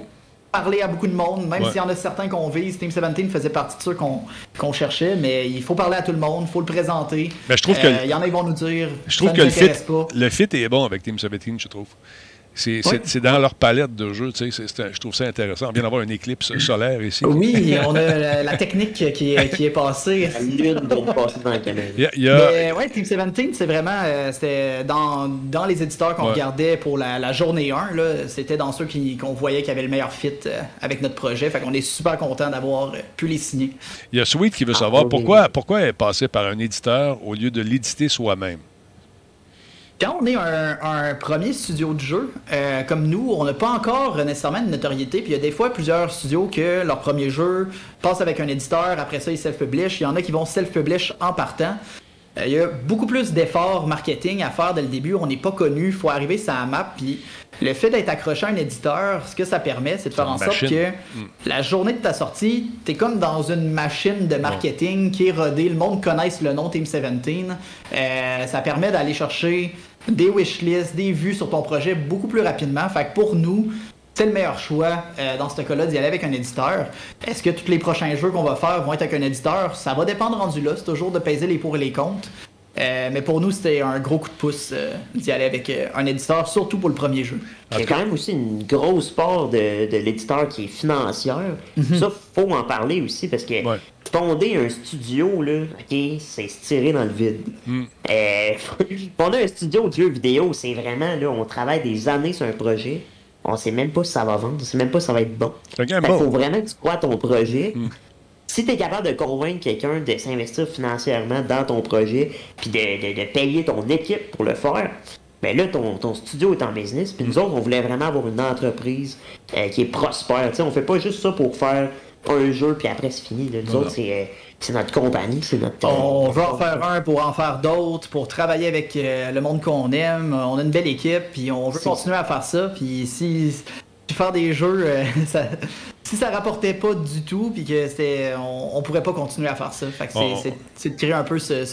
parler à beaucoup de monde, même s'il y en a certains qu'on vise. Team 17 faisait partie de ceux qu'on cherchait, mais il faut parler à tout le monde, il faut le présenter. Mais je trouve que. Euh, il y en a qui vont nous dire. Je trouve que le fit, le fit est bon avec Team 17, je trouve. C'est dans leur palette de jeux. je trouve ça intéressant. On vient d'avoir une éclipse solaire ici. Oui, [LAUGHS] on a la, technique qui est, qui est passée. La lune passer dans la caméra. Mais ouais, Team 17, c'est vraiment euh, dans, dans les éditeurs qu'on regardait pour la, journée 1. C'était dans ceux qu'on voyait qui avaient le meilleur fit euh, avec notre projet. Fait qu'on est super content d'avoir euh, pu les signer. Il y a Sweet qui veut ah, savoir pourquoi, pourquoi elle est passée par un éditeur au lieu de l'éditer soi-même quand on est un, premier studio de jeu, euh, comme nous, on n'a pas encore nécessairement de notoriété. Puis il y a des fois plusieurs studios que leur premier jeu passe avec un éditeur, après ça ils self-publish. Il y en a qui vont self-publish en partant. Euh, il y a beaucoup plus d'efforts marketing à faire dès le début. On n'est pas connu, il faut arriver sur la map. Puis le fait d'être accroché à un éditeur, ce que ça permet, c'est de faire en sorte que hmm. la journée de ta sortie, tu es comme dans une machine de marketing qui est rodée. Le monde connaisse le nom Team 17. Euh, ça permet d'aller chercher des wishlists, des vues sur ton projet beaucoup plus rapidement. Fait que pour nous, c'est le meilleur choix euh, dans ce cas-là d'y aller avec un éditeur. Est-ce que tous les prochains jeux qu'on va faire vont être avec un éditeur? Ça va dépendre rendu là. C'est toujours de peser les pour et les contre. Euh, mais pour nous, c'était un gros coup de pouce euh, d'y aller avec un éditeur, surtout pour le premier jeu. Il y a quand même aussi une grosse part de, l'éditeur qui est financière. Mhm. Ça, faut en parler aussi parce que fonder un studio, là, OK, c'est se tirer dans le vide. Mm. Euh, [LAUGHS] fonder un studio de jeux vidéo, c'est vraiment, là, on travaille des années sur un projet. On sait même pas si ça va vendre, on sait même pas si ça va être bon. Il faut vraiment que tu crois à ton projet. Mm. Si tu es capable de convaincre quelqu'un de s'investir financièrement dans ton projet, puis de, payer ton équipe pour le faire, ben là, ton, ton studio est en business. Puis nous autres, on voulait vraiment avoir une entreprise euh, qui est prospère. sais on fait pas juste ça pour faire un jeu, puis après, c'est fini. Nous autres, euh, c'est notre compagnie, c'est notre. On veut en faire un pour en faire d'autres, pour travailler avec euh, le monde qu'on aime. On a une belle équipe, puis on veut continuer à faire ça. Puis si, faire des jeux, [LAUGHS] ça, si ça rapportait pas du tout, puis que c'était, on, on, pourrait pas continuer à faire ça. Fait que c'est, de créer un peu ce,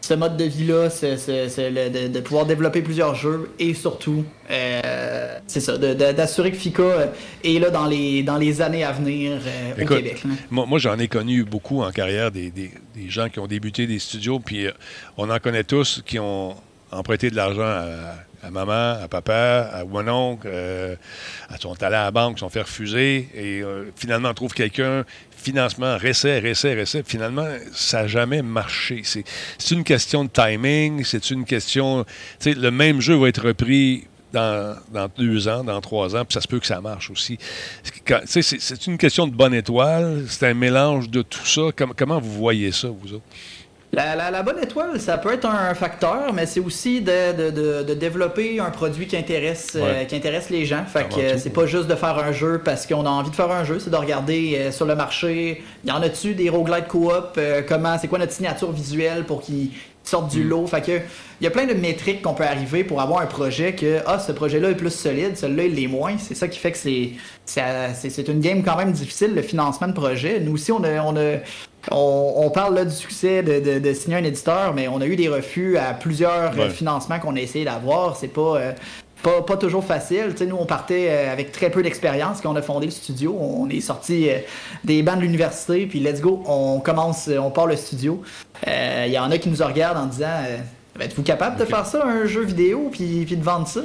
ce mode de vie-là, de, pouvoir développer plusieurs jeux et surtout, euh, c'est ça, d'assurer que FICA euh, est là dans les, dans les années à venir euh, au Québec. Moi, j'en ai connu beaucoup en carrière, des, gens qui ont débuté des studios, puis on en connaît tous qui ont emprunté de l'argent à, maman, à papa, à mon oncle, à son talent à la banque, sont fait refuser, et finalement on trouve quelqu'un financement, récès, récès, récès. Finalement, ça n'a jamais marché. C'est une question de timing, c'est une question. Le même jeu va être repris dans, deux ans, dans trois ans, puis ça se peut que ça marche aussi. C'est une question de bonne étoile, c'est un mélange de tout ça. comment vous voyez ça, vous autres? La, bonne étoile, ça peut être un facteur, mais c'est aussi de, développer un produit qui intéresse, euh, qui intéresse les gens. Fait que c'est pas juste de faire un jeu parce qu'on a envie de faire un jeu, c'est de regarder euh, sur le marché, y en a-tu des roguelites coop, euh, comment, c'est quoi notre signature visuelle pour qu'ils sortent du mm. lot? Fait que il y a plein de métriques qu'on peut arriver pour avoir un projet que ah ce projet-là est plus solide, celui-là il est moins. C'est ça qui fait que c'est c'est une game quand même difficile le financement de projet. Nous aussi on a on a on, parle là du succès de, signer un éditeur, mais on a eu des refus à plusieurs euh, financements qu'on a essayé d'avoir. C'est pas, euh, pas, toujours facile. nous, on partait euh, avec très peu d'expérience quand on a fondé le studio. On est sorti des bancs de l'université, puis let's go, on commence, on part le studio. Il y en a qui nous regardent en disant Êtes-vous capable de faire ça, un jeu vidéo, puis, puis de vendre ça?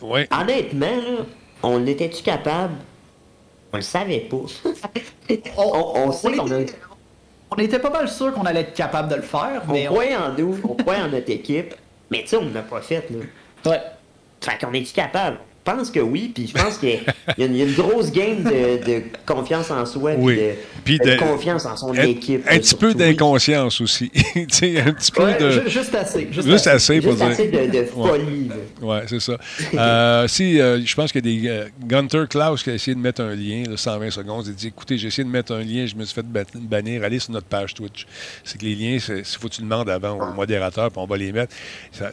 [LAUGHS] Honnêtement, on était-tu capable on le savait pas. [LAUGHS] on, sait qu'on a... On était pas mal sûr qu'on allait être capable de le faire, mais... On croyait en nous, on croyait en notre équipe, mais tu sais, on l'a pas fait, là. Ouais. Fait qu'on est capable? Pense que oui, puis je pense qu'il y, a une grosse game de, confiance en soi, oui. puis de, confiance en son équipe. [LAUGHS] Un petit peu d'inconscience aussi. un petit peu de... Juste assez. Juste, assez, pour juste assez de, folie. Oui, ouais, c'est ça. [LAUGHS] euh, si, euh, je pense qu'il y a des... Euh, Gunter Klaus qui a essayé de mettre un lien, là, 120 secondes, il a dit, écoutez, j'ai essayé de mettre un lien, je me suis fait bannir, allez sur notre page Twitch. C'est que les liens, il faut que tu demandes avant au modérateur, puis on va les mettre.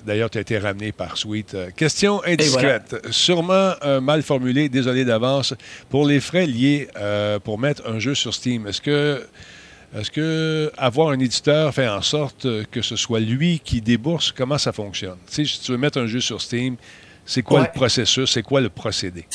D'ailleurs, tu as été ramené par Sweet. Euh, question indiscrète. Sûrement euh, mal formulé, désolé d'avance. Pour les frais liés euh, pour mettre un jeu sur Steam, est-ce que, est-ce que avoir un éditeur fait en sorte que ce soit lui qui débourse? Comment ça fonctionne? si tu veux mettre un jeu sur Steam, c'est quoi le processus? C'est quoi le procédé?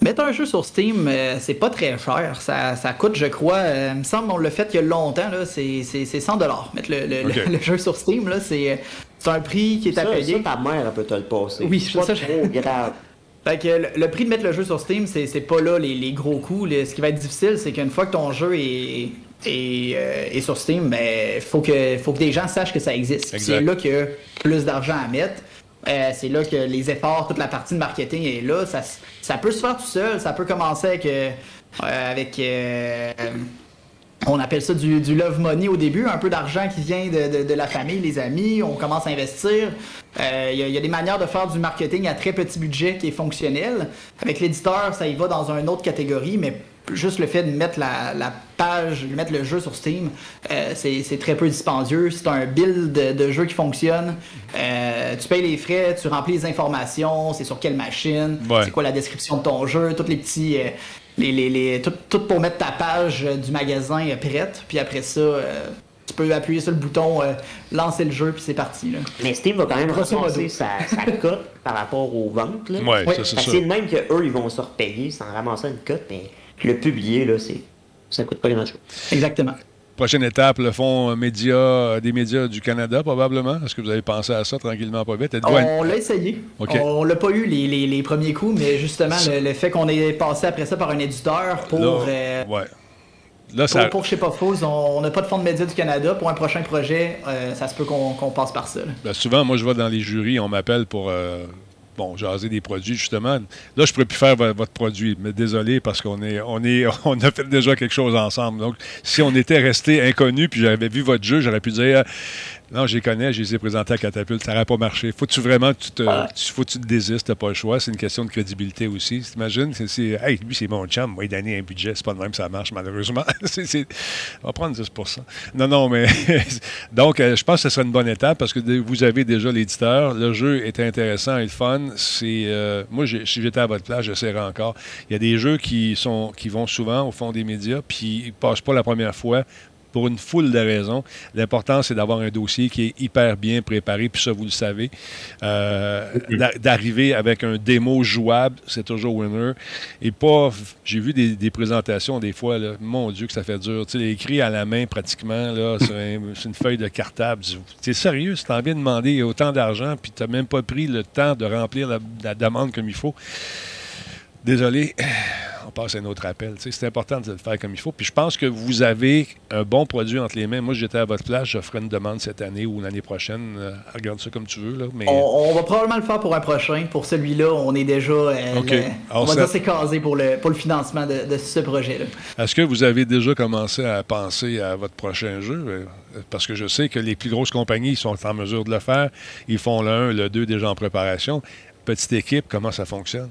Mettre un jeu sur Steam, euh, c'est pas très cher. Ça, coûte, je crois, il me semble qu'on l'a fait il y a longtemps, c'est 100 Mettre [LAUGHS] le, jeu sur Steam, c'est un prix qui est à payer. Ça, ta mère peut te le passer. Oui, c'est ça. trop grave. [LAUGHS] Fait que le, prix de mettre le jeu sur Steam, c'est pas là les, gros coûts. ce qui va être difficile, c'est qu'une fois que ton jeu est, est, euh, sur Steam, ben faut que faut que des gens sachent que ça existe. C'est là qu'il y a plus d'argent à mettre. Euh, c'est là que les efforts, toute la partie de marketing est là. Ça, ça peut se faire tout seul. Ça peut commencer avec, euh, avec on appelle ça du, love money au début, un peu d'argent qui vient de, la famille, les amis, on commence à investir. Il euh, y, a des manières de faire du marketing à très petit budget qui est fonctionnel. Avec l'éditeur, ça y va dans une autre catégorie, mais juste le fait de mettre la, page, de mettre le jeu sur Steam, euh, c'est très peu dispendieux. C'est un build de, jeu qui fonctionne. Euh, tu payes les frais, tu remplis les informations, c'est sur quelle machine, c'est quoi la description de ton jeu, tous les petits, les, les, les tout, pour mettre ta page du magasin prête. Puis après ça, euh, tu peux appuyer sur le bouton, euh, lancer le jeu, puis c'est parti. Là. Mais Steam va quand même ramasser sa, sa [LAUGHS] cote par rapport aux ventes. Là. Ouais, Ça, c'est C'est même qu'eux, ils vont se repayer sans ramasser une cote, mais le publier, là, c'est ça coûte pas grand-chose. Exactement. Prochaine étape, le fonds média, euh, des médias du Canada, probablement. Est-ce que vous avez pensé à ça tranquillement, pas vite? On l'a essayé. On l'a pas eu les, premiers coups, mais justement, le, fait qu'on ait passé après ça par un éditeur pour. Euh, ouais. Là, ça... pour, chez Pas on n'a pas de fonds de médias du Canada. Pour un prochain projet, euh, ça se peut qu'on passe par ça. Ben, souvent, moi, je vais dans les jurys, on m'appelle pour bon, jaser des produits, justement. Là, je pourrais plus faire votre produit, mais désolé parce qu'on est, on est, [LAUGHS] on a fait déjà quelque chose ensemble. Donc, si on était resté inconnu puis j'avais vu votre jeu, j'aurais pu dire, non, je les connais, je les ai présentés à Catapulte, ça n'aurait pas marché. Faut-tu vraiment tu te, faut tu te désistes, t'as pas le choix. C'est une question de crédibilité aussi. T'imagines, c'est, hey, lui, c'est mon chum, moi, il donné un budget, c'est pas de même ça marche, malheureusement. [LAUGHS] c'est, on va prendre 10 Non, non, mais. [LAUGHS] Donc, euh, je pense que ce serait une bonne étape parce que vous avez déjà l'éditeur. Le jeu est intéressant et le fun. C'est, euh, moi, si j'étais à votre place, j'essaierais encore. Il y a des jeux qui, sont, qui vont souvent au fond des médias, puis ils passent pas la première fois pour une foule de raisons. L'important, c'est d'avoir un dossier qui est hyper bien préparé, puis ça, vous le savez. Euh, d'arriver avec un démo jouable, c'est toujours winner. Et pas. J'ai vu des, présentations des fois, là, mon Dieu, que ça fait dur. Tu sais, écrit à la main pratiquement, là, [LAUGHS] sur, une feuille de cartable. es sérieux, si t'as bien demandé autant d'argent, puis tu n'as même pas pris le temps de remplir la, demande comme il faut. Désolé, [SIGHS] on passe à un autre appel. C'est important de le faire comme il faut. Puis je pense que vous avez un bon produit entre les mains. Moi, j'étais à votre place, je ferai une demande cette année ou l'année prochaine. Euh, regarde ça comme tu veux. Là, mais... on, va probablement le faire pour un prochain. Pour celui-là, on est déjà. Euh, on va dire c'est casé pour le, pour le financement de, ce projet-là. Est-ce que vous avez déjà commencé à penser à votre prochain jeu? Euh, parce que je sais que les plus grosses compagnies sont en mesure de le faire. Ils font le 1, le 2 déjà en préparation. Petite équipe, comment ça fonctionne?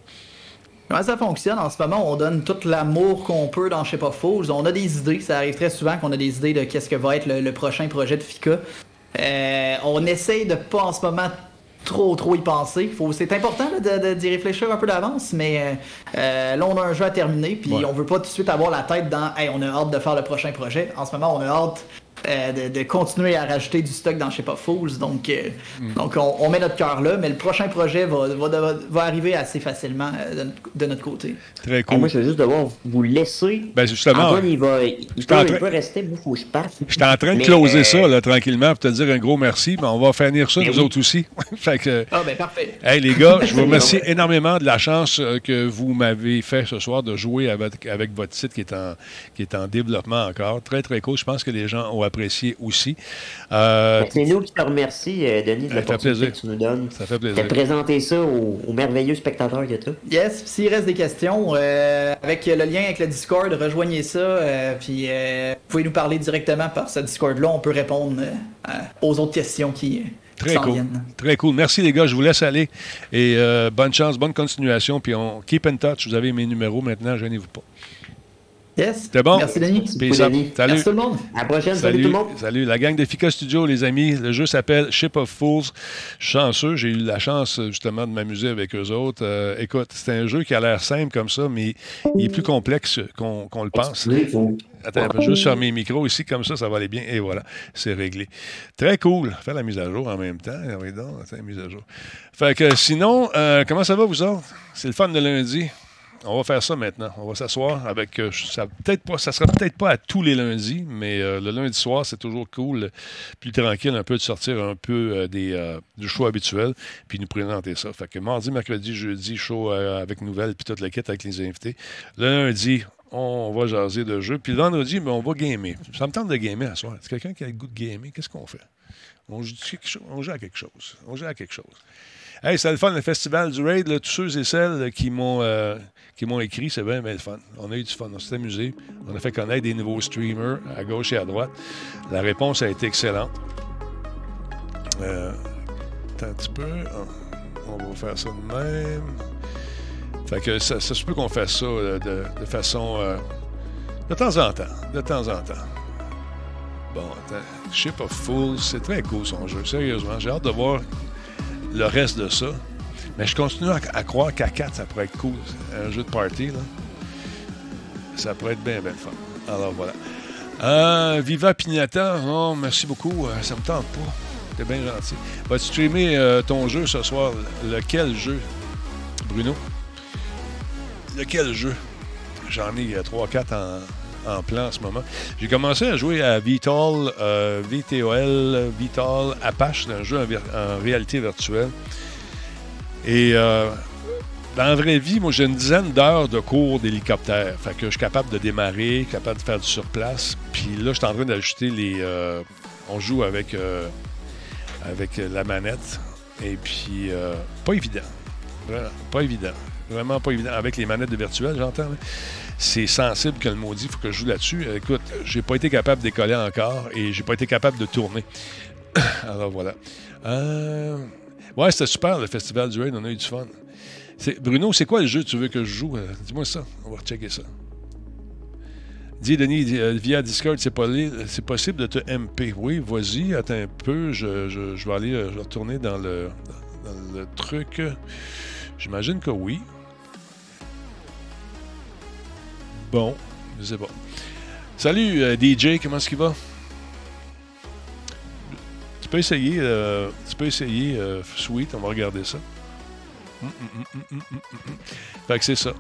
Comment ça fonctionne? En ce moment, on donne tout l'amour qu'on peut dans Shape of Fools. On a des idées. Ça arrive très souvent qu'on a des idées de qu'est-ce que va être le, prochain projet de FICA. Euh, on essaye de pas en ce moment trop trop y penser. C'est important d'y réfléchir un peu d'avance, mais euh, euh, là on a un jeu à terminer, puis on veut pas tout de suite avoir la tête dans hey, on a hâte de faire le prochain projet. En ce moment, on a hâte euh, de, continuer à rajouter du stock dans chez pas Fools. Donc, euh, mm. donc on, met notre cœur là, mais le prochain projet va, va, arriver assez facilement euh, de, notre côté. Très cool. moi, je vais juste devoir vous laisser. Ben, justement. il, va, il, peut, rester, il faut que je parte. Je suis en train de closer ça là, tranquillement pour te dire un gros merci. Mais on va finir ça, nous autres aussi. [LAUGHS] fait que, ah, ben parfait. Hey, les gars, je vous remercie énormément de la chance que vous m'avez fait ce soir de jouer avec, avec votre site qui est, en, qui est en développement encore. Très, très cool. Je pense que les gens ont apprécié aussi. Euh, c'est nous qui te remercions, euh, Denis, de l'opportunité que tu nous donnes. Ça fait plaisir. De présenter ça aux, merveilleux spectateurs que tu Yes, s'il reste des questions, euh, avec le lien avec le Discord, rejoignez ça, puis vous pouvez nous parler directement par ce Discord-là. On peut répondre aux autres questions qui, Très cool. Très cool. Merci les gars, je vous laisse aller. Et bonne chance, bonne continuation. Puis on keep in touch. Vous avez mes numéros maintenant, gênez-vous pas. Yes. C'était bon? Merci, Denis. Salut. Merci tout le monde. À la prochaine. Salut, tout le monde. Salut. La gang de Fika Studio, les amis. Le jeu s'appelle Ship of Fools. Chanceux. J'ai eu la chance, justement, de m'amuser avec eux autres. Euh, écoute, c'est un jeu qui a l'air simple comme ça, mais il est plus complexe qu'on le pense. Attends, je vais juste fermer mes micros ici, comme ça, ça va aller bien. Et voilà, c'est réglé. Très cool. Faire la mise à jour en même temps. Oui, donc, mise à jour. Fait que sinon, euh, comment ça va, vous autres? C'est le fun de lundi. On va faire ça maintenant. On va s'asseoir avec. Euh, ça peut-être pas, ça sera peut-être pas à tous les lundis, mais euh, le lundi soir, c'est toujours cool, plus tranquille, un peu de sortir un peu euh, des, du show habituel, puis nous présenter ça. Fait que mardi, mercredi, jeudi, show avec nouvelles, puis toute la quête avec les invités. Le lundi, on va jaser de jeu. Puis le vendredi, ben, on va gamer. Ça me tente de gamer à soir. C'est quelqu'un qui a le goût de gamer. Qu'est-ce qu'on fait? On joue, on joue à quelque chose. On joue à quelque chose. Hey, c'est le fun, le festival du Raid. tous ceux et celles qui m'ont euh, écrit, c'est bien, le fun. On a eu du fun, on s'est amusé. On a fait connaître des nouveaux streamers à gauche et à droite. La réponse a été excellente. Euh, attends un petit peu. On va faire ça de même. Fait que ça, se peut qu'on fasse ça euh, de, façon. de temps en temps. De temps en temps. Bon, attends. Ship of Fools, c'est très cool son jeu, sérieusement. J'ai hâte de voir le reste de ça. Mais je continue à, croire qu'à 4, ça pourrait être cool. Un jeu de party, là. Ça pourrait être bien, bien fun. Alors voilà. Euh, Viva Pignata, oh, merci beaucoup. Euh, ça me tente pas. T'es bien gentil. Vas-tu streamer euh, ton jeu ce soir? Lequel jeu, Bruno? Lequel jeu? J'en ai 3-4 en, en, plan en ce moment. J'ai commencé à jouer à VTOL, VTOL, VTOL Apache, un jeu en réalité virtuelle. Et euh, dans la vraie vie, moi, j'ai une dizaine d'heures de cours d'hélicoptère. Fait que je suis capable de démarrer, capable de faire du surplace. Puis là, je suis en train d'ajouter les. Euh, on joue avec, euh, avec la manette. Et puis, pas évident. Vraiment, pas évident. Vraiment pas évident. Avec les manettes de virtuel, j'entends. C'est sensible que le maudit, faut que je joue là-dessus. Écoute, j'ai pas été capable décoller encore et j'ai pas été capable de tourner. [COUGHS] Alors voilà. Euh. Ouais, c'était super, le Festival du Raid. On a eu du fun. Bruno, c'est quoi le jeu que tu veux que je joue? Euh, dis-moi ça. On va checker ça. Dis, Denis, euh, via Discord, c'est, possible de te MP. Oui, vas-y, attends un peu. Je, vais aller euh, retourner dans le, dans le truc. J'imagine que oui. Bon, je sais pas. Salut, DJ, comment est-ce qu'il va? peux essayer, euh, tu peux essayer euh, Sweet, on va regarder ça. Hum, hum, hum, fait que c'est ça.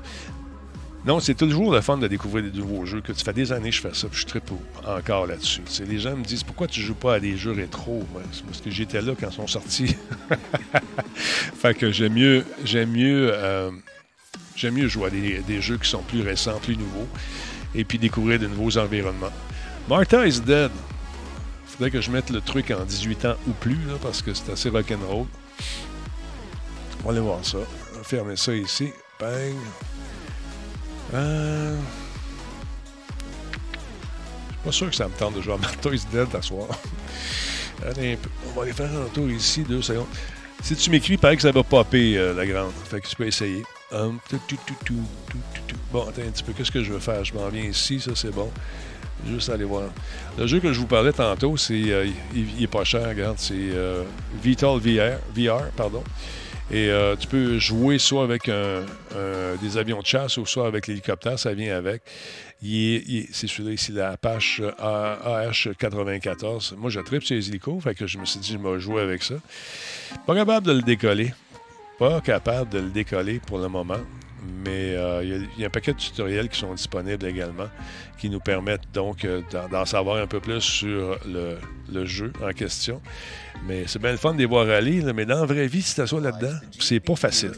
Non, c'est toujours le fun de découvrir des nouveaux jeux. Que tu fais des années que je fais ça, puis je tripe encore là-dessus. Les gens me disent pourquoi tu joues pas à des jeux rétro? C'est parce que j'étais là quand ils sont sortis. [LAUGHS] fait que j'aime mieux, j'aime mieux euh, J'aime mieux jouer à des, jeux qui sont plus récents, plus nouveaux, et puis découvrir de nouveaux environnements. Martha is Dead. Faudrait que je mette le truc en 18 ans ou plus, là, parce que c'est assez rock'n'roll. On va aller voir ça. On va fermer ça ici. Bang. Euh... Je suis pas sûr que ça me tente de jouer à Martha is Dead à soir. [LAUGHS] On va aller faire un tour ici, deux secondes. Si tu m'écris, il paraît que ça va popper, euh, la grande. Fait que tu peux essayer. Um, bon, attends un petit peu. Qu'est-ce que je veux faire? Je m'en viens ici, ça c'est bon. Juste aller voir. Le jeu que je vous parlais tantôt, c'est, euh, il, est pas cher, regarde, c'est euh, Vital VR, VR, pardon. Et euh, tu peux jouer soit avec un, des avions de chasse ou soit avec l'hélicoptère, ça vient avec. c'est celui-là ici, la Apache AH-94. Moi, je tripe sur les hélicos, fait que je me suis dit, je vais jouer avec ça. Pas capable de le décoller. Pas capable de le décoller pour le moment mais euh, il y, a un paquet de tutoriels qui sont disponibles également qui nous permettent donc euh, d'en savoir un peu plus sur le, jeu en question. Mais c'est bien le fun de les voir aller, mais dans la vraie vie, si tu ça là-dedans, c'est pas facile.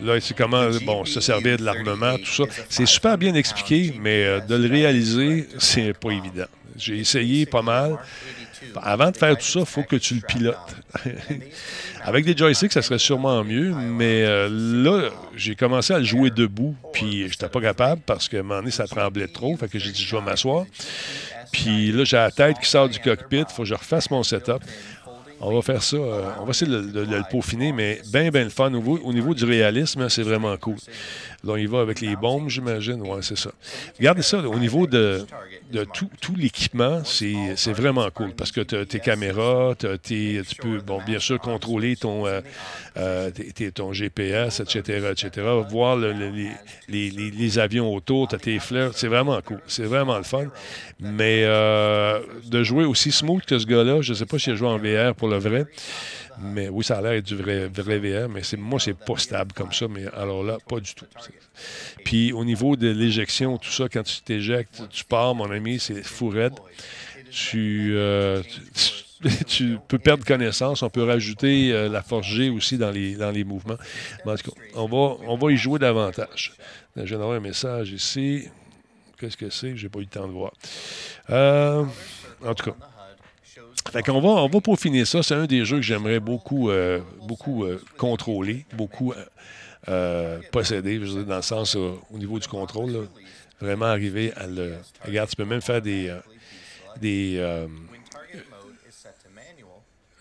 Là, c'est comment bon, se servir de l'armement, tout ça. C'est super bien expliqué, mais euh, de le réaliser, c'est pas évident. J'ai essayé pas mal. Avant de faire tout ça, il faut que tu le pilotes. [LAUGHS] Avec des joysticks, ça serait sûrement mieux, mais euh, là, j'ai commencé à le jouer debout, puis j'étais pas capable parce que un moment donné, ça tremblait trop, fait que j'ai dit je vais m'asseoir. Puis là, j'ai la tête qui sort du cockpit, il faut que je refasse mon setup. On va faire ça. Euh, on va essayer de, le peaufiner, mais bien, bien le fun. Au au niveau du réalisme, c'est vraiment cool. Là, on y va avec les bombes, j'imagine. Oui, c'est ça. Regardez ça, au niveau de, de tout, tout l'équipement, c'est vraiment cool parce que tu as tes caméras, tu peux, bon, bien sûr, contrôler ton, euh, euh, ton GPS, etc., etc., voir les, les, les, avions autour, tu as tes fleurs. C'est vraiment cool. C'est vraiment le fun. Mais euh, de jouer aussi smooth que ce gars-là, je ne sais pas s'il a joué en VR pour le vrai. Mais oui, ça a l'air du vrai, vrai VR, mais moi, c'est pas stable comme ça. Mais alors là, pas du tout. Puis au niveau de l'éjection, tout ça, quand tu t'éjectes, tu pars, mon ami, c'est fou raide. Tu, euh, [LAUGHS] tu, peux perdre connaissance. On peut rajouter euh, la force G aussi dans les, mouvements. en tout cas, on va, y jouer davantage. D'avoir un message ici. Qu'est-ce que c'est? J'ai pas eu le temps de voir. Euh, en tout cas. Fait qu'on va, on va peaufiner ça. C'est un des jeux que j'aimerais beaucoup, euh, beaucoup euh, contrôler, beaucoup euh, posséder, dans le sens au niveau du contrôle. vraiment arriver à le. Regarde, tu peux même faire des. des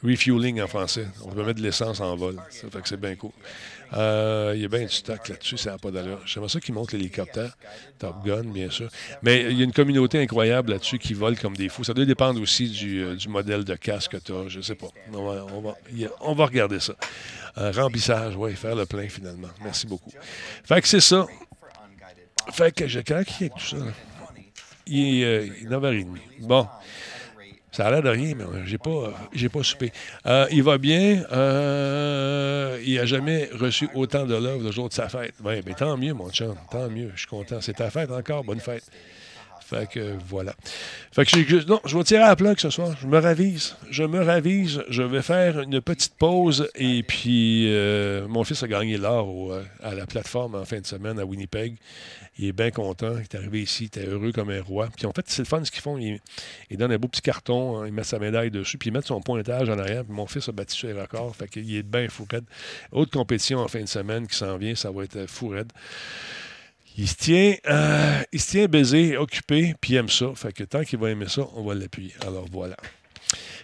refueling en français. On peut mettre de l'essence en vol. Ça fait que c'est bien cool. Euh, il y a bien du stock là-dessus, ça n'a pas d'allure. J'aimerais ça qu'ils montent l'hélicoptère. Top Gun, bien sûr. Mais il y a une communauté incroyable là-dessus qui vole comme des fous. Ça doit dépendre aussi du, euh, modèle de casque que tu as. Je ne sais pas. On va, regarder ça. remplissage, oui, faire le plein finalement. Merci beaucoup. Fait que c'est ça. Fait que j'ai quand tout ça? Il est, euh, 9h30. Bon. Ça a l'air de rien, mais j'ai pas, j'ai pas soupé. Euh, il va bien. Euh, il n'a jamais reçu autant de love le jour de sa fête. Oui, mais tant mieux, mon chum. Tant mieux. Je suis content. C'est ta fête encore. Bonne fête. Fait que voilà. Je, vais tirer à la plaque ce soir. Je me ravise. Je me ravise. Je vais faire une petite pause. Et puis, euh, mon fils a gagné l'or à la plateforme en fin de semaine à Winnipeg. Il est bien content. Il est arrivé ici, il était heureux comme un roi. Puis en fait, c'est le fun ce qu'ils font. Ils, donnent un beau petit carton, hein, ils mettent sa médaille dessus, puis ils mettent son pointage en arrière. Puis mon fils a battu ses records. Fait qu'il est bien fou. Autre compétition en fin de semaine qui s'en vient, ça va être fou raide. Il se tient, euh, il se tient baisé, occupé, puis il aime ça. Fait que tant qu'il va aimer ça, on va l'appuyer. Alors voilà.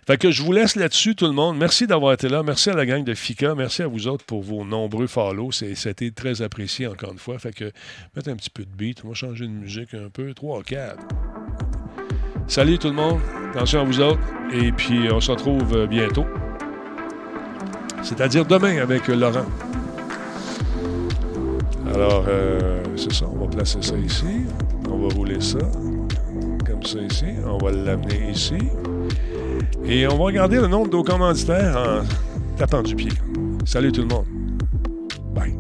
Fait que je vous laisse là-dessus, tout le monde. Merci d'avoir été là. Merci à la gang de FICA. Merci à vous autres pour vos nombreux follow. C'était très apprécié encore une fois. Fait que mettre un petit peu de beat. On va changer de musique un peu. 3, 4. Salut tout le monde. Attention à vous autres. Et puis on se retrouve euh, bientôt. C'est-à-dire demain avec Laurent. Alors, euh, c'est ça, on va placer ça ici. On va rouler ça comme ça ici. On va l'amener ici. Et on va regarder le nombre de nos commanditaires en tapant du pied. Salut tout le monde. Bye.